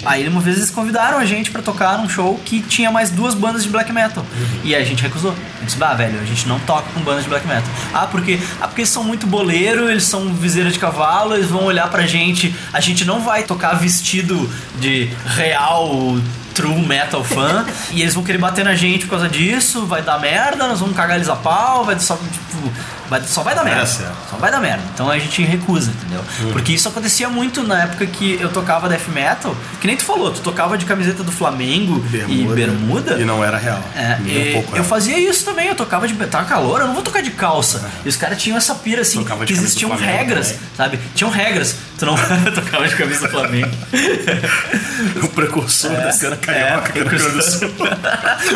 Aí uma vez eles convidaram a gente pra tocar num show que tinha mais duas bandas de black metal. E a gente recusou. A gente disse, ah, velho, a gente não toca com bandas de black metal. Ah, porque, ah, porque eles são muito boleiro, eles são viseira de cavalo, eles vão olhar pra gente. A gente não vai tocar vestido de real true metal fã e eles vão querer bater na gente por causa disso, vai dar merda, nós vamos cagar eles a pau, vai só, tipo, vai, só vai dar merda. Só vai dar merda. Então a gente recusa, entendeu? Porque isso acontecia muito na época que eu tocava death metal, que nem tu falou, tu tocava de camiseta do Flamengo e bermuda. E não era real. É, e um pouco eu fazia isso também, eu tocava de. Tava calor, eu não vou tocar de calça. E os caras tinham essa pira assim, Tocava que existiam regras, também. sabe? Tinham regras. Tu não tocava de camisa do Flamengo. O precursor da cena carioca, é, do Rio Grande do Sul.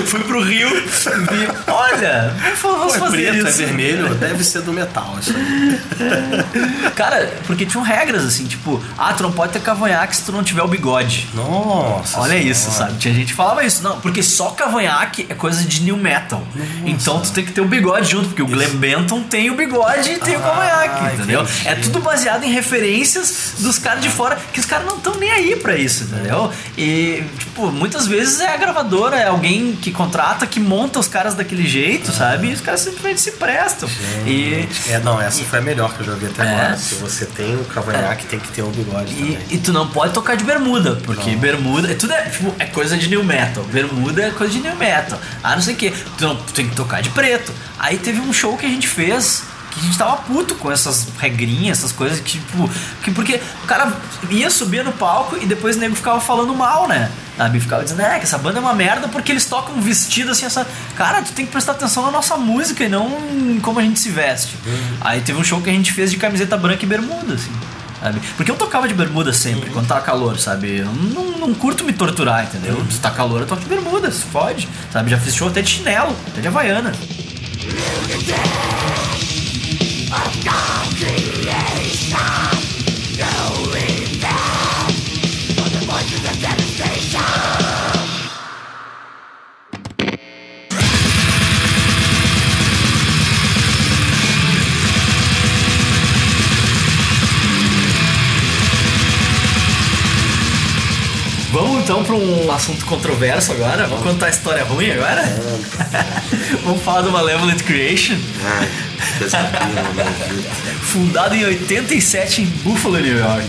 Fui pro Rio e olha, vamos Pô, é fazer preto, é isso. vermelho, deve ser do metal isso aí. Cara, porque tinham regras assim, tipo, ah, tu não pode ter cavanhaque se tu não tiver o bigode. Nossa. Olha senhora. isso, sabe? Tinha gente que falava isso. Não, porque só cavanhaque é coisa de new metal. Então tu tem que ter o bigode junto, porque o Glenn Benton tem o bigode e tem o cavanhaque, entendeu? Ah, entendi. É tudo baseado em referências dos caras de fora, que os caras não estão nem aí pra isso, entendeu? E, tipo, muitas vezes é a gravadora, é alguém que contrata, que monta os caras daquele jeito, sabe? E os caras simplesmente se prestam. E, É, não, essa foi a melhor que eu já vi até É. agora. Se você tem o cavanhaque, tem que ter o bigode E, também. e tu não pode tocar de bermuda, porque bermuda é tudo é, tipo, é coisa de new metal. Bermuda é coisa de new metal. Ah, não sei o que. Tu, não, tu tem que tocar de preto. Aí teve um show que a gente fez que a gente tava puto com essas regrinhas, essas coisas que, tipo. Que, porque o cara ia subir no palco e depois o nego ficava falando mal, né? Sabe? Ficava dizendo, é, que essa banda é uma merda porque eles tocam vestido assim, essa. Cara, tu tem que prestar atenção na nossa música e não em como a gente se veste. Aí teve um show que a gente fez de camiseta branca e bermuda, assim sabe? Porque eu tocava de bermuda sempre, quando tava calor, sabe? Eu não, não curto me torturar, entendeu? Se tá calor, eu toco de bermuda, se fode, sabe? Já fiz show até de chinelo, até de havaiana então para um assunto controverso agora. Vamos contar a história ruim agora? Vamos falar do Malevolent Creation. Fundado em 87 em Buffalo, New York.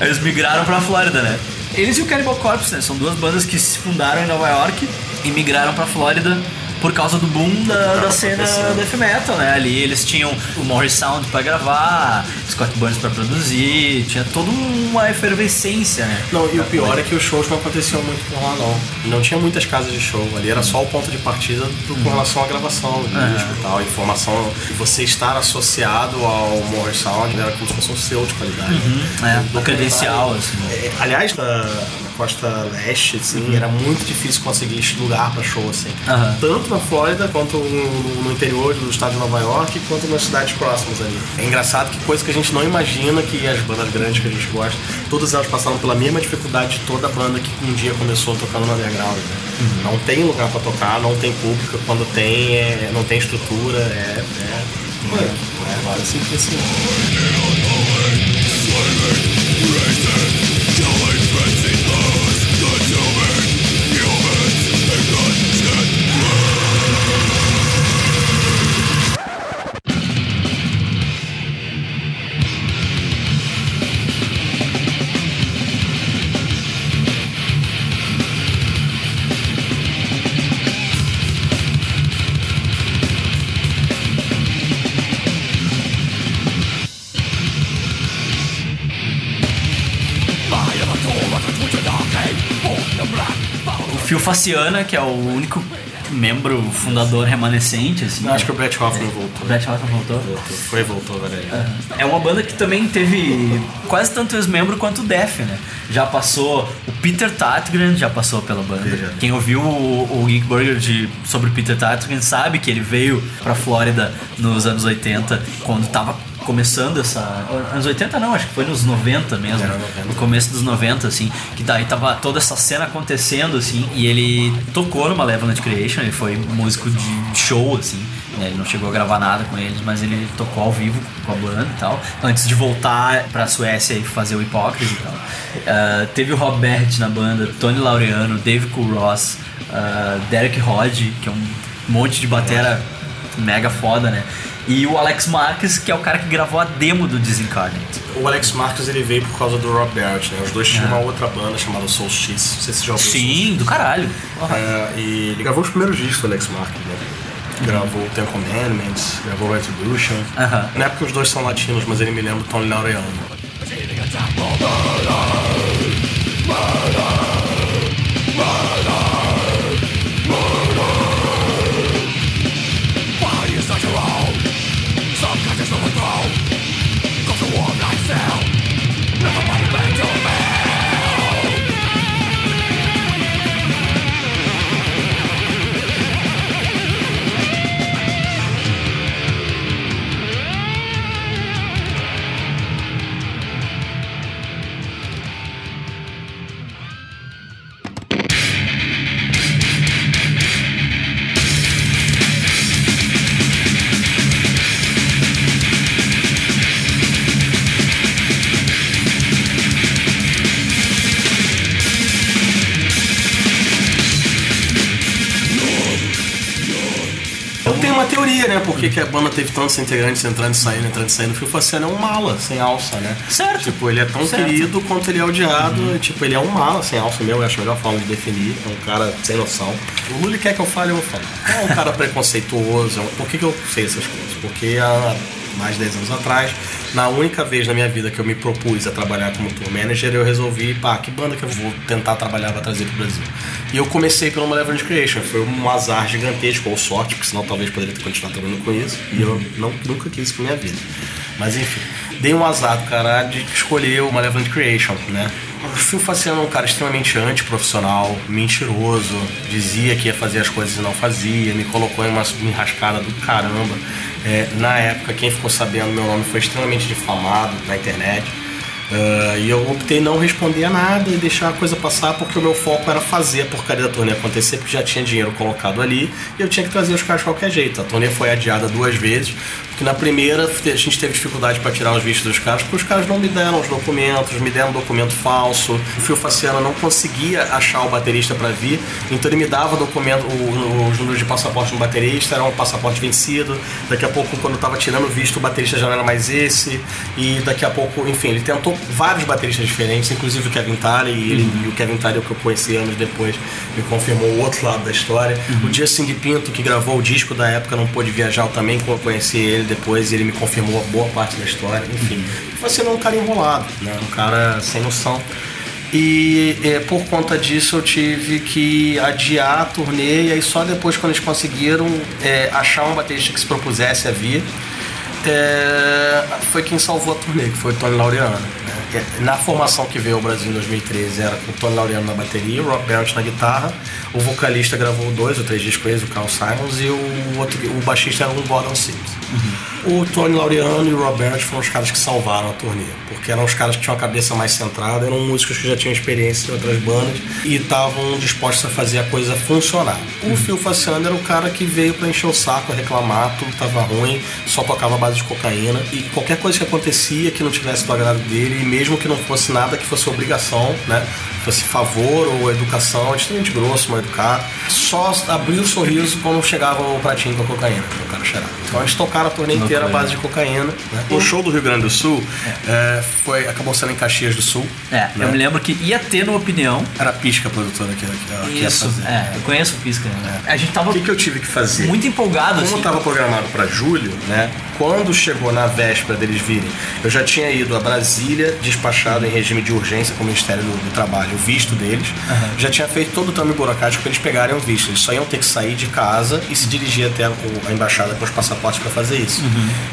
Eles migraram pra Flórida, né? Eles e o Cannibal Corpse, né? São duas bandas que se fundaram em Nova York e migraram pra Flórida por causa do boom da, da cena death metal, né? Ali eles tinham o Morris Sound pra gravar, Scott Burns pra produzir, tinha toda uma efervescência, né? Não, e o pior é que os shows não aconteciam muito por lá, não. Não tinha muitas casas de show. Ali era só o ponto de partida do- com relação à gravação do disco e tal. Informação, você estar associado ao Morris Sound era como se fosse um selo de qualidade. É, Do o credencial, assim. É, aliás, na costa leste, assim, era muito difícil conseguir lugar pra show, assim. Aham. Tanto na Flórida, quanto no, no interior do estado de Nova York, quanto nas cidades próximas ali. É engraçado que coisa que a gente não imagina que as bandas grandes que a gente gosta, todas elas passaram pela mesma dificuldade de toda banda que um dia começou tocando no underground. Né? Não tem lugar pra tocar, não tem público, quando tem, é, não tem estrutura, é. é, é, é agora sim assim. Faciana, que é o único membro fundador remanescente, assim. Eu acho que o Brett Hoffman voltou. o Brett Hoffman voltou. Voltou. Foi e voltou, velho. É uma banda que também teve quase tanto ex-membro quanto o Def, né? Já passou o Peter Tatgren, já passou pela banda. Veja. Quem ouviu o, o Geek Burger de, sobre o Peter Tatgren sabe que ele veio pra Flórida nos anos 80, quando tava começando essa. Anos 80 não, acho que foi nos 90 mesmo. Era 90. No começo dos 90, assim. Que daí tava toda essa cena acontecendo, assim. E ele tocou no Malevolent Creation, ele foi músico de show, assim. né, Ele não chegou a gravar nada com eles, mas ele tocou ao vivo com a banda e tal. Antes de voltar pra Suécia e fazer o Hipócrita e tal. Ah, teve o Rob Barrett na banda, Tony Laureano, Dave Cool Ross, ah, Derek Rod, que é um monte de batera mega foda, né? E o Alex Marques, que é o cara que gravou a demo do Disincarnate. O Alex Marques ele veio por causa do Rob Barrett, né? Os dois tinham uma outra banda chamada Solstice. Não sei se você já ouviu Sim, do caralho. Solstice. É, e ele gravou os primeiros discos do Alex Marques, né? Gravou Ten Commandments, gravou Retribution. Aham. Não é porque os dois são latinos, mas ele me lembra o Tony Laureano. Eu teoria, né? Por que, que a banda teve tantos integrantes entrando e saindo, entrando e saindo? O Phil Faciano é um mala, sem alça, né? Certo. Tipo, ele é tão Certo. querido quanto ele é odiado. Tipo, ele é um mala sem alça mesmo, eu acho a melhor forma de definir. É um cara sem noção. O Lully quer que eu fale, eu vou falar. É um cara preconceituoso. Por que, que eu sei essas coisas? Porque há mais de 10 anos atrás, na única vez na minha vida que eu me propus a trabalhar como tour manager, eu resolvi, pá, que banda que eu vou tentar trabalhar pra trazer pro Brasil. E eu comecei pelo Malevolent Creation. Foi um azar gigantesco, ou sorte, porque senão talvez poderia ter continuado trabalhando com isso. E eu não, nunca quis isso pra minha vida. Mas enfim, dei um azar do caralho de escolher o Malevolent Creation, né? O Phil Faciano é um cara extremamente antiprofissional, mentiroso, dizia que ia fazer as coisas e não fazia, me colocou em uma enrascada do caramba. É, na época, quem ficou sabendo meu nome foi extremamente difamado na internet. Ah, e eu optei não responder a nada e deixar a coisa passar porque o meu foco era fazer a porcaria da turnê acontecer, porque já tinha dinheiro colocado ali e eu tinha que trazer os caras de qualquer jeito. A turnê foi adiada duas vezes, porque na primeira a gente teve dificuldade para tirar os vistos dos caras, porque os caras não me deram os documentos, me deram um documento falso. O Fio Faciano não conseguia achar o baterista para vir, então ele me dava documento, os números de passaporte no baterista, era um passaporte vencido. Daqui a pouco, quando eu tava tirando o visto, o baterista já não era mais esse. E daqui a pouco, enfim, ele tentou vários bateristas diferentes, inclusive o Kevin Talley, e, ele, e o Kevin Talley, que eu conheci anos depois, me confirmou o outro lado da história. O Justin Pinto, que gravou o disco da época, não pôde viajar, eu também conheci ele depois, e ele me confirmou a boa parte da história. Enfim, você não é um cara enrolado, né? um cara sem noção. E é, por conta disso eu tive que adiar a turnê e aí só depois quando eles conseguiram é, achar um baterista que se propusesse a vir é, foi quem salvou a turnê, que foi o Tony Laureano. né? Na formação que veio ao Brasil em 2013 era com o Tony Laureano na bateria, o Rob Belt na guitarra, o vocalista gravou dois ou três discos com eles, o Carl Simons, e o, outro, o baixista era o Gordon Sims. O Tony Laureano e o Robert foram os caras que salvaram a turnê, porque eram os caras que tinham a cabeça mais centrada, eram músicos que já tinham experiência em outras bandas e estavam dispostos a fazer a coisa funcionar. O Phil Faciano era o cara que veio pra encher o saco, reclamar, tudo tava ruim, só tocava a base de cocaína e qualquer coisa que acontecia que não tivesse do agrado dele, e mesmo que não fosse nada que fosse obrigação, né? Fosse favor ou educação, extremamente grosso, mal educado, só abria o sorriso quando chegava o pratinho com a cocaína, o cara cheirava. Então eles tocaram a turnê inteira à base de cocaína. Né? O show do Rio Grande do Sul é, foi, acabou sendo em Caxias do Sul. É, né? eu me lembro que ia ter no Opinião. Era a Pisca a produtora que, que, que Isso, fazer. é, eu conheço o Pisca. né? A gente tava O que, que eu tive que fazer? muito empolgado, Como assim. estava programado para julho, né? Quando chegou na véspera deles virem, eu já tinha ido a Brasília, despachado em regime de urgência com o Ministério do, do Trabalho, o visto deles. Já tinha feito todo o trâmite burocrático para eles pegarem o visto. Eles só iam ter que sair de casa e se dirigir até a embaixada com os passaportes para fazer isso.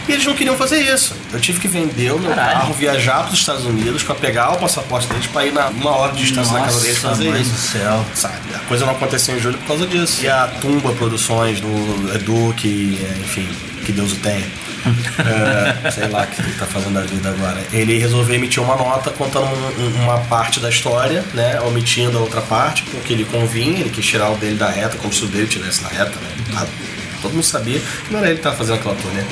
E eles não queriam fazer isso. Eu tive que vender o meu Caralho. carro, viajar para os Estados Unidos para pegar o passaporte deles para ir na uma hora de distância da casa deles Nossa, fazer mãe isso do céu. sabe? A coisa não aconteceu em julho por causa disso. E a Tumba Produções do Edu, que, é, enfim, que Deus o tenha. É, sei lá que ele tá fazendo da vida agora. Ele resolveu emitir uma nota contando um- um- uma parte da história, né? Omitindo a outra parte, porque ele convinha, ele quis tirar o dele da reta, como se o dele estivesse na reta, né? Tá- Todo mundo sabia que não era ele que estava fazendo aquela turnê.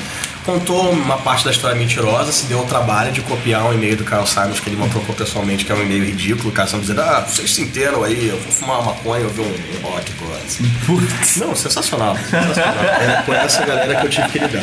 Contou uma parte da história mentirosa, se deu o trabalho de copiar um e-mail do Carl Simons que ele mandou pessoalmente, que é um e-mail ridículo. O Carl Simons dizendo, ah, vocês se inteiram aí, eu vou fumar uma maconha, ouvir um rock agora. assim. Não, sensacional. sensacional. É com essa galera que eu tive que lidar.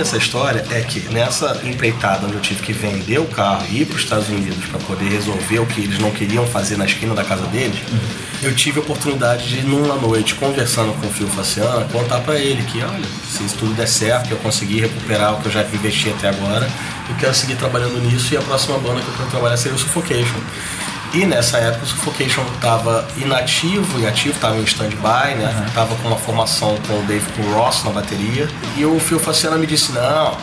Dessa história é que nessa empreitada onde eu tive que vender o carro e ir para os Estados Unidos para poder resolver o que eles não queriam fazer na esquina da casa deles, eu tive a oportunidade de, numa noite, conversando com o Fio Faciano, contar para ele que, olha, se isso tudo der certo, que eu consegui recuperar o que eu já investi até agora, eu quero seguir trabalhando nisso e a próxima banda que eu quero trabalhar seria o Suffocation. E nessa época o Suffocation estava inativo, inativo, estava em stand-by, né? Tava com uma formação com o Dave com o Ross na bateria. E o Phil Faciano me disse, não,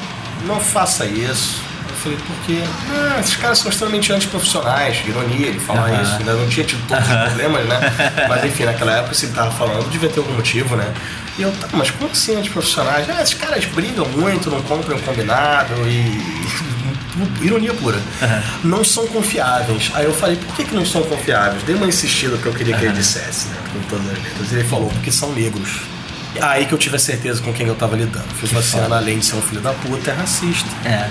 não faça isso. Eu falei, por quê? Ah, esses caras são extremamente antiprofissionais, ironia ele falar Aham. isso, ainda não tinha tido todos os problemas, né? Mas enfim, naquela época se ele tava falando, devia ter algum motivo, né? E eu, tá, mas como assim antiprofissionais? Ah, esses caras brigam muito, não cumprem o combinado e. Ironia pura. Não são confiáveis. Aí eu falei, por que, que não são confiáveis? Dei uma insistida que eu queria que ele dissesse, né? Com todas as letras. Ele falou, porque são negros. Aí que eu tive a certeza com quem eu tava lidando. Fiz uma cena, além de ser um filho da puta, é racista. É.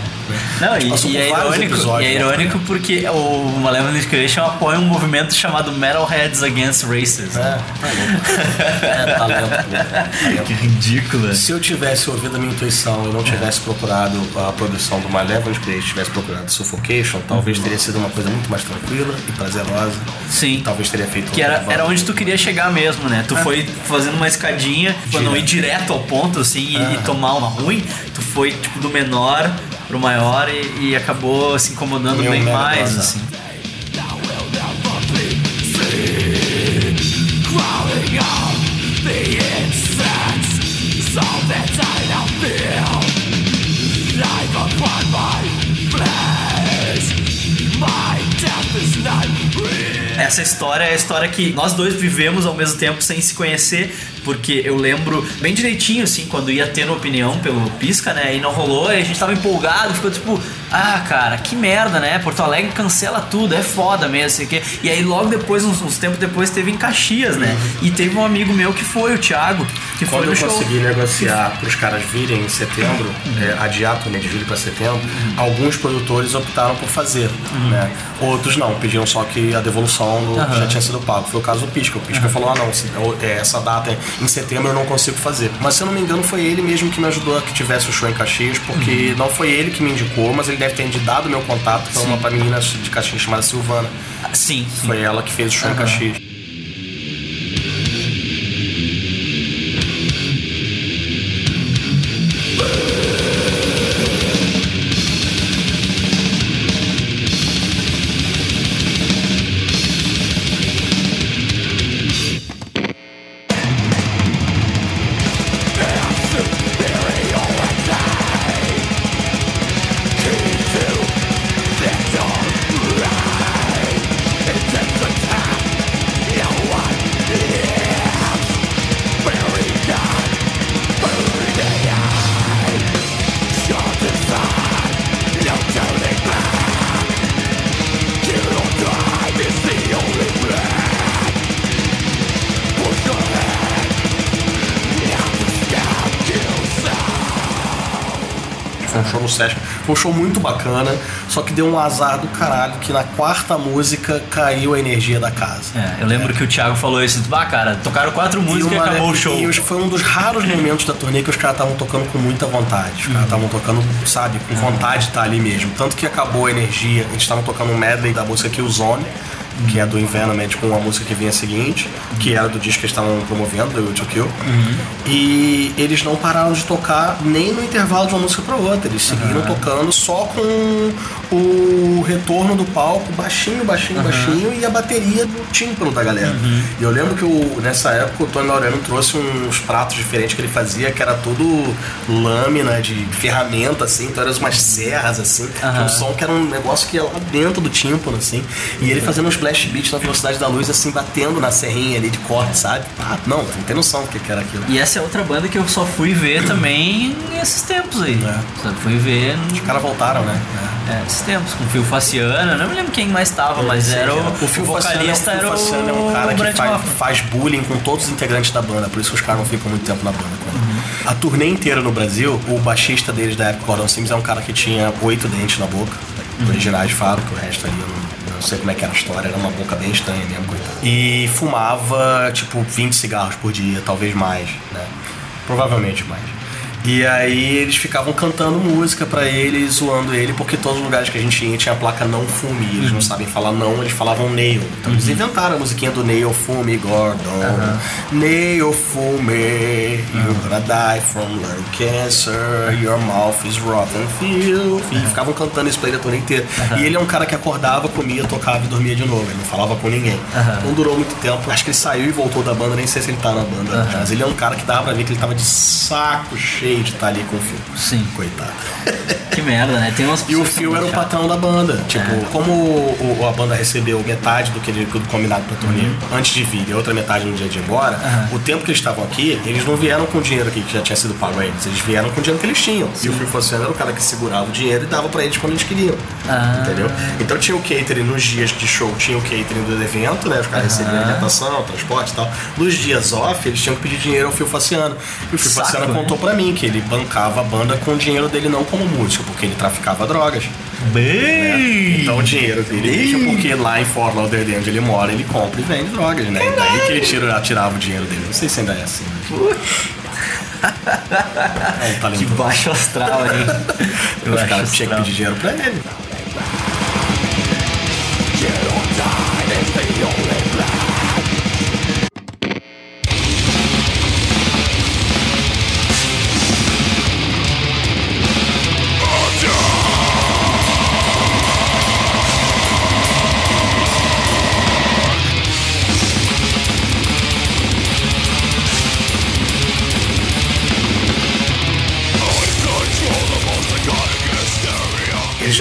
Não, e, passou e por é irônico, e é né? irônico porque o Malevolent Creation apoia um movimento chamado Metalheads Against Racists. É, tá louco. É talento. né? Que ridícula. Se eu tivesse ouvido a minha intuição e não tivesse procurado a produção do Malevolent Creation, tivesse procurado Suffocation, talvez teria sido uma coisa muito mais tranquila e prazerosa. Sim. Talvez teria feito Que era, era onde tu queria chegar mesmo, né? Tu foi fazendo uma escadinha pra não ir direto ao ponto, assim, e, e tomar uma ruim. Tu foi, tipo, do menor pro maior e, e acabou se incomodando Meu bem mais, banda. assim. Crawling up the insects, so that I now feel life upon my flesh. My death is not. Essa história é a história que nós dois vivemos ao mesmo tempo sem se conhecer, porque eu lembro bem direitinho, assim, quando ia tendo opinião pelo Pisca, né? E não rolou, e a gente tava empolgado, ficou tipo, ah, cara, que merda, né? Porto Alegre cancela tudo, é foda mesmo, sei o quê. E aí logo depois, uns, uns tempos depois, teve em Caxias, né? E teve um amigo meu que foi, o Thiago, que foi Quando no eu show. consegui negociar para os caras virem em setembro, é, adiar a turnê de julho para setembro, alguns produtores optaram por fazer, né? Outros não, pediram só que a devolução Aham. já tinha sido pago. Foi o caso do Pisca. O Pisca falou: ah, não, é, essa data é em setembro eu não consigo fazer. Mas se eu não me engano, foi ele mesmo que me ajudou a que tivesse o show em Caxias, porque não foi ele que me indicou, mas ele deve ter dado meu contato para uma menina de Caxias chamada Silvana. Sim, sim. Foi ela que fez o show em. Caxias. Sesc. Foi um show muito bacana, só que deu um azar do caralho que na quarta música caiu a energia da casa. É, eu lembro que o Thiago falou isso, bah, cara, tocaram quatro músicas e, uma- acabou o show. e os- foi um dos raros momentos da turnê que os caras estavam tocando com muita vontade. Os caras estavam tocando, sabe, com vontade de estar ali mesmo. Tanto que acabou a energia. A gente estava tocando um medley da música Killzone, que é do Envenomment, com a música que vinha seguinte, que era do disco que eles estavam promovendo, The Will to Kill. E eles não pararam de tocar nem no intervalo de uma música para outra. Eles seguiram tocando só com o retorno do palco baixinho, baixinho, baixinho e a bateria do tímpano da galera. E eu lembro que o- nessa época o Tony Laureano trouxe uns pratos diferentes que ele fazia, que era tudo lâmina de ferramenta, assim, então eram umas serras, assim, tinha um som que era um negócio que ia lá dentro do tímpano, assim, e ele fazendo uns flash beats na velocidade da luz, assim, batendo na serrinha ali de corte, sabe? Ah, não, não tem noção do que era aquilo. E essa é outra banda que eu só fui ver também nesses tempos aí. É. Só fui ver Os caras voltaram, né? é, nesses tempos, com o Phil Faciano, eu não me lembro quem mais tava, mas era o, o Phil o vocalista era o, Faciano é um cara que faz, faz bullying com todos os integrantes da banda, por isso que os caras não ficam muito tempo na banda ele. A turnê inteira no Brasil, o baixista deles da época, Gordon Sims, é um cara que tinha oito dentes na boca, originais de fábrica, o resto ali eu não, não sei como é que era a história, era uma boca bem estranha mesmo, coitado. E fumava, tipo, 20 cigarros por dia, talvez mais, né? Provavelmente mais. E aí eles ficavam cantando música pra ele, zoando ele, porque todos os lugares que a gente ia tinha a placa não fume. Eles não sabem falar não, eles falavam nail. Então eles inventaram a musiquinha do nail fume Gordon. Nail fume, you're gonna die from lung cancer, your mouth is rotten filth. E ficavam cantando isso pra ele a turnê inteira. E ele é um cara que acordava, comia, tocava e dormia de novo. Ele não falava com ninguém. Não durou muito tempo. Acho que ele saiu e voltou da banda, nem sei se ele tá na banda. Mas ele é um cara que dava pra ver que ele tava de saco cheio Cage tá ali com o Phil. Sim. Coitado. Que merda, né? Tem umas E o Phil era o patrão da banda. Tipo, como o- o- a banda recebeu metade do que ele do combinado pra turnê Uhum. antes de vir e a outra metade no dia de ir embora, o tempo que eles estavam aqui, eles não vieram com o dinheiro aqui que já tinha sido pago a eles. Eles vieram com o dinheiro que eles tinham. E o Phil Fossano era o cara que segurava o dinheiro e dava pra eles quando eles queriam. Ah. Entendeu? Então tinha o catering nos dias de show, tinha o catering do evento, né? Os caras recebiam alimentação, transporte e tal. Nos dias off, eles tinham que pedir dinheiro ao Phil Faciano. E o Phil Faciano né? contou pra mim que ele bancava a banda com o dinheiro dele não como músico, porque ele traficava drogas. Bem. Então o dinheiro dele deixa porque lá em Fort Lauderdale, onde ele mora, ele compra e vende drogas, né? E daí que ele tira, tirava o dinheiro dele. Não sei se ainda é assim. Né? É Que baixo astral aí. Os caras tinham que pedir dinheiro pra ele.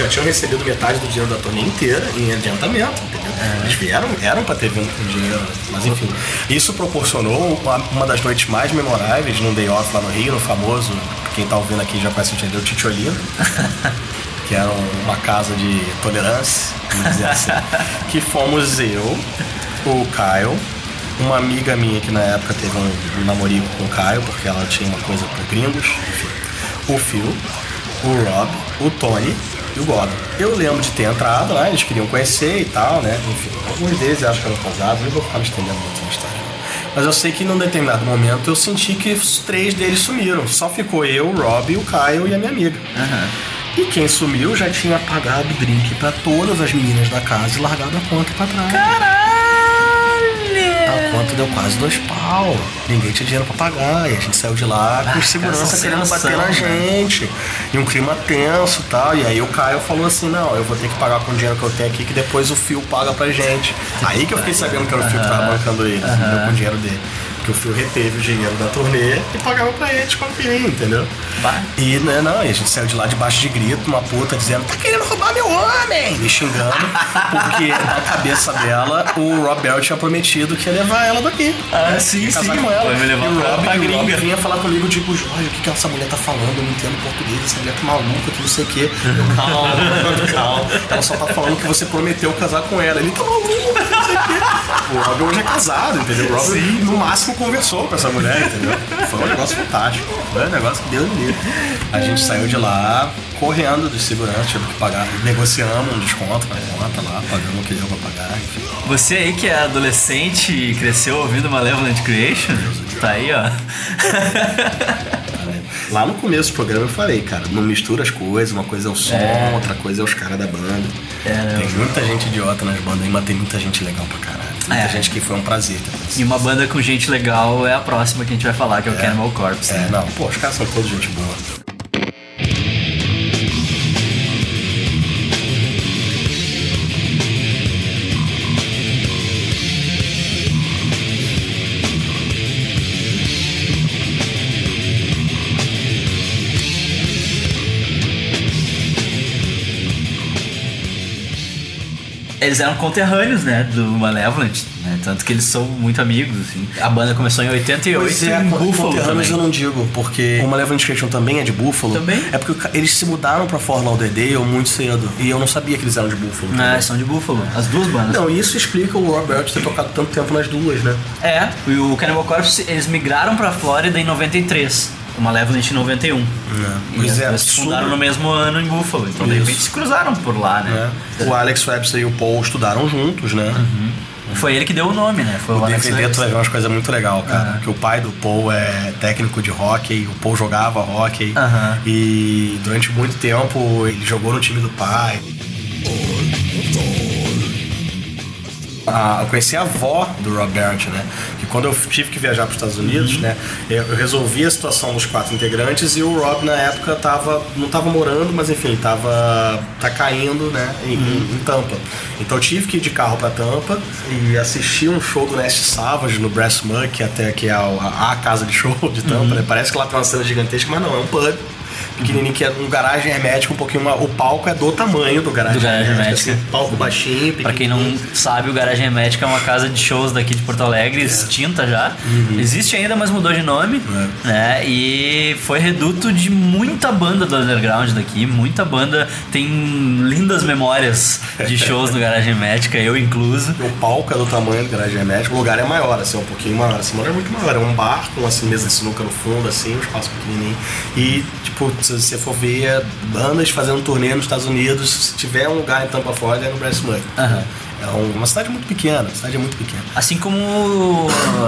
Já tinham recebido metade do dinheiro da turnê inteira em adiantamento, entendeu? Eles vieram, eram pra ter vindo com dinheiro, mas enfim. Isso proporcionou uma, uma das noites mais memoráveis num day off lá no Rio, no famoso, quem tá ouvindo aqui já conhece o entendeu, Titiolino. que era uma casa de tolerância, vamos dizer assim. que fomos eu, o Caio, uma amiga minha que na época teve um, um namorico com o Caio, porque ela tinha uma coisa por gringos, enfim. O Phil, o Rob, o Tony e o Gordon. Eu lembro de ter entrado lá, eles queriam conhecer e tal, né? Enfim, alguns deles eu acho que eram casados, não vou ficar me estendendo muito na história. Mas eu sei que num determinado momento eu senti que os três deles sumiram. Só ficou eu, o Rob, o Caio e a minha amiga. E quem sumiu já tinha pagado drink pra todas as meninas da casa e largado a conta pra trás. A conta deu quase dois pau. Ninguém tinha dinheiro pra pagar. E a gente saiu de lá com Ah, segurança cara, querendo bater na gente. E um clima tenso e tal. E aí o Caio falou assim: não, eu vou ter que pagar com o dinheiro que eu tenho aqui, que depois o Fio paga pra gente. Aí que eu fiquei sabendo que era o Fio que tava bancando ele? Com o dinheiro dele. Porque o Fio reteve o dinheiro da turnê e pagava pra eles queria, entendeu? Vai. E né, não, e a gente saiu de lá debaixo de grito, uma puta dizendo, tá querendo roubar meu homem! Me xingando, porque na cabeça dela o Rob Bell tinha prometido que ia levar ela daqui. Ah, sim, Ia casar sim. com ela. Vai me levar e o Rob, pra o Rob vinha falar comigo, tipo, Jorge, o que, que essa mulher tá falando? Eu não entendo português, essa mulher tá maluca, que não sei o quê. Eu, calma, calma. Ela só tá falando que você prometeu casar com ela. Ele tá maluco, não sei o quê. O Rob hoje é casado, entendeu? O Rob no máximo conversou com essa mulher, entendeu? Foi um negócio fantástico. Foi um negócio que me livre. A gente saiu de lá correndo dos seguranças, tive que pagar. Negociamos um desconto na conta lá, pagamos o que deu pra pagar, enfim. Você aí que é adolescente e cresceu ouvindo Malevolent Creation, tá aí, ó. Lá no começo do programa eu falei, cara, não mistura as coisas, uma coisa é o som, outra coisa é os caras da banda. É, tem muita gente idiota nas bandas aí, mas tem muita gente legal pra caralho. Muita É. gente que foi um prazer. E uma banda com gente legal é a próxima que a gente vai falar, que é o Cannibal Corpse. É, né? não, pô, os caras são todos gente boa. Eles eram conterrâneos, né, do Malevolent, né? Tanto que eles são muito amigos, assim. A banda começou em 88 Pois é, em Buffalo também. eu não digo, porque o Malevolent Creation também é de Buffalo. Também? É porque eles se mudaram pra Fort Lauderdale muito cedo. E eu não sabia que eles eram de Buffalo. Ah, entendeu? são de Buffalo, as duas bandas. Não, isso explica o Robert ter tocado tanto tempo nas duas, né? É, e o Cannibal Corpse, eles migraram pra Flórida em 93. O Malevolent em 91. E Pois eles é, se fundaram no mesmo ano em Buffalo. Então, de Isso. repente, se cruzaram por lá, né? O Alex Webster e o Paul estudaram juntos, né? Foi ele que deu o nome, né? Foi o, O Alex DVD tu Webster. vai ver umas coisas muito legais, cara. Que o pai do Paul é técnico de hockey, o Paul jogava hockey. Aham. E durante muito tempo ele jogou no time do pai. a- eu conheci a avó do Rob Barrett, né? Quando eu tive que viajar para os Estados Unidos, né? Eu, resolvi a situação dos quatro integrantes e o Rob na época tava, não tava morando, mas enfim, tava tá caindo, né? Em, em- em Tampa. Então eu tive que ir de carro para Tampa e assistir um show do Nest Savage no Brass que até que é a, a- a casa de show de Tampa, né? Parece que lá tem uma cena gigantesca, mas não, é um pub. Pequenininho que é um garagem hermético, um pouquinho. O palco é do tamanho do garagem, Do garagem hermético. hermético. assim, palco baixinho, Pra quem não sabe, o Garagem Hermética é uma casa de shows daqui de Porto Alegre, extinta já. Existe ainda, mas mudou de nome. Né? E foi reduto de muita banda do underground daqui. Muita banda tem lindas memórias de shows no Garagem Hermética, eu incluso. O palco é do tamanho do garagem hermético, o lugar é maior, assim, um pouquinho maior. Assim, não é muito maior, é um bar com assim, mesa de sinuca no fundo, assim, um espaço pequenininho. E, tipo, se você for ver bandas fazendo turnê nos Estados Unidos, se tiver um lugar em Tampa, Florida, é no Brass Mug. Aham. É um- uma cidade muito pequena, cidade é muito pequena. Assim como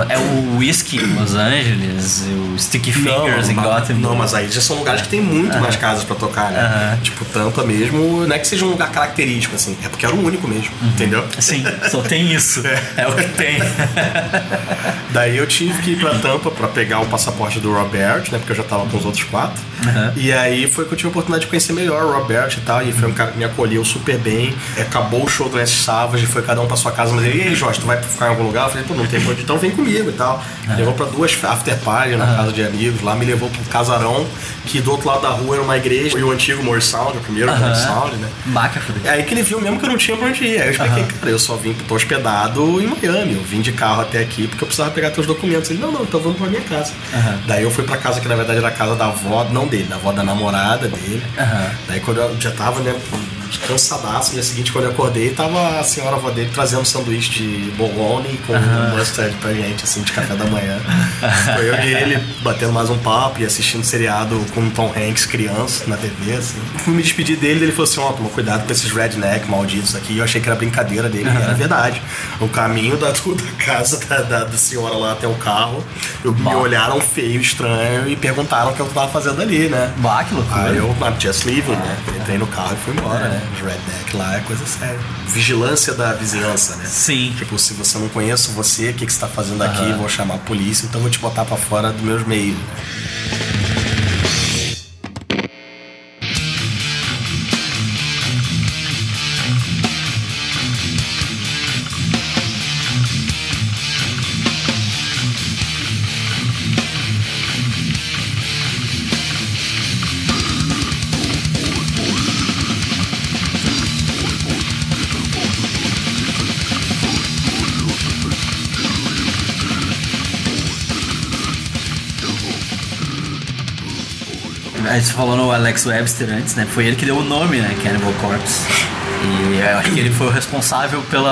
é o Whiskey em Los Angeles, o Sticky Fingers em mas- Gotham. Não, mas aí já são lugares que tem muito mais casas pra tocar, né? Tipo, Tampa mesmo, não é que seja um lugar característico, assim, é porque era o único mesmo, entendeu? Sim, só tem isso. É, o que tem. Daí eu tive que ir pra Tampa pra pegar o passaporte do Robert, né? Porque eu já tava com os outros quatro. Uhum. E aí foi que eu tive a oportunidade de conhecer melhor o Robert e tal. E foi um cara que me acolheu super bem. Acabou o show do Nest Savage, foi cada um pra sua casa. Mas ele, e aí, Jorge, tu vai ficar em algum lugar? Eu falei, pô, não tem onde, então vem comigo e tal. Me Levou pra duas after party na casa de amigos lá, me levou pro casarão, que do outro lado da rua era uma igreja, e o antigo More Sound, o primeiro More Sound, né? Baca. É aí que ele viu mesmo que eu não tinha pra onde ir. Aí eu expliquei, cara, eu só vim, tô hospedado em Miami. Eu vim de carro até aqui porque eu precisava pegar teus documentos. Ele, não, não, então vamos pra minha casa. Daí eu fui pra casa que na verdade era a casa da avó, não dele, da avó da namorada dele. Daí quando eu já tava, né, cansadaço, no dia seguinte quando eu acordei, tava a senhora avó dele trazendo um sanduíche de bologna com mustard pra gente, assim, de café da manhã. Foi eu e ele batendo mais um papo e assistindo seriado com o Tom Hanks criança na TV, assim. Fui me despedir dele, ele falou assim, ó, toma cuidado com esses redneck malditos aqui. Eu achei que era brincadeira dele, e era verdade. O caminho da, da casa da, da, da senhora lá até o carro, eu, me olharam feio, estranho e perguntaram o que eu tava fazendo ali, né? Bah, que loucura. Aí eu, I'm just leaving, né? Entrei no carro e fui embora, né? Os redneck lá é coisa séria. Vigilância da vizinhança, né? Sim. Tipo, se você não conhece você, o que, que você tá fazendo aqui? Vou chamar a polícia, então vou te botar pra fora dos meus meios. né? Falou no Alex Webster antes, né? Foi ele que deu o nome, né? Cannibal Corpse. E eu acho que ele foi o responsável pelo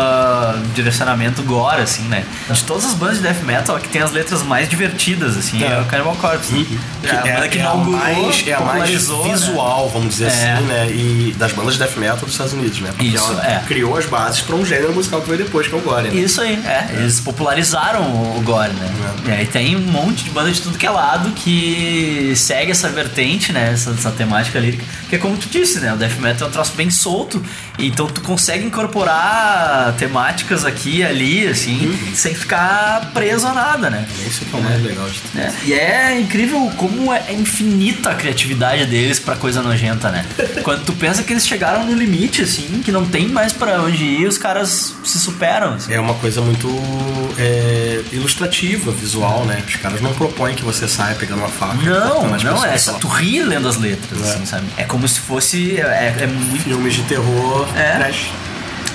direcionamento gore, assim, né? De todas as bandas de death metal, a que tem as letras mais divertidas, assim, é, É. o Cannibal Corpse. né? Que É a banda que é a inaugurou, mais, é a mais né? visual, vamos dizer É. assim, né? E das bandas de death metal dos Estados Unidos, né? Porque Isso, ela é. criou as bases pra um gênero musical que veio depois, que é o Gore, né? Isso aí, é. Eles popularizaram o gore, né? E aí tem um monte de banda de tudo que é lado que segue essa vertente, né? Essa, essa temática lírica. Que é como tu disse, né? O death metal é um troço bem solto. Então tu consegue incorporar temáticas aqui e ali, assim, sem ficar preso a nada, né? Isso que é o mais legal de tudo. É, E é incrível como é infinita a criatividade deles pra coisa nojenta, né? Quando tu pensa que eles chegaram no limite, assim, que não tem mais pra onde ir, os caras se superam. assim. É uma coisa muito é, ilustrativa, visual, né? Os caras não propõem que você saia pegando uma faca. Não, não, é lá. tu ri lendo as letras, É. assim, sabe? É como se fosse. É, é muito. Filmes de terror, É. trash.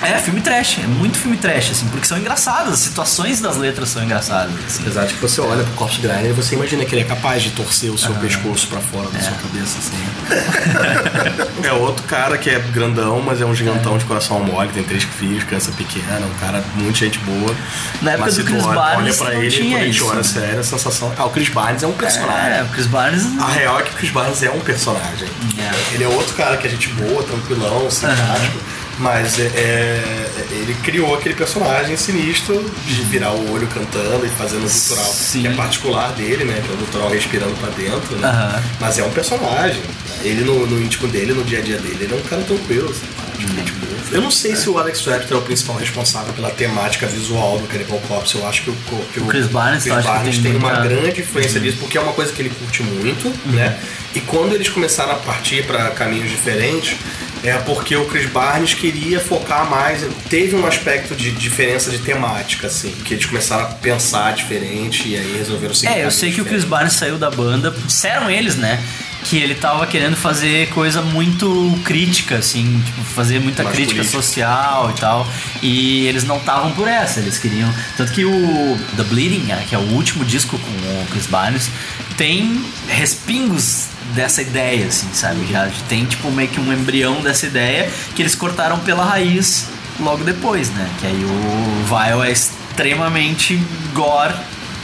É, filme trash, é muito filme trash, assim, porque são engraçadas, as situações das letras são engraçadas. Assim. Apesar de que você olha pro Corpse Grinder e você imagina que ele é capaz de torcer o seu pescoço pra fora É. da sua cabeça, assim. é outro cara que é grandão, mas é um gigantão de coração mole, tem três filhos, criança pequena, um cara muito gente boa. Na época mas do Chris olha, Barnes olha pra não ele, tinha quando a gente isso. olha sério, a sensação. Ah, o Chris Barnes é um personagem. É, o Chris Barnes. A real é que o Chris Barnes é um personagem. É. Ele é outro cara que a gente boa, tranquilão, simpático. Mas é, é- ele criou aquele personagem sinistro de virar o olho cantando e fazendo o gutural, Sim. que é particular dele, né? Que é o gutural respirando pra dentro, né? Aham. Mas é um personagem. Ele no, no íntimo dele, no dia a dia dele, ele é um cara tranquilo, simpático, gente boa. Eu não sei se o Alex Webster é o principal responsável pela temática visual do Cannibal Corpse. Eu acho que o, que o Chris Barnes, Chris Barnes tem tem, uma muita- grande influência disso, porque é uma coisa que ele curte muito, né? E quando eles começaram a partir para caminhos diferentes, é porque o Chris Barnes queria focar mais. Teve um aspecto de diferença de temática, assim, que eles começaram a pensar diferente e aí resolveram seguir. É, eu sei que o Chris. Barnes saiu da banda. Disseram eles, né? Que ele tava querendo fazer coisa muito crítica, assim, tipo, fazer muita Mais crítica política. social e tal. E eles não estavam por essa, eles queriam. Tanto que o The Bleeding, né, que é o último disco com o Chris Barnes, tem respingos dessa ideia, assim, sabe? Já tem, tipo, meio que um embrião dessa ideia que eles cortaram pela raiz logo depois, né? Que aí o Vile é extremamente gore,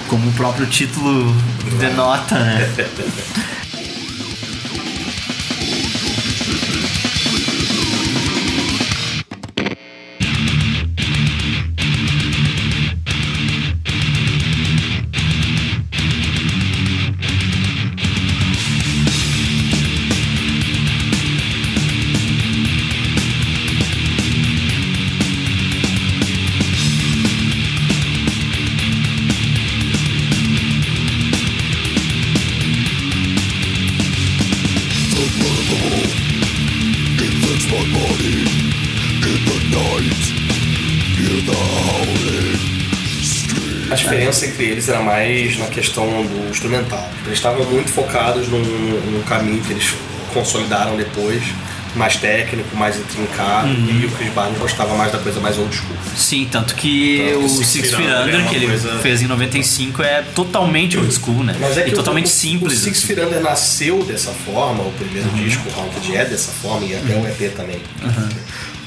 como o próprio título denota, né? entre eles era mais na questão do instrumental. Eles estavam muito focados num, num caminho que eles consolidaram depois, mais técnico, mais intrincado, Uhum. e o Chris Barnes gostava mais da coisa mais old school. Sim, tanto que que o Six Feet Under é que ele coisa- fez em 95, é totalmente old school, né? Mas é que e totalmente o, simples. O Six assim. Feet Under nasceu dessa forma, o primeiro disco, o Haunted, é dessa forma, e até o EP também.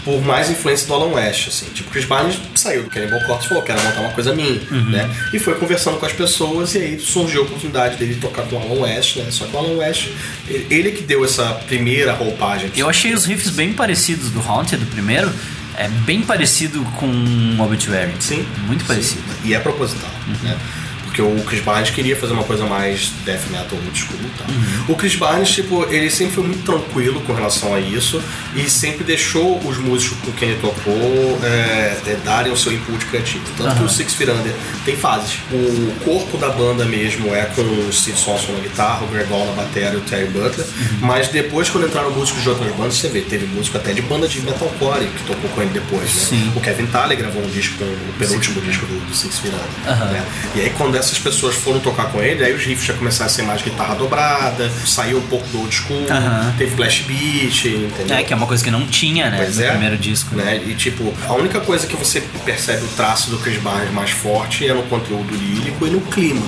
Por mais influência do Alan West, assim. Tipo, Chris Barnes saiu do Cannibal Corpse e falou, quero montar uma coisa minha, né? E foi conversando com as pessoas e aí surgiu a oportunidade dele tocar com o Alan West, né? Só que o Alan West, ele que deu essa primeira roupagem. Eu achei os riffs bem parecidos do Haunted, do primeiro. É bem parecido com o Obituary. Sim. Muito Sim. parecido. E é proposital, né? Porque o Chris Barnes queria fazer uma coisa mais death metal old school e tal. O Chris Barnes, tipo, ele sempre foi muito tranquilo com relação a isso e sempre deixou os músicos com quem ele tocou é, é, darem o seu input criativo. Tanto que o Six Feet Under tem fases. O corpo da banda mesmo é com o Steve Sonson na guitarra, o Greg Hall na bateria e o Terry Butler. Mas depois, quando entraram músicos de outras bandas, você vê, teve músico até de banda de metalcore que tocou com ele depois, né? Sim. O Kevin Talley gravou um disco, com o penúltimo disco do, do Six Feet Under, né? E aí quando essas pessoas foram tocar com ele, aí os riffs já começaram a ser mais guitarra dobrada, saiu um pouco do old school, teve flash beat, entendeu? É, que é uma coisa que não tinha, né? Pois no é. primeiro disco. Né? né? E tipo, a única coisa que você percebe o traço do Chris Barnes mais forte é no conteúdo lírico e no clima.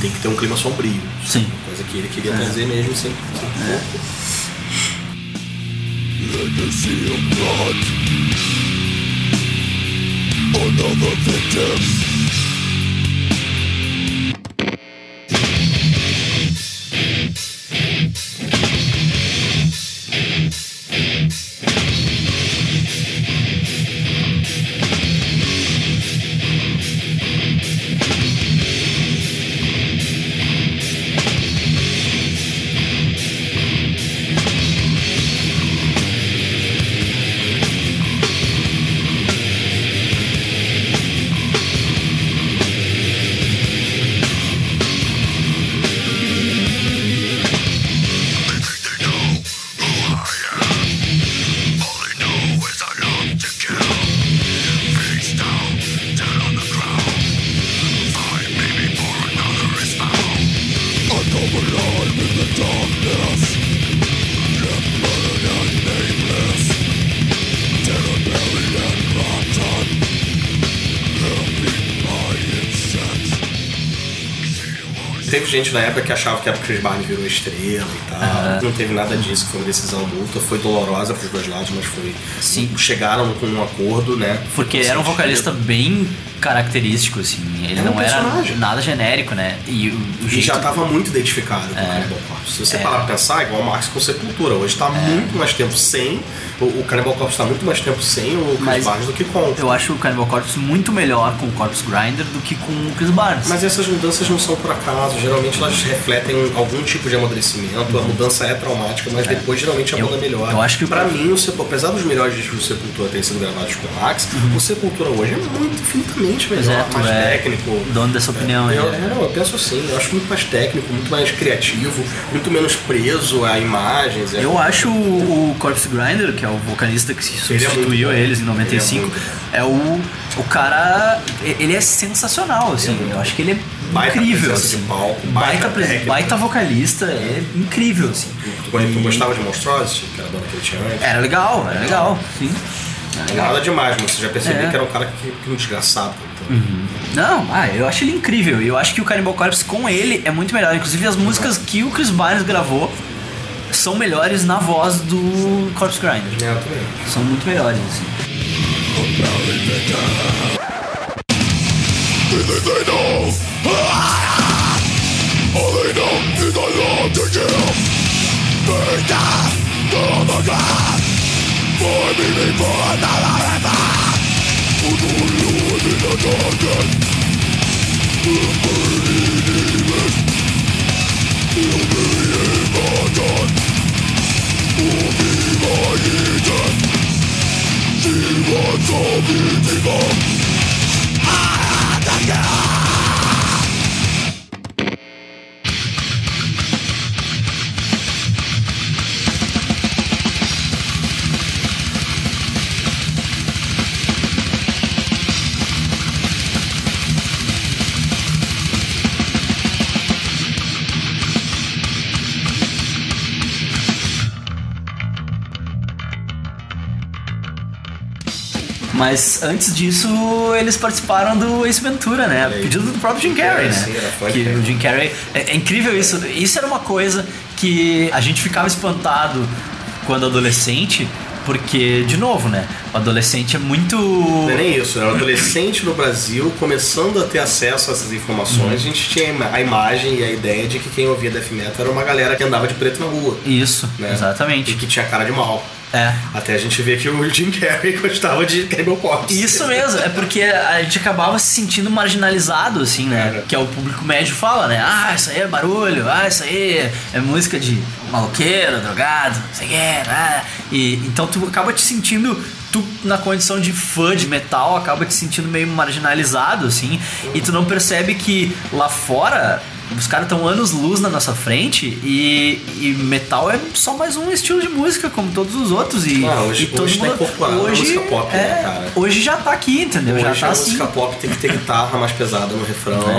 Tem que ter um clima sombrio. Sim. Coisa que ele queria trazer mesmo sem, sem pouco. Teve gente na época que achava que a Chris Barnes virou estrela e tal. Não teve nada disso, foi uma decisão multa, foi dolorosa pros dois lados, mas foi. Sim. Chegaram com um acordo, né? Porque era um vocalista bem característico, assim. Ele um não era nada genérico, né? E o, o E jeito... já estava muito identificado com o Cannibal Corpse. Se você É. parar pra pensar, igual o Marx com Sepultura. Hoje está muito mais tempo sem. O, o Cannibal Corpse está muito mais tempo sem o Chris Mas- Barnes do que com. Eu acho o Cannibal Corpse muito melhor com o Corpse Grinder do que com o Chris Barnes. Mas essas mudanças não são por acaso, geralmente elas refletem algum tipo de amadurecimento, a mudança é traumática, mas depois geralmente a banda melhora. eu acho que o- pra mim, o Sepultura, apesar dos melhores discos do Sepultura terem sido gravados com o Max, o Sepultura hoje é muito infinitamente melhor, Pois é, mais é técnico. dono dessa opinião aí, eu, não, eu penso assim, eu acho muito mais técnico, muito mais criativo, muito menos preso a imagens. é- Eu acho o, o Corpse Grinder, que é o vocalista que Ele é muito substituiu bom. eles em 95, Ele é, o, o cara. Ele é sensacional, assim. eu acho que ele é Baita incrível. Assim. de palco, baita, baita baita vocalista, é incrível, assim. Tu, tu gostava de Monstrosity, que era a banda que ele tinha antes? Era legal, era legal, sim. Nada demais, mas você já percebeu É. que era um cara que, que um desgraçado. Então. Não, ah, eu acho ele incrível. E eu acho que o Cannibal Corpse com ele é muito melhor. Inclusive as músicas que o Chris Barnes gravou são melhores na voz do Corpse Grinder. É, eu também. São muito melhores, assim. All they know is I love to kill. Burn down to the ground. For me before another ever. Who do you in the darkness? The burning demon. Mas antes disso, eles participaram do Ace Ventura, né? Aí. pedido do próprio Jim Carrey, É, né? sim, que Carrey. o Jim Carrey. É, é incrível isso. Isso era uma coisa que a gente ficava espantado quando adolescente, porque, de novo, né? O adolescente é muito. Não é nem isso, era um adolescente no Brasil começando a ter acesso a essas informações. A gente tinha a imagem e a ideia de que quem ouvia death metal era uma galera que andava de preto na rua. Isso, né? exatamente. E que tinha cara de mal. É. Até a gente ver que o Jim Carrey gostava de Cannibal Corpse. Isso mesmo, é porque a gente acabava se sentindo marginalizado, assim, né? Era. Que é o público médio fala, né? Ah, isso aí é barulho, ah, isso aí é música de maloqueiro, drogado, não sei o que, ah. E, então tu acaba te sentindo, tu na condição de fã de metal, acaba te sentindo meio marginalizado, assim, e tu não percebe que lá fora. Os caras estão anos luz na nossa frente e, e metal é só mais um estilo de música, como todos os outros. E, Ah, hoje- e hoje tá mundo- na música pop, né, é, cara? Hoje já tá aqui, entendeu? Hoje já tá a assim. música pop tem que ter guitarra mais pesada no refrão, É.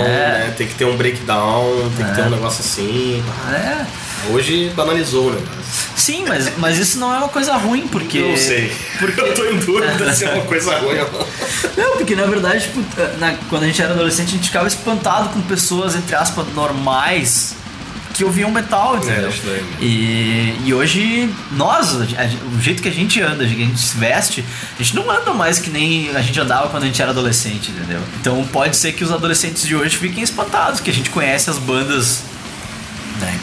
né? Tem que ter um breakdown, tem que ter um negócio assim. É. Hoje banalizou o negócio. Sim, mas, mas isso não é uma coisa ruim, porque. Eu não sei. Porque, Eu tô em dúvida se é uma coisa ruim ou não. Não, porque na verdade, tipo, na- quando a gente era adolescente, a gente ficava espantado com pessoas, entre aspas, normais que ouviam metal, entendeu? Era estranho. E, e hoje, nós, a o jeito que a gente anda, a gente se veste, a gente não anda mais que nem a gente andava quando a gente era adolescente, entendeu? Então pode ser que os adolescentes de hoje fiquem espantados, que a gente conhece as bandas né,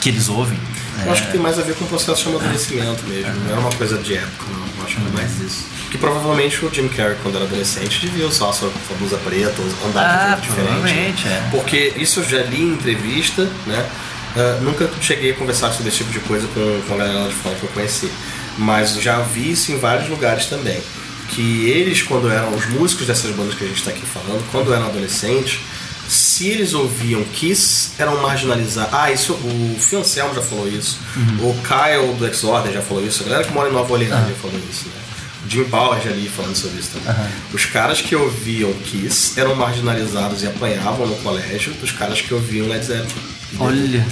que eles ouvem. Eu acho que tem mais a ver com o processo de amadurecimento mesmo. Não é uma coisa de época, não. Eu acho que é mais isso. Que provavelmente o Jim Carrey, quando era adolescente, devia usar sua, sua blusa preta, andar Ah, de jeito diferente. é. Porque isso eu já li em entrevista, né? Ah, nunca cheguei a conversar sobre esse tipo de coisa com, com a galera lá de fora que eu conheci. Mas já vi isso em vários lugares também. Que eles, quando eram os músicos dessas bandas que a gente está aqui falando, quando eram adolescentes, se eles ouviam Kiss, eram marginalizados. Ah, isso o Phil Anselmo já falou isso. Uhum. O Kyle do Exorder já falou isso. A galera que mora em Nova Orleans Ah. já falou isso, né? O Jim Power já li falando sobre isso também. Os caras que ouviam Kiss eram marginalizados e apanhavam no colégio dos caras que ouviam Led Zeppelin. Olha,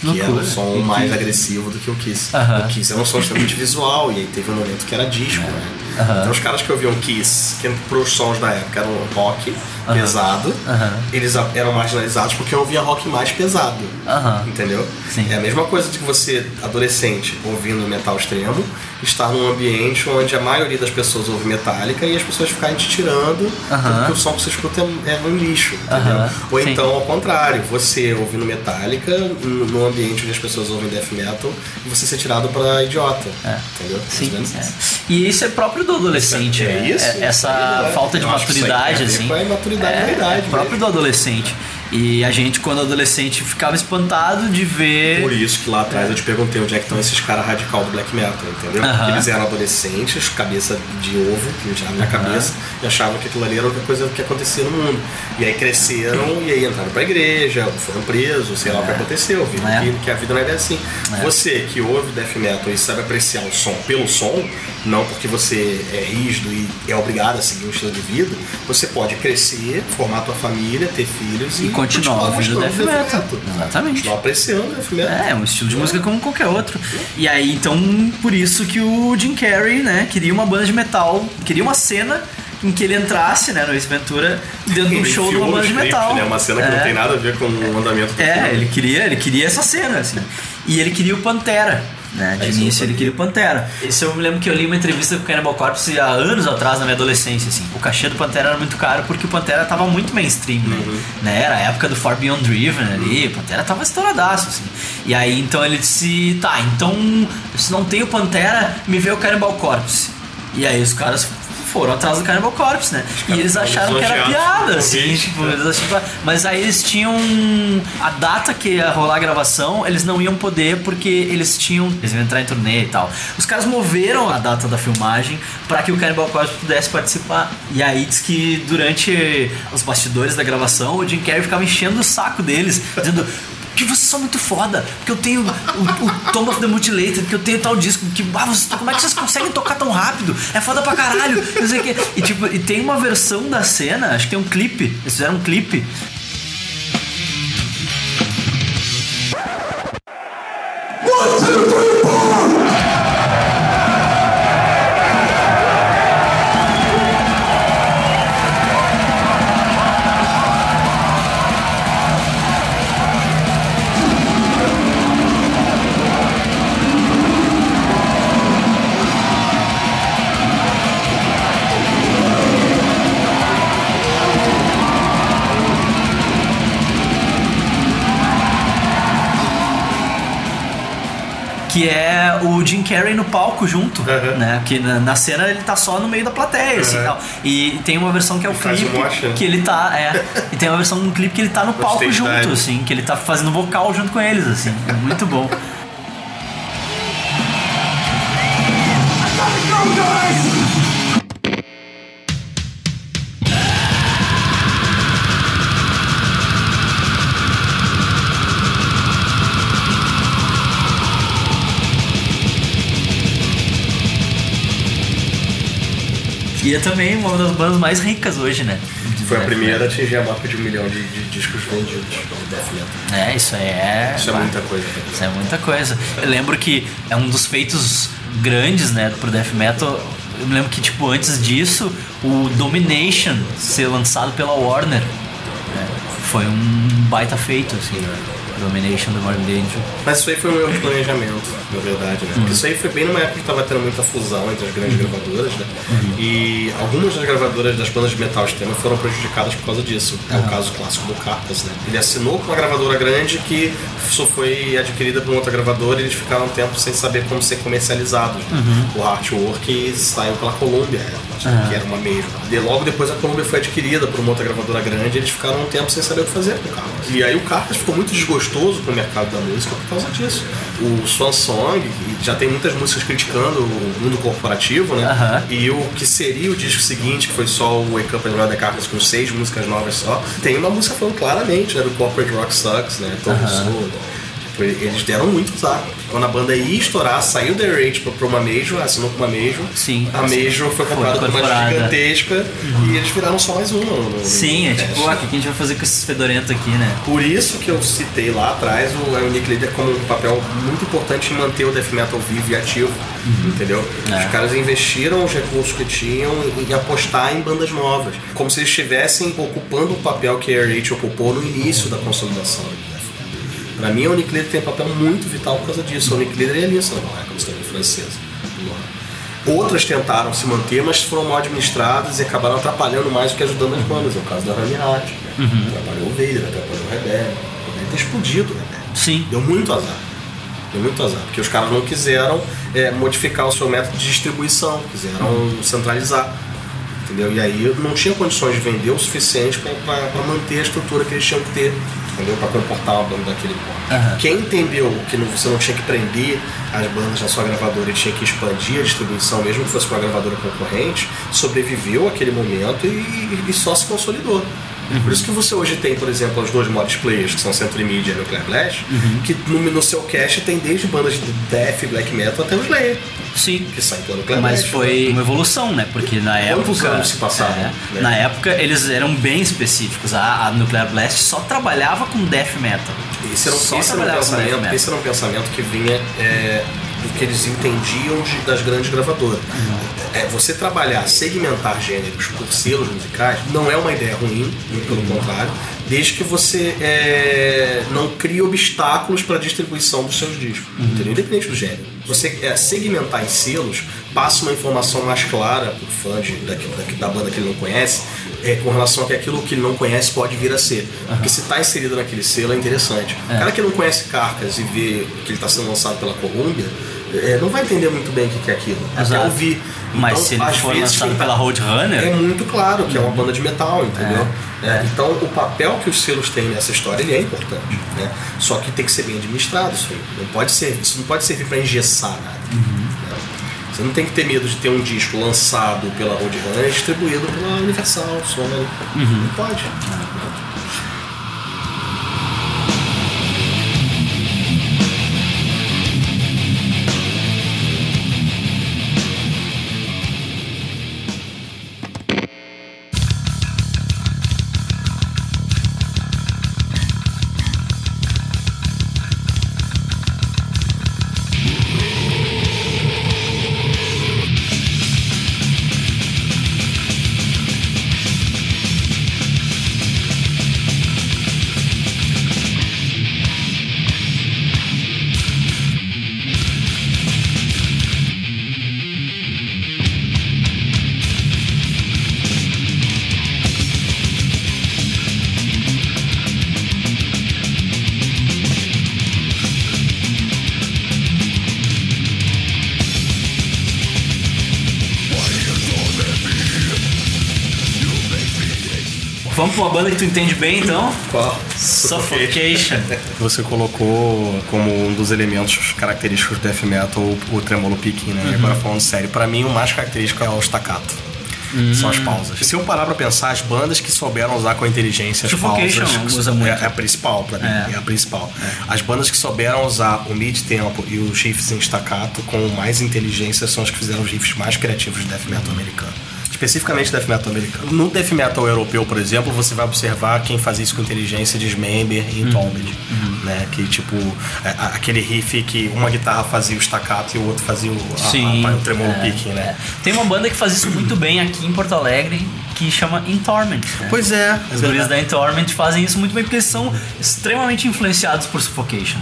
Que era um loucura. som mais agressivo do que o Kiss. O Kiss era um som extremamente visual, e aí teve um momento que era disco, né? Então os caras que ouviam Kiss, que pros sons da época eram rock pesado, Aham. eles eram marginalizados porque ouvia rock mais pesado. Entendeu? Sim. É a mesma coisa de que você, adolescente, ouvindo metal extremo, estar num ambiente onde a maioria das pessoas ouve metálica e as pessoas ficarem te tirando porque o som que você escuta é, é um lixo, entendeu? Ou Sim. então, ao contrário, você ouvindo metálica num ambiente onde as pessoas ouvem death metal e você ser tirado pra idiota. Entendeu? Sim, é. E isso é próprio do adolescente, É né? isso? É- Essa É falta de maturidade, assim. imaturidade é, idade é próprio mesmo. do adolescente. E a gente, quando adolescente, ficava espantado de ver. Por isso que lá atrás eu te perguntei onde é que estão esses caras radical do black metal, entendeu? Aham. Porque Eles eram adolescentes, cabeça de ovo, que enfiaram na cabeça, e achavam que aquilo ali era outra coisa que acontecia no mundo. E aí cresceram e aí entraram pra igreja, foram presos, sei lá o que aconteceu, viram É. que, que a vida não é bem assim. É. Você que ouve death metal e sabe apreciar o som pelo som, não porque você é rígido e é obrigado a seguir um estilo de vida, você pode crescer, formar tua família, ter filhos E continuar ouvindo death do metal. Exatamente. Continuar apreciando death metal. É, um estilo de música como qualquer outro. E aí, então, por isso que o Jim Carrey, né, queria uma banda de metal, queria uma cena em que ele entrasse, né, no Ace Ventura, dentro de um show de uma banda de metal. Né? Uma cena que É. não tem nada a ver com o andamento do É, filme. ele queria, ele queria essa cena, assim. E ele queria o Pantera. Né? De início ele queria o Pantera. Isso eu me lembro que eu li uma entrevista com o Cannibal Corpse há anos atrás, na minha adolescência, assim. O cachê do Pantera era muito caro porque o Pantera tava muito mainstream, né? Uhum. né? Era a época do Far Beyond Driven ali, o Pantera tava estouradaço, assim. E aí então ele disse, tá, então se não tem o Pantera, me vê o Cannibal Corpse. E aí os caras foram atrás do Cannibal Corpse, né? E eles ficaram acharam que era piada, assim, tipo, eles achavam- mas aí eles tinham a data que ia rolar a gravação, eles não iam poder porque eles tinham, eles iam entrar em turnê e tal. Os caras moveram a data da filmagem para que o Cannibal Corpse pudesse participar. E aí diz que durante os bastidores da gravação, o Jim Carrey ficava enchendo o saco deles, dizendo que vocês são muito foda, porque eu tenho o, o Tomb of the Mutilated, que eu tenho tal disco, que ah, vocês- como é que vocês conseguem tocar tão rápido? É foda pra caralho, não sei o quê. E tipo, e tem uma versão da cena, acho que tem um clipe, eles fizeram um clipe. Que é o Jim Carrey no palco junto, Uhum. né? Que na, na cena ele tá só no meio da plateia, assim, Uhum. tal. E tem uma versão que é o clipe um né? que ele tá, é. E tem uma versão no clipe que ele tá no palco junto, assim, que ele tá fazendo vocal junto com eles, assim. É muito bom. E é também uma das bandas mais ricas hoje, né? Foi a primeira a atingir a marca de um milhão de, de discos vendidos. É, isso aí é. Isso é bah, muita coisa. Isso é muita coisa. Eu lembro que é um dos feitos grandes, né, pro death metal. Eu me lembro que, tipo, antes disso, o Domination ser lançado pela Warner né, foi um baita feito, assim. Domination do Morbid Angel. Mas isso aí foi um erro de planejamento, na verdade, né? Porque isso aí foi bem numa época que tava tendo muita fusão entre as grandes gravadoras, né? E algumas das gravadoras das bandas de metal extremo foram prejudicadas por causa disso. É o caso clássico do Cartas, né? Ele assinou com uma gravadora grande que só foi adquirida por outra gravadora e eles ficaram um tempo sem saber como ser comercializados. né? O Artwork saiu pela Columbia, que era uma mesma. E logo depois a Columbia foi adquirida por uma outra gravadora grande e eles ficaram um tempo sem saber o que fazer com o Cartas. E aí o Cartas ficou muito desgostoso com o mercado da música por causa disso. O Swan Song já tem muitas músicas criticando o mundo corporativo, né? Aham. E o que seria o disco seguinte, que foi só o Wake Up and Run the com seis músicas novas só, tem uma música falando claramente, né? Do Corporate Rock Sucks, né? Tom Sawyer. Tipo, eles deram muito azar. Quando a banda ia estourar, saiu da Rage pra, pra uma Major, assinou com uma Major. Sim. A Major foi comprada por uma gigantesca e eles viraram só mais uma. No, no- Sim, é no tipo, teste. ah, o que a gente vai fazer com esses fedorentos aqui, né? Por isso que eu citei lá atrás o, Nick Leader como um papel muito importante em manter o death metal vivo e ativo, entendeu? É. Os caras investiram os recursos que tinham em, em apostar em bandas novas, como se eles estivessem ocupando o papel que a RH ocupou no início da consolidação Pra mim, o Nick Leader tem um papel muito vital por causa disso. O Nick Leader é aliança na marca do cinema francesa. Outras tentaram se manter, mas foram mal administradas e acabaram atrapalhando mais do que ajudando as bandas. É o caso da Rami Hat. Atrapalhou o Vader, atrapalhou o Rebelde. Poderia ter explodido o Rebelde. Sim. Deu muito azar. Deu muito azar. Porque os caras não quiseram é, modificar o seu método de distribuição, quiseram centralizar. Entendeu? E aí não tinha condições de vender o suficiente para manter a estrutura que eles tinham que ter, entendeu? Para comportar uma banda daquele ponto. Aham. Quem entendeu que você não tinha que prender as bandas na sua gravadora e tinha que expandir a distribuição, mesmo que fosse com a gravadora concorrente, sobreviveu àquele momento e, e só se consolidou. Por isso que você hoje tem, por exemplo, os dois mods players, que são Century Media e Nuclear Blast, que no, no seu cache tem desde bandas de death e black metal até o Slayer, Sim. que saem pela Nuclear Mas Blast. foi uma evolução, né? Porque na Quantos época. anos se passaram, é, né? Na época eles eram bem específicos. A, a Nuclear Blast só trabalhava com death metal. Esse era, um- só esse era um pensamento, metal. esse era um pensamento que vinha é, do que eles entendiam de- das grandes gravadoras. É, você trabalhar, segmentar gêneros por selos musicais não é uma ideia ruim, pelo contrário, desde que você é, não crie obstáculos para a distribuição dos seus discos, entendeu? independente do gênero. Você é, segmentar em selos passa uma informação mais clara para o fã de, daqui- da banda que ele não conhece, é, com relação a que aquilo que ele não conhece pode vir a ser. Porque se está inserido naquele selo é interessante. O cara que não conhece Carcas e vê que ele está sendo lançado pela Columbia, é, não vai entender muito bem o que é aquilo. Até ouvir. Mas Então, se ele for vezes, lançado tá- pela Roadrunner. É muito claro que é uma banda de metal, entendeu? É, É, é. Então o papel que os selos têm nessa história ele é importante. Né? Só que tem que ser bem administrado isso aí. Não pode ser, isso não pode servir para engessar nada. Uhum. né? Você não tem que ter medo de ter um disco lançado pela Roadrunner e distribuído pela Universal, Sony. Uhum. Não pode. Entende bem então? Qual? Suffocation. Você colocou como um dos elementos característicos do death metal o, o tremolo picking, né? E Agora falando sério, pra mim o mais característico é o staccato. São as pausas. Se eu parar pra pensar, as bandas que souberam usar com inteligência as Suffocation pausas usa é, muito. é a principal pra mim. É. É, a principal. As bandas que souberam usar o mid-tempo e os riffs em staccato com mais inteligência são as que fizeram os riffs mais criativos de death metal americano. Especificamente death metal americano. No death metal europeu, por exemplo, você vai observar quem fazia isso com inteligência Dismember e Entombed. Né? Que tipo, é, a- aquele riff que uma guitarra fazia o staccato e o outro fazia o, a, o tremolo é, picking, né? é. Tem uma banda que faz isso muito bem aqui em Porto Alegre que chama In Torment. né? Pois é. Os guris da In Torment fazem isso muito bem porque eles são extremamente influenciados por Suffocation.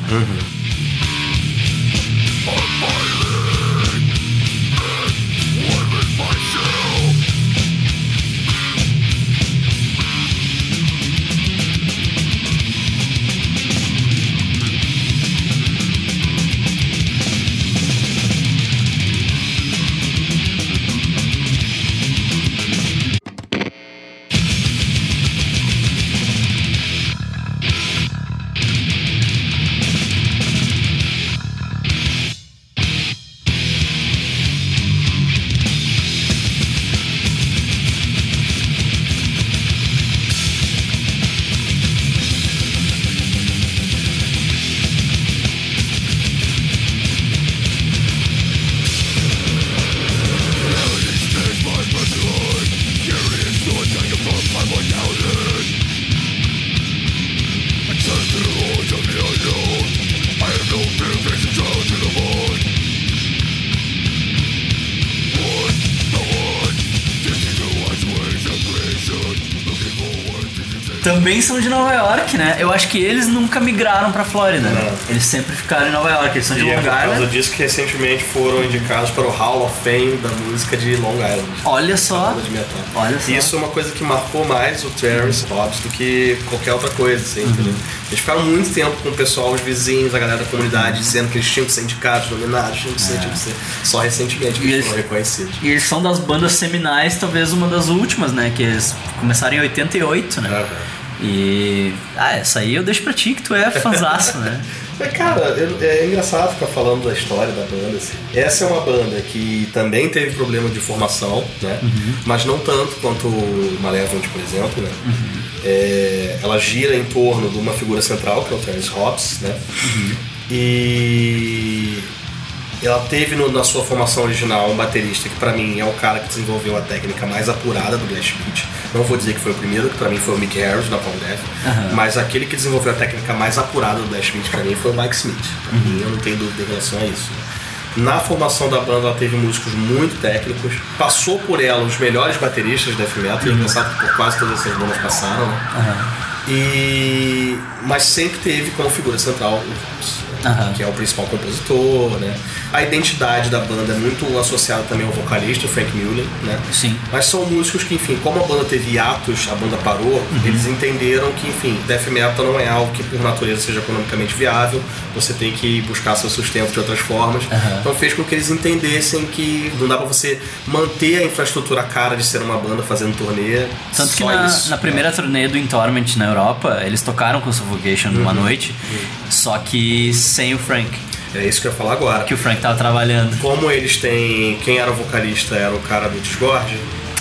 Também são de Nova York, né? Eu acho que eles nunca migraram pra Flórida. Não. Eles sempre ficaram em Nova York, eles são de E é Long por causa Island. disso que recentemente foram indicados para o Hall of Fame da música de Long Island. Olha só. De. Olha só. Isso é uma coisa que marcou mais o Terrence Hobbs do que qualquer outra coisa, assim, entendeu? Eles ficaram muito tempo com o pessoal, os vizinhos, a galera da comunidade, dizendo que eles tinham que ser indicados, nominados, tinham que ser, tinham que ser. Só recentemente que eles eles- foram reconhecidos. E eles são das bandas seminais, talvez uma das últimas, né? Que eles começaram em 88, né? Aham. E. Ah, essa aí eu deixo pra ti, que tu é fanzaço, né? Mas, Cara, é engraçado ficar falando da história da banda. Assim. Essa é uma banda que também teve problema de formação, né? Mas não tanto quanto o Malevolent, por exemplo, né? É, ela gira em torno de uma figura central, que é o Terence Hobbs, né? E ela teve no- na sua formação original um baterista que pra mim é o cara que desenvolveu a técnica mais apurada do blast beat. Não vou dizer que foi o primeiro, que pra mim foi o Mick Harris da Palm Death, mas aquele que desenvolveu a técnica mais apurada do blast beat pra mim foi o Mike Smith. Pra mim eu não tenho dúvida em relação a isso. Na formação da banda ela teve músicos muito técnicos, passou por ela os melhores bateristas death metal, é engraçado que por quase todas essas bandas passaram, né? E mas sempre teve como figura central o? Aham. que é o principal compositor, né? A identidade da banda é muito associada também ao vocalista, o Frank Mullen, né? Sim. Mas são músicos que, enfim, como a banda teve hiatos, a banda parou, eles entenderam que, enfim, death metal não é algo que por natureza seja economicamente viável, você tem que buscar seu sustento de outras formas. Então fez com que eles entendessem que não dá pra você manter a infraestrutura cara de ser uma banda fazendo turnê. Tanto que na, isso, na né? primeira turnê do Intorment na Europa, eles tocaram com Suffocation numa Uhum. noite, só que sem o Frank, É isso que eu ia falar agora. que o Frank tava trabalhando. Como eles têm. Quem era o vocalista era o cara do Discord,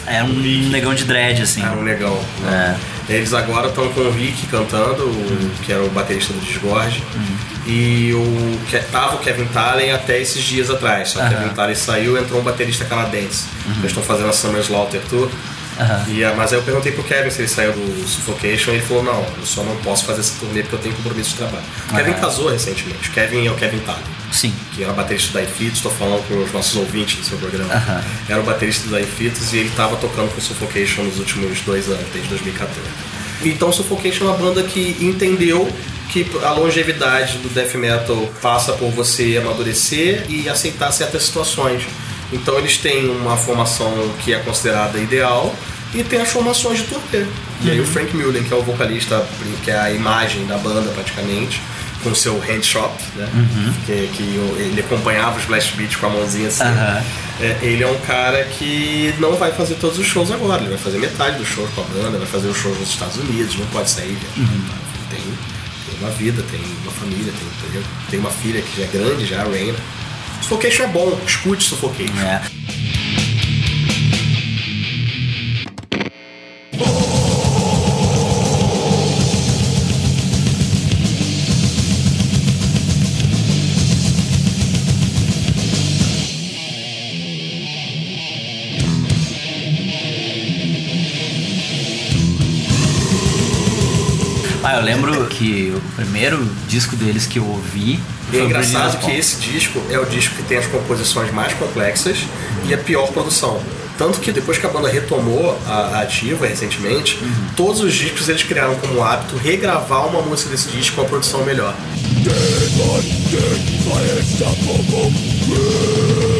Era um negão de dread, assim. era um negão. né? Eles agora estão com o Rick cantando, que era o baterista do Discord. E o que tava o Kevin Talen até esses dias atrás. Só que o. Kevin Talen saiu e entrou um baterista canadense. Eles estão fazendo a Summer Slaughter Tour. Aham. E, mas aí eu perguntei pro Kevin se ele saiu do Suffocation e ele falou, não, eu só não posso fazer essa turnê porque eu tenho compromisso de trabalho. O Kevin casou recentemente. O Kevin é o Kevin Talen Sim. que era baterista da Infinitos, estou falando com os nossos ouvintes do seu programa. Aham. Era o baterista da Infinitos e ele estava tocando com o Suffocation nos últimos dois anos, desde 2014. Então o Suffocation é uma banda que entendeu que a longevidade do death metal passa por você amadurecer e aceitar certas situações. Então eles têm uma formação que é considerada ideal e tem as formações de turnê. E aí o Frank Mullen, que é o vocalista, que é a imagem da banda praticamente, com seu handshot, né? Que, que o- ele acompanhava os blast beats com a mãozinha assim. Aham. É, ele é um cara que não vai fazer todos os shows agora, ele vai fazer metade dos shows com a banda, vai fazer os shows nos Estados Unidos, não pode sair. viajar, tá? Tem, tem uma vida, tem uma família, tem, tem uma filha que já é grande, já, a Raina. Suffocation é bom, escute Suffocation. É. primeiro disco deles que eu ouvi E é engraçado que esse disco é o disco que tem as composições mais complexas e a pior produção. Tanto que depois que a banda retomou a, a ativa recentemente, todos os discos eles criaram como hábito regravar uma música desse disco com uma produção melhor. Já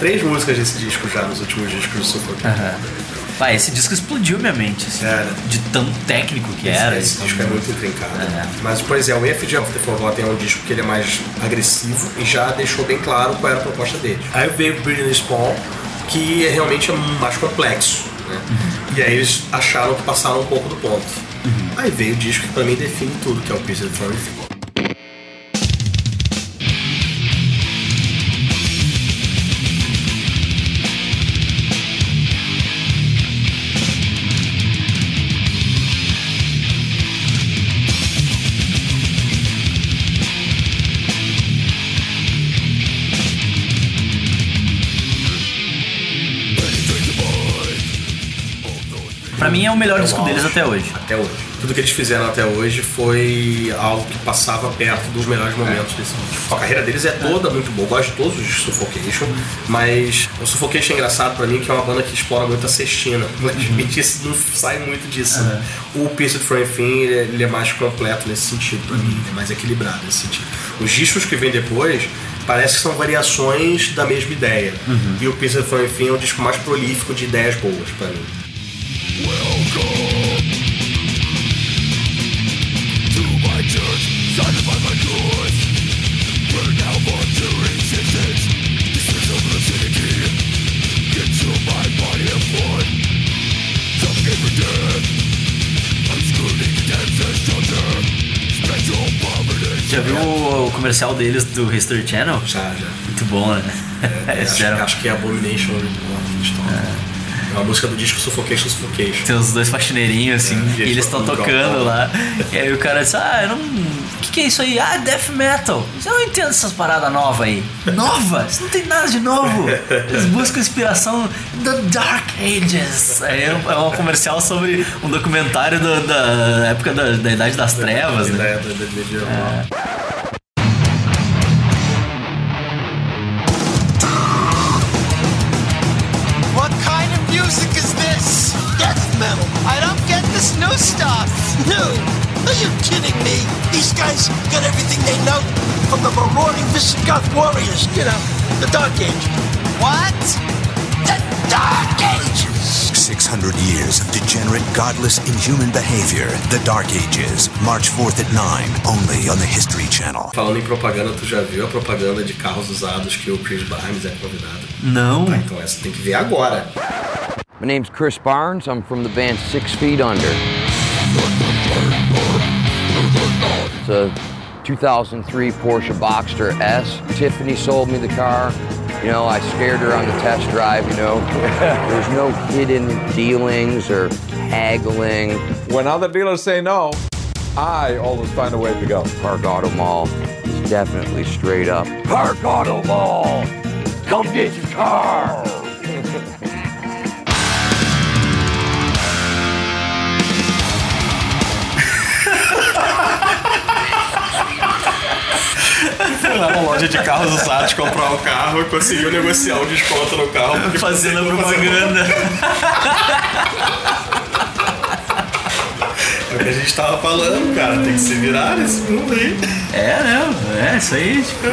três músicas desse disco já nos últimos discos do Suffocation. Aham. Ah, esse disco explodiu minha mente, assim, Era. de tão técnico que era. Esse disco é muito intrincado. É. Mas, por exemplo, o Effigy of the Forgotten é um disco que ele é mais agressivo e já deixou bem claro qual era a proposta dele. Aí veio o Breeding Spawn, que é realmente é mais complexo. Né? E aí eles acharam que passaram um pouco do ponto. Aí veio o disco que pra mim define tudo, que é o Piece of Foreign Pra mim é o melhor disco o deles até hoje. Até hoje. Tudo que eles fizeram até hoje foi algo que passava perto dos melhores momentos desse disco. A carreira deles é toda muito boa. Eu gosto de todos os Suffocation, mas o Suffocation é engraçado pra mim que é uma banda que explora muito a cestina. Infelizmente isso não sai muito disso, né? O Piece of Frame Thing, ele é, ele é mais completo nesse sentido pra mim, ele é mais equilibrado nesse sentido. Os discos que vêm depois parece que são variações da mesma ideia. E o of Frame Thing é o disco mais prolífico de ideias boas pra mim. Já viu o comercial deles do History Channel? Já, já. Muito bom, né? É, acho, acho que é Abomination que eles tocam. É uma música do disco Suffocation Suffocation. Tem os dois faxineirinhos assim, É, e eles estão tocando rock. lá. E aí o cara diz: Ah, eu não. O que, que é isso aí? Ah, death metal. Eu não entendo essas paradas novas aí. Nova? Isso não tem nada de novo. Eles buscam inspiração The Dark Ages. Aí é um, é um comercial sobre um documentário do- da época da, da Idade das Trevas, né? Da, da, da medieval. What new stuff. New? Are you kidding me? These guys got everything they know from the marauding Visigoth warriors. You know, the Dark Ages. What? The Dark Ages! 600 years of degenerate, godless, inhuman behavior. The Dark Ages. March 4th at 9, only on the History Channel. Falando em propaganda, tu já viu a propaganda de carros usados que o Chris Barnes é convidado? Não. Tá, então essa tem que ver agora. My name's Chris Barnes. I'm from the band Six Feet Under. A 2003 Porsche Boxster S. Tiffany sold me the car. You know, I scared her on the test drive, you know. There's no hidden dealings or haggling. When other dealers say no, I always find a way to go. Park Auto Mall is definitely straight up. Park Auto Mall! Come get your car! Na loja de carros usados comprar o carro e conseguiu negociar o desconto no carro. Fazendo propaganda. É o que a gente tava falando, cara. Tem que se virar nesse mundo aí. É, né? É, isso aí. Tipo,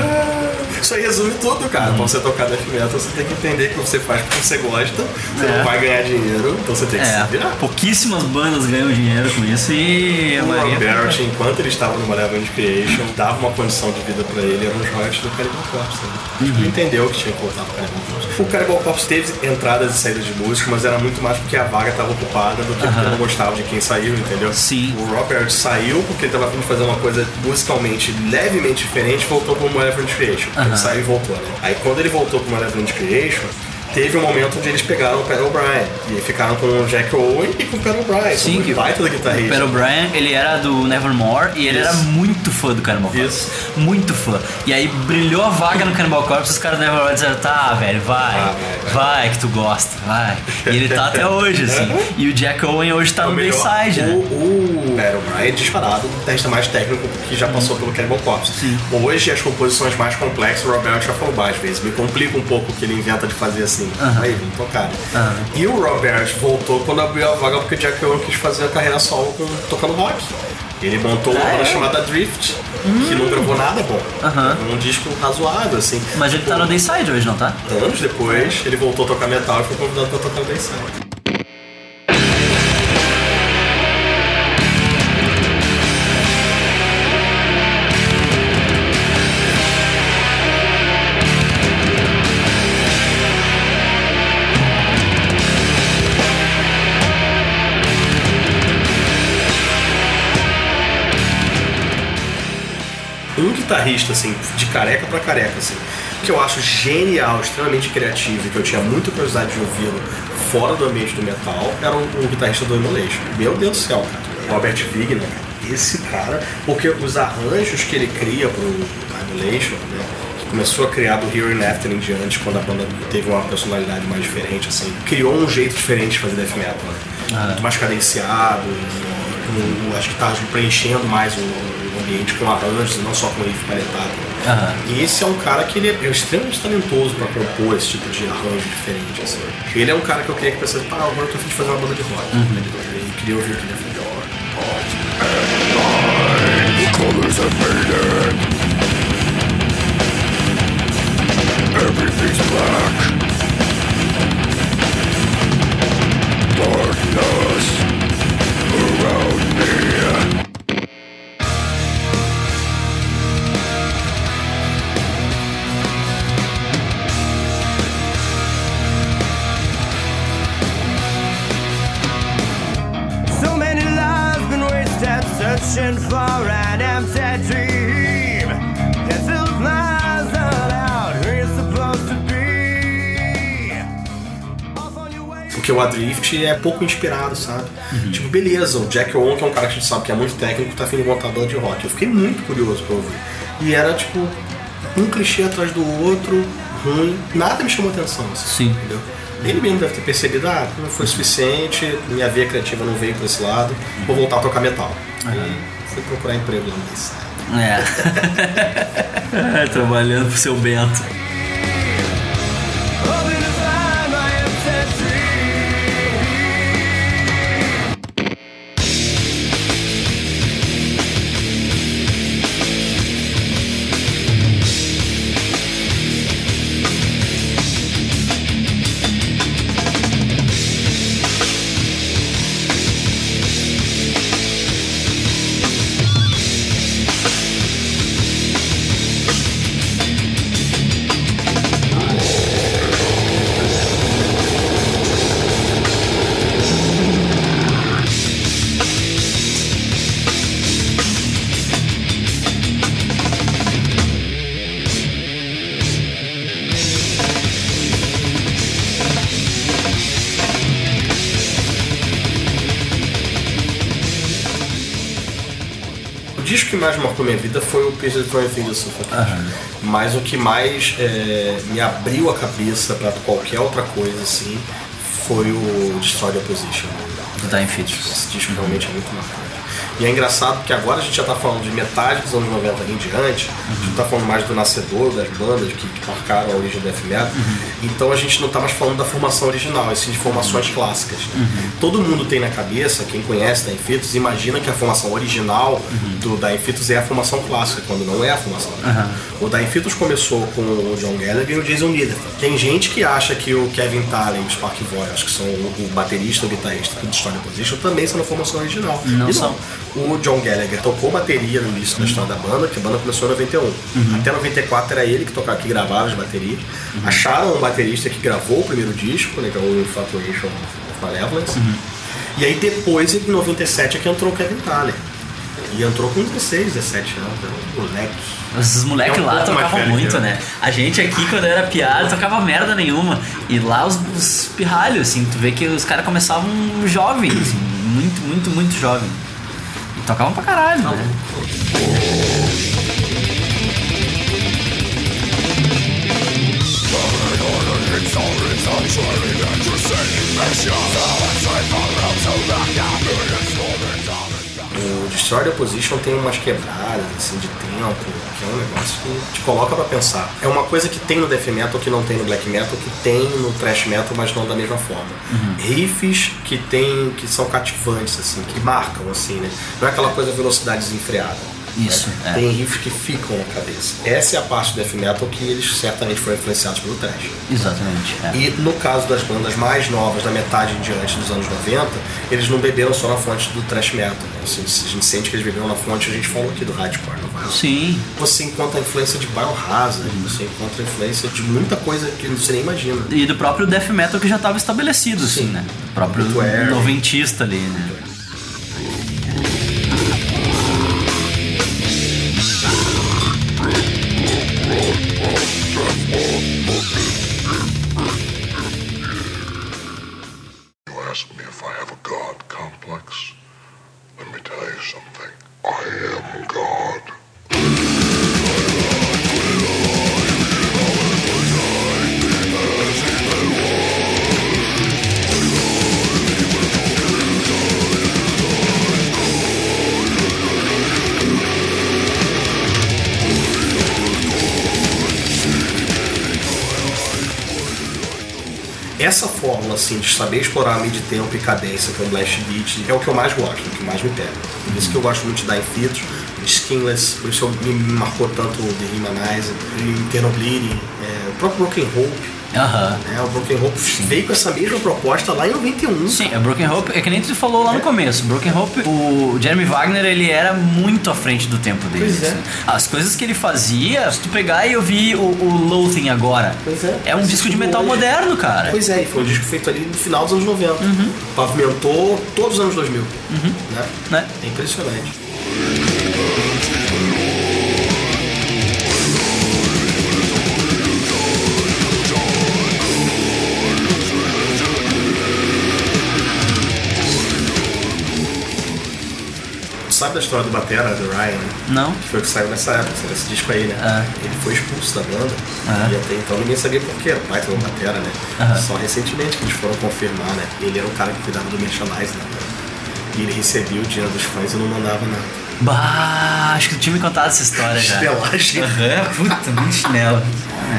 Isso aí resume tudo, cara. Pra você tocar death metal, você tem que entender que você faz porque você gosta, você É. não vai ganhar dinheiro, então você tem que é, se virar. pouquíssimas bandas ganham dinheiro com isso e a O Rob maioria. Barrett, enquanto ele estava no Malevolent Creation, dava uma condição de vida pra ele, eram os royalties do Cannibal Corpse. Né? Uhum. Ele entendeu que tinha que voltar pro Cannibal Corpse. O Cannibal Corpse teve entradas e saídas de músicos, mas era muito mais porque a vaga estava ocupada do que porque eu não gostava de quem saiu, entendeu? Sim. O Rob Barrett saiu porque ele estava de fazer uma coisa musicalmente levemente diferente e voltou pro Malevolent Creation. Ele saiu e voltou, né? Aí quando ele voltou pro Malevolent Creation, teve um momento onde eles pegaram o Pat O'Brien. E ficaram com o Jack Owen e com o Pat O'Brien. Sim, Sim, que que baita da o guitarrista. Pat O'Brien, ele era do Nevermore e ele Isso. era muito fã do Cannibal Corpse. Isso. Muito fã. E aí brilhou a vaga no Cannibal Corpse os caras do Nevermore disseram, tá, velho, vai, Ah, vai, vai, vai." que tu gosta, vai. E ele tá até hoje, assim. E o Jack Owen hoje tá É o no. Bayside, o, né? o Pat O'Brien é disparado o testa mais técnico que já passou pelo Cannibal Corpse. Hoje as composições mais complexas, o Robert já falou mais vezes. Me complica um pouco o que ele inventa de fazer assim. Aí, vamos tocar. E o Robert voltou quando abriu a vaga porque o Jack Owen quis fazer a carreira solo tocando rock. Ele montou uma Ah, banda é? chamada Drift, que não gravou nada bom. Um disco razoável, assim. Mas ele tá no Dayside hoje, não tá? Anos depois, ele voltou a tocar metal e foi convidado pra tocar no Dayside. Guitarrista, assim, de careca pra careca, assim, que eu acho genial, extremamente criativo e que eu tinha muita curiosidade de ouvi-lo fora do ambiente do metal, era o, o guitarrista do Emulation. Meu Deus do céu, cara. Robert Wigner, cara. Esse cara, porque os arranjos que ele cria pro Emulation, né? Começou a criar do Here and After em diante, quando a banda teve uma personalidade mais diferente, assim. Criou um jeito diferente de fazer death metal, né? Muito mais cadenciado, com, as guitarras preenchendo mais o ambiente com arranjos e não só com riff paletado. Aham. E esse é um cara que ele é extremamente talentoso pra compor esse tipo de arranjo diferente. Assim. Ele é um cara que eu queria que pensasse, pá, agora eu tô a fim de fazer uma banda de rock. Ele queria ouvir o que ele ia fazer. colors have faded. Everything's black. Darkness around me. Searching for an empty dream. That still flies out where supposed to be. Porque o Adrift é pouco inspirado, sabe? Tipo, beleza, o Jack Owen, que é um cara que a gente sabe que é muito técnico, tá afim de montar banda de rock. Eu fiquei muito curioso pra ouvir. E era tipo, um clichê atrás do outro, ruim, nada me chamou atenção. Assim, Sim. Entendeu? Ele mesmo deve ter percebido, ah, não foi suficiente, minha veia criativa não veio por esse lado, vou voltar a tocar metal. E fui procurar emprego lá. É. É, Trabalhando pro seu Bento. Mais marcou minha vida foi o Pierce the Throne Thing do Suffocation. Mas o que mais é, me abriu a cabeça pra qualquer outra coisa, assim, foi o Destroy the Opposition. Do Time Features. Esse disco realmente é muito marcante. E é engraçado porque agora a gente já tá falando de metade dos anos 90 em diante, a gente tá falando mais do nascedor das bandas que, que marcaram a origem do death metal. Então a gente não tá mais falando da formação original, e sim de formações clássicas. né? Todo mundo tem na cabeça, quem conhece da Infitos, imagina que a formação original do da Infitos é a formação clássica, quando não é a formação. O da Infitos começou com o John Gallagher e o Jason Needham. Tem gente que acha que o Kevin Talley e o Spark Voyage, que são o, o baterista o guitarrista do Distorted Position, também são na formação original. Não E são. O John Gallagher tocou bateria no início da história da banda, que a banda começou em 91. Até 94 era ele que tocava, que gravava as baterias. Acharam um baterista que gravou o primeiro disco, né, que é o Infatuation of Malevolence. E aí depois, em 97, é que entrou o Kevin Thaler. E entrou com 16, 17 anos, era um moleque. Esses moleques É um lá tocavam muito, né? A gente aqui, quando era piada, tocava merda nenhuma. E lá os, os pirralhos, assim, tu vê que os caras começavam jovens, assim, muito, muito, muito jovem. E tocavam pra caralho, né? O Destroy the Opposition tem umas quebradas assim, de tempo, que é um negócio que te coloca pra pensar. É uma coisa que tem no Death Metal, que não tem no Black Metal, que tem no Thrash Metal, mas não da mesma forma. Riffs que tem, que são cativantes, assim, que marcam, assim, né? Não é aquela coisa velocidade desenfreada. Isso, é. Tem riffs que ficam na cabeça. Essa é a parte do Death Metal que eles certamente foram influenciados pelo Thrash. Exatamente. é. E no caso das bandas mais novas, da metade em diante dos anos 90, eles não beberam só na fonte do thrash metal. Né? Assim, a gente sente que eles beberam na fonte, a gente falou aqui do hardcore, não? Sim. Você encontra a influência de Biohazard, você encontra a influência de muita coisa que você nem imagina. E do próprio death metal que já estava estabelecido, assim, Sim. né? O próprio noventista ali, né? Assim de saber explorar meio de tempo e cadência com Blast Beat é o que eu mais gosto, o que mais me pega. Por isso que eu gosto muito de Fetus, de Skinless, por isso me marcou tanto o The Humanizer, Eternal Bleeding, é, o próprio Broken Hope. Né? O Broken Hope veio com essa mesma proposta lá em 91. Sim, é Broken Hope, é que nem tu falou lá no começo. Broken Hope, o Jeremy Wagner, ele era muito à frente do tempo dele. Pois é. assim. As coisas que ele fazia, se tu pegar e ouvir o, o Loathing agora, Pois é. é um disco de metal Hoje. moderno, cara. Pois é, e foi um disco feito ali no final dos anos 90. Uhum. Pavimentou todos os anos 2000. Né? Né? É impressionante. Sabe da história do Batera, do Ryan? né? Não? Que foi o que saiu nessa época, saiu esse disco aí, né? Ah. Ele foi expulso da banda. Ah. E até então ninguém sabia por quê. O pai do Batera, né? Só recentemente que eles foram confirmar, né? Ele era o cara que cuidava do merchandise da banda. E ele recebia o dinheiro dos fãs e não mandava nada. Bah, acho que tu tinha me contado essa história já. Chinelagem. Aham, puta, muito chinelo.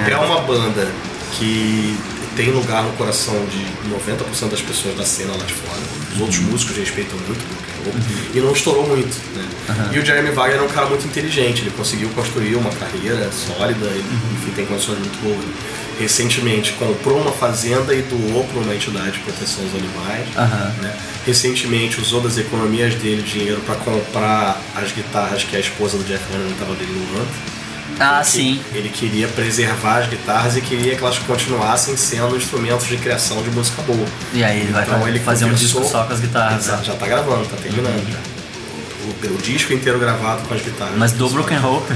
É uma banda que tem lugar no coração de 90% das pessoas da cena lá de fora. Os outros músicos respeitam muito roll. E não estourou muito, né? E o Jeremy Wagner é um cara muito inteligente. Ele conseguiu construir uma carreira sólida. Ele, enfim, tem condições muito boas. Recentemente comprou uma fazenda e doou para uma entidade de proteção aos animais. Né? Recentemente usou das economias dele dinheiro para comprar as guitarras que a esposa do Jeff Lynne estava dele no ano. Ah, sim. Ele queria preservar as guitarras e queria que elas continuassem sendo instrumentos de criação de música boa. E aí ele vai Então fa- ele fazer um disco só com as guitarras. Exato, né? já tá gravando, tá terminando já. O, o disco inteiro gravado com as guitarras. Mas do Broken Hope.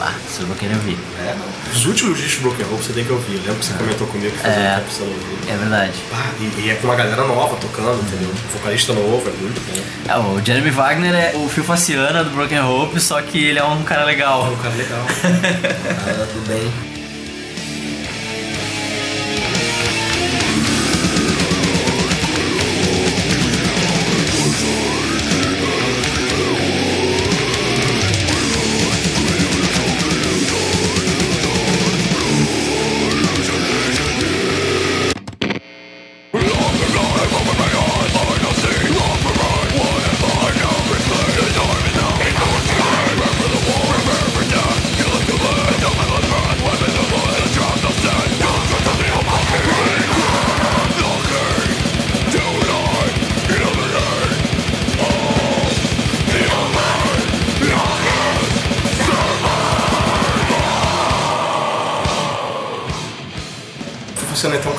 Ah, eu vou querer ouvir. É, os últimos discos do Broken Hope você tem que ouvir. Eu lembro que você comentou comigo que fazia É. não ouvia. É verdade. Pá, e, e é com uma galera nova tocando, entendeu? Vocalista novo, é muito bom. É, o Jeremy Wagner é o Phil Faciana do Broken Hope, só que ele é um cara É legal. um cara legal. cara do bem.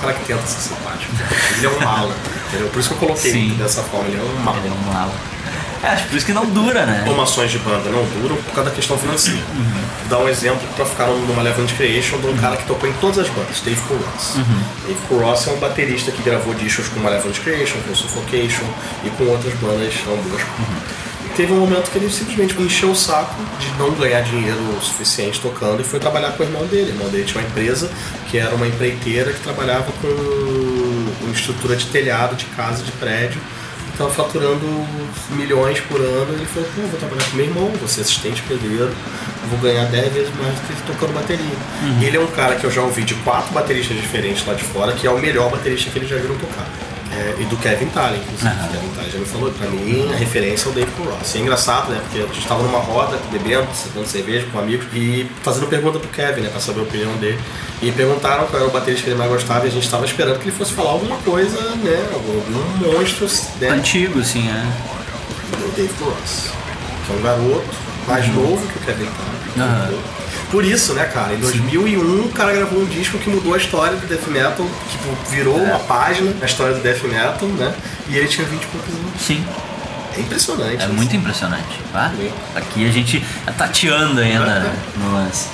Cara que tenta ser simpático. Ele é um mala, entendeu? Por isso que eu coloquei Sim. ele dessa forma, ele é um mala. Ele é um malo. É, acho por isso que não dura, né? Formações de banda não duram por causa da questão financeira. Vou dar um exemplo pra ficar numa Levant Creation de um cara que tocou em todas as bandas, Dave Cool Ross. Dave Cool Ross é um baterista que gravou discos com Malevolent Creation, com Suffocation e com outras bandas ambas. Teve um momento que ele simplesmente encheu o saco de não ganhar dinheiro o suficiente tocando e foi trabalhar com o irmão dele. O irmão dele tinha uma empresa que era uma empreiteira que trabalhava com, estrutura de telhado de casa, de prédio estava faturando milhões por ano. Ele falou: pô, vou trabalhar com meu irmão, vou ser assistente pedreiro, vou ganhar 10 vezes mais do que ele tocando bateria. Ele é um cara que eu já ouvi de quatro bateristas diferentes lá de fora, que é o melhor baterista que eles já viram tocar. É, e do Kevin Talley, inclusive. Kevin Talley já me falou, pra mim a referência é o Dave Cool Ross. E é engraçado, né? Porque a gente tava numa roda, bebendo, tomando cerveja com amigos e fazendo pergunta pro Kevin, né? Pra saber a opinião dele. E perguntaram qual era o baterista que ele mais gostava e a gente tava esperando que ele fosse falar alguma coisa, né? Algum monstro, né? Antigo, assim, é. do Dave Ross, que é um garoto mais novo que o Kevin Talley. Aham. Por isso, né, cara, em 2001 o cara gravou um disco que mudou a história do death metal, tipo, virou uma página na história do death metal, né? E ele tinha 20 e poucos anos. Sim. É impressionante. É muito impressionante. Tá? Aqui a gente tá tateando ainda no lance.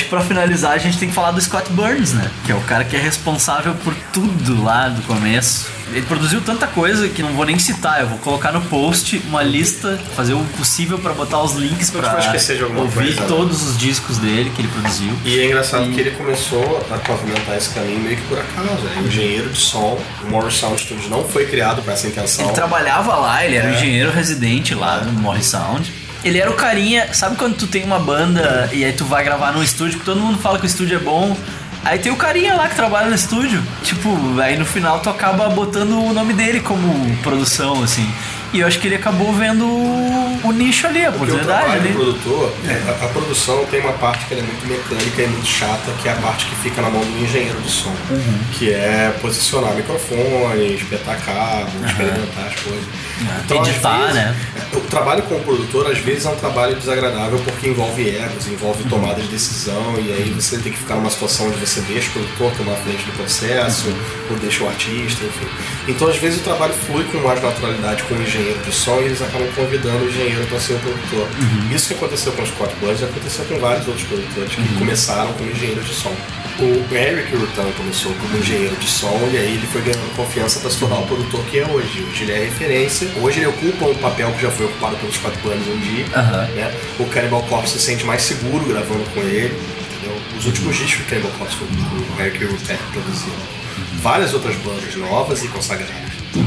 Acho que pra finalizar a gente tem que falar do Scott Burns, né? Que é o cara que é responsável por tudo lá do começo. Ele produziu tanta coisa que não vou nem citar, eu vou colocar no post uma lista, fazer o possível pra botar os links alguma ouvir coisa, né? todos os discos dele que ele produziu. E é engraçado que ele começou a pavimentar esse caminho meio que por acaso. É engenheiro de som. O Morris Sound Studios não foi criado com essa intenção. Ele trabalhava lá, ele era É. um engenheiro residente lá no Morris Sound. Ele era o carinha, sabe quando tu tem uma banda e aí tu vai gravar num estúdio que todo mundo fala que o estúdio é bom. Aí tem o carinha lá que trabalha no estúdio. Tipo, aí no final tu acaba botando o nome dele como produção, assim. E eu acho que ele acabou vendo o, o nicho ali, a o oportunidade ali. do produtor, a, a produção tem uma parte que é muito mecânica e muito chata, que é a parte que fica na mão do engenheiro de som. Uhum. Que é posicionar microfone, espetar cabo, experimentar as coisas. Às Editar, vezes, né? O trabalho com o produtor, às vezes, é um trabalho desagradável porque envolve egos, envolve tomada de decisão, e aí você tem que ficar numa situação onde você deixa o produtor tomar a frente do processo, ou deixa o artista, enfim. Então, às vezes, o trabalho flui com mais naturalidade com o engenheiro de som e eles acabam convidando o engenheiro para ser o produtor. Isso que aconteceu com o Scott Burns aconteceu com vários outros produtores que começaram como engenheiros de som. O Eric Rutan começou como engenheiro de som e aí ele foi ganhando confiança para se tornar o produtor que é hoje. Hoje ele é referência. Hoje ele ocupa um papel que já foi ocupado pelos Scott Burns um dia. Aham. né? O Cannibal Corpse se sente mais seguro gravando com ele. entendeu? Os últimos discos do Cannibal Corpse foi o Eric Rutan produziu. Várias outras bandas novas e consagradas. Estão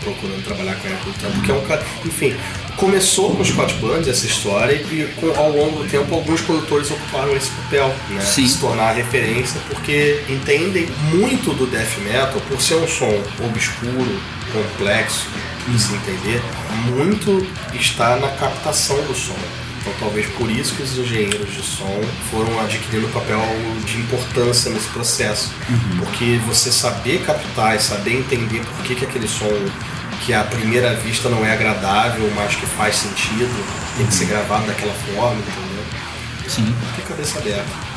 procurando trabalhar com o Eric Rutan, porque é um cara. Enfim, começou com o Scott Burns essa história e com- ao longo do tempo alguns produtores ocuparam esse papel, né? Sim. Se tornar referência, porque entendem muito do death metal por ser um som obscuro, complexo, de se entender, muito está na captação do som. Então talvez por isso que os engenheiros de som foram adquirindo um papel de importância nesse processo. Porque você saber captar e saber entender por que, que aquele som que à primeira vista não é agradável, mas que faz sentido, tem que ser gravado daquela forma, entendeu? Sim. Tem cabeça aberta.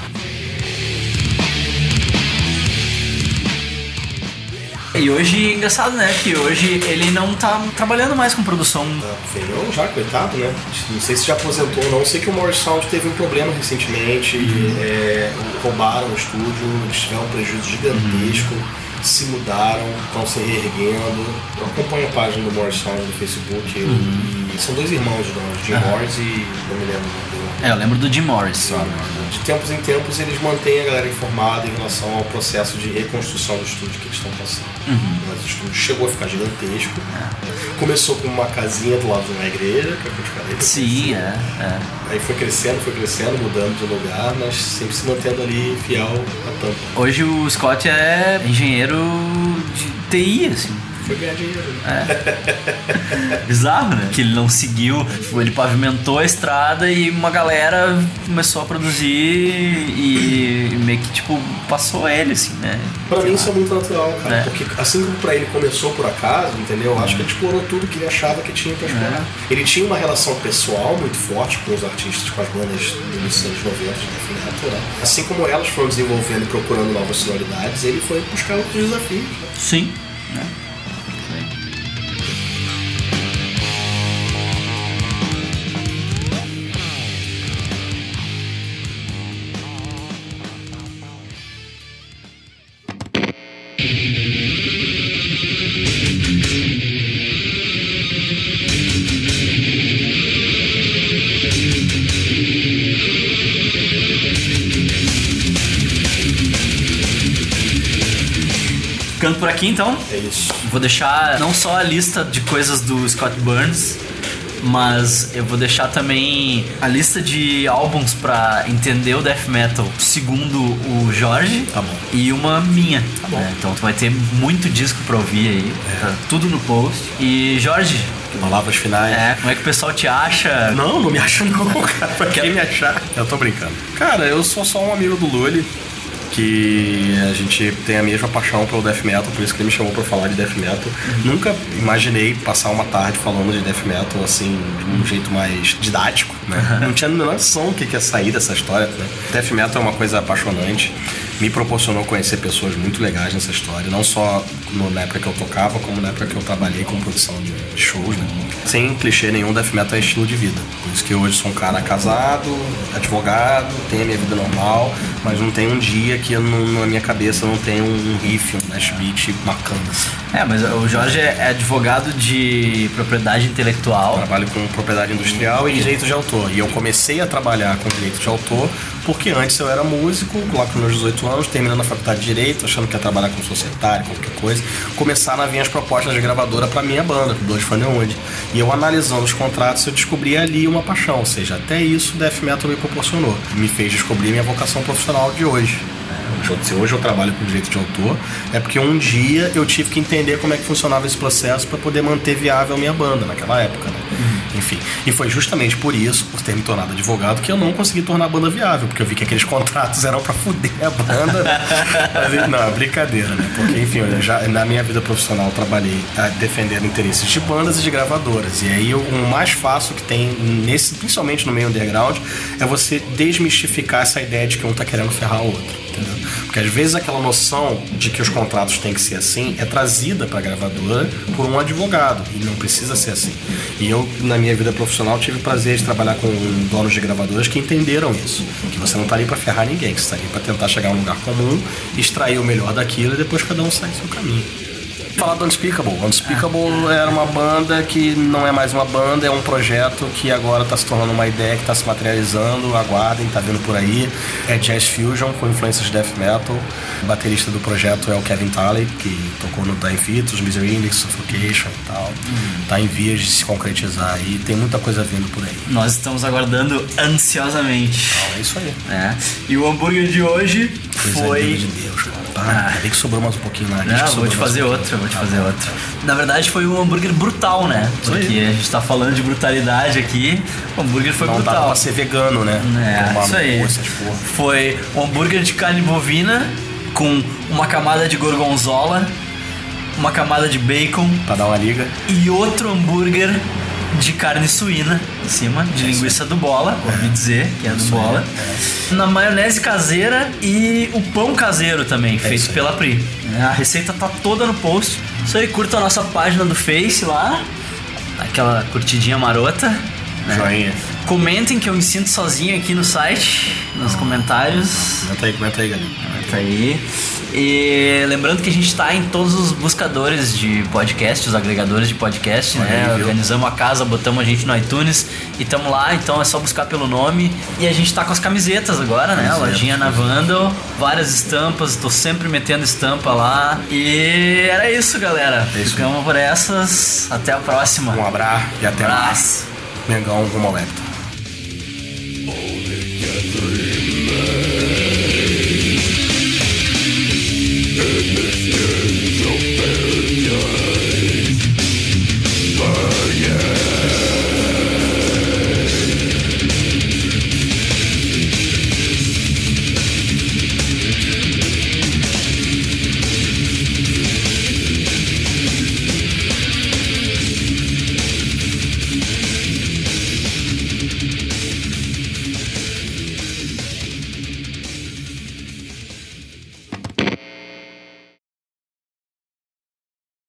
E hoje, engraçado, né? Que hoje ele não tá trabalhando mais com produção. Feião já, coitado, né? Não sei se já aposentou ou não. Sei que o Morris Sound teve um problema recentemente. é, roubaram o estúdio, eles tiveram um prejuízo gigantesco. Se mudaram, estão se reerguendo. Eu acompanho a página do Morris Sound no Facebook. E são dois irmãos, né? Jim Aham. Morris e não me lembro o nome dele. É, eu lembro do Jim Morris só. De tempos em tempos eles mantêm a galera informada em relação ao processo de reconstrução do estúdio que eles estão passando. Uhum. Mas o estúdio chegou a ficar gigantesco. Começou com uma casinha do lado de uma igreja, que é o que eu te falei. Sim, é, é. Aí foi crescendo, foi crescendo, mudando de lugar, mas sempre se mantendo ali fiel à tampa. Hoje o Scott é engenheiro de TI, assim. Foi ganhar dinheiro. É. Bizarro, né? Que ele não seguiu, ele pavimentou a estrada e uma galera começou a produzir e meio que, tipo, passou ele, assim, né? Pra mim isso é muito natural, cara. É. Porque assim como pra ele começou por acaso, entendeu? Eu Acho que ele explorou tudo que ele achava que tinha pra explorar. Ele tinha uma relação pessoal muito forte com os artistas, com as bandas do início dos anos 90 de death metal, né? Assim como elas foram desenvolvendo e procurando novas sonoridades, ele foi buscar outros desafios. né? Sim. Ficando aqui então. É isso. Vou deixar não só a lista de coisas do Scott Burns, mas eu vou deixar também a lista de álbuns pra entender o death metal segundo o Jorge. Tá bom. E uma minha. Tá bom. então tu vai ter muito disco pra ouvir aí. Tá tudo no post. E Jorge, Palavras finais. é, como é que o pessoal te acha? Não, não me acha não, cara. Pra quem me achar? Eu tô brincando. Cara, eu sou só um amigo do Lully, que a gente tem a mesma paixão pelo death metal, por isso que ele me chamou pra falar de death metal. Nunca imaginei passar uma tarde falando de death metal, assim, de um jeito mais didático, né? Não tinha a menor noção o que ia sair dessa história, né? Death metal é uma coisa apaixonante. me proporcionou conhecer pessoas muito legais nessa história, não só no- na época que eu tocava, como na época que eu trabalhei com produção de, shows, né? Sem clichê nenhum, death metal é estilo de vida. Por isso que hoje sou um cara casado, advogado, tenho a minha vida normal, mas não tem um dia que eu na minha cabeça não tem um riff, um dash beat bacana. É, mas o Jorge é advogado de propriedade intelectual. Trabalho com propriedade industrial e direito de autor. E eu comecei a trabalhar com direito de autor porque antes eu era músico, lá com meus 18 anos, terminando a faculdade de direito, achando que ia trabalhar com societário, qualquer coisa. Começaram a vir as propostas de gravadora para minha banda, pro Dois Fone Onde. E eu analisando os contratos, eu descobri ali uma paixão. Ou seja, até isso o Death Metal me proporcionou. Me fez descobrir minha vocação profissional de hoje. Se hoje eu trabalho com direito de autor, é porque um dia eu tive que entender como é que funcionava esse processo para poder manter viável a minha banda naquela época, né? Enfim, e foi justamente por isso, por ter me tornado advogado, que eu não consegui tornar a banda viável, porque eu vi que aqueles contratos eram para fuder a banda. né? Mas, não, é brincadeira, né? Porque, enfim, eu já, na minha vida profissional eu trabalhei ah, defendendo interesses de bandas e de gravadoras. E aí o, o mais fácil que tem, nesse, principalmente no meio underground, é você desmistificar essa ideia de que um tá querendo ferrar o outro. Entendeu? Porque às vezes aquela noção de que os contratos têm que ser assim é trazida para a gravadora por um advogado e não precisa ser assim. E eu, na minha vida profissional, tive o prazer de trabalhar com donos de gravadoras que entenderam isso. Que você não está ali para ferrar ninguém, que você está ali para tentar chegar a um lugar comum, extrair o melhor daquilo e depois cada um segue seu caminho. Falar do Unspeakable. Unspeakable era uma banda que não é mais uma banda, é um projeto que agora está se tornando uma ideia que está se materializando. Aguardem, tá vindo por aí. É Jazz Fusion com influências de Death Metal. O baterista do projeto é o Kevin Talley, que tocou no Dying Fetus, Misery Index, Suffocation e tal. Tá em vias de se concretizar e tem muita coisa vindo por aí. Nós estamos aguardando ansiosamente. É isso aí. É. E o hambúrguer de hoje Coisa foi. linda de Deus, cara. Ainda bem que sobrou mais um pouquinho lá. Não, vou te fazer um vou te fazer outra. Na verdade foi um hambúrguer brutal, né? Porque a gente tá falando de brutalidade aqui. O hambúrguer foi Não dá brutal. pra ser vegano, né? É, Tomar isso aí. porra. Foi um hambúrguer de carne bovina com uma camada de gorgonzola, uma camada de bacon Pra dar uma liga. e outro hambúrguer de carne suína em cima, de linguiça do bola, ouvi dizer que é do bola. Na maionese caseira e o pão caseiro também, feito pela Pri. A receita tá toda no post. Isso aí, curta a nossa página do Face lá, aquela curtidinha marota. né? Joinha. Comentem que eu me sinto sozinho aqui no site, nos comentários. Comenta aí, comenta aí, galera. Tá aí. E lembrando que a gente tá em todos os buscadores de podcast, os agregadores de podcast, Olha né? aí? Organizamos a casa, botamos a gente no iTunes e tamo lá, então é só buscar pelo nome. E a gente tá com as camisetas agora, né? Camiseta, Lojinha na Vandal, várias estampas, tô sempre metendo estampa lá. E era isso, galera. É isso. Ficamos por essas. Até a próxima. Um abraço e até mais. Abraço. Mengão rumo ao hepta. Mode.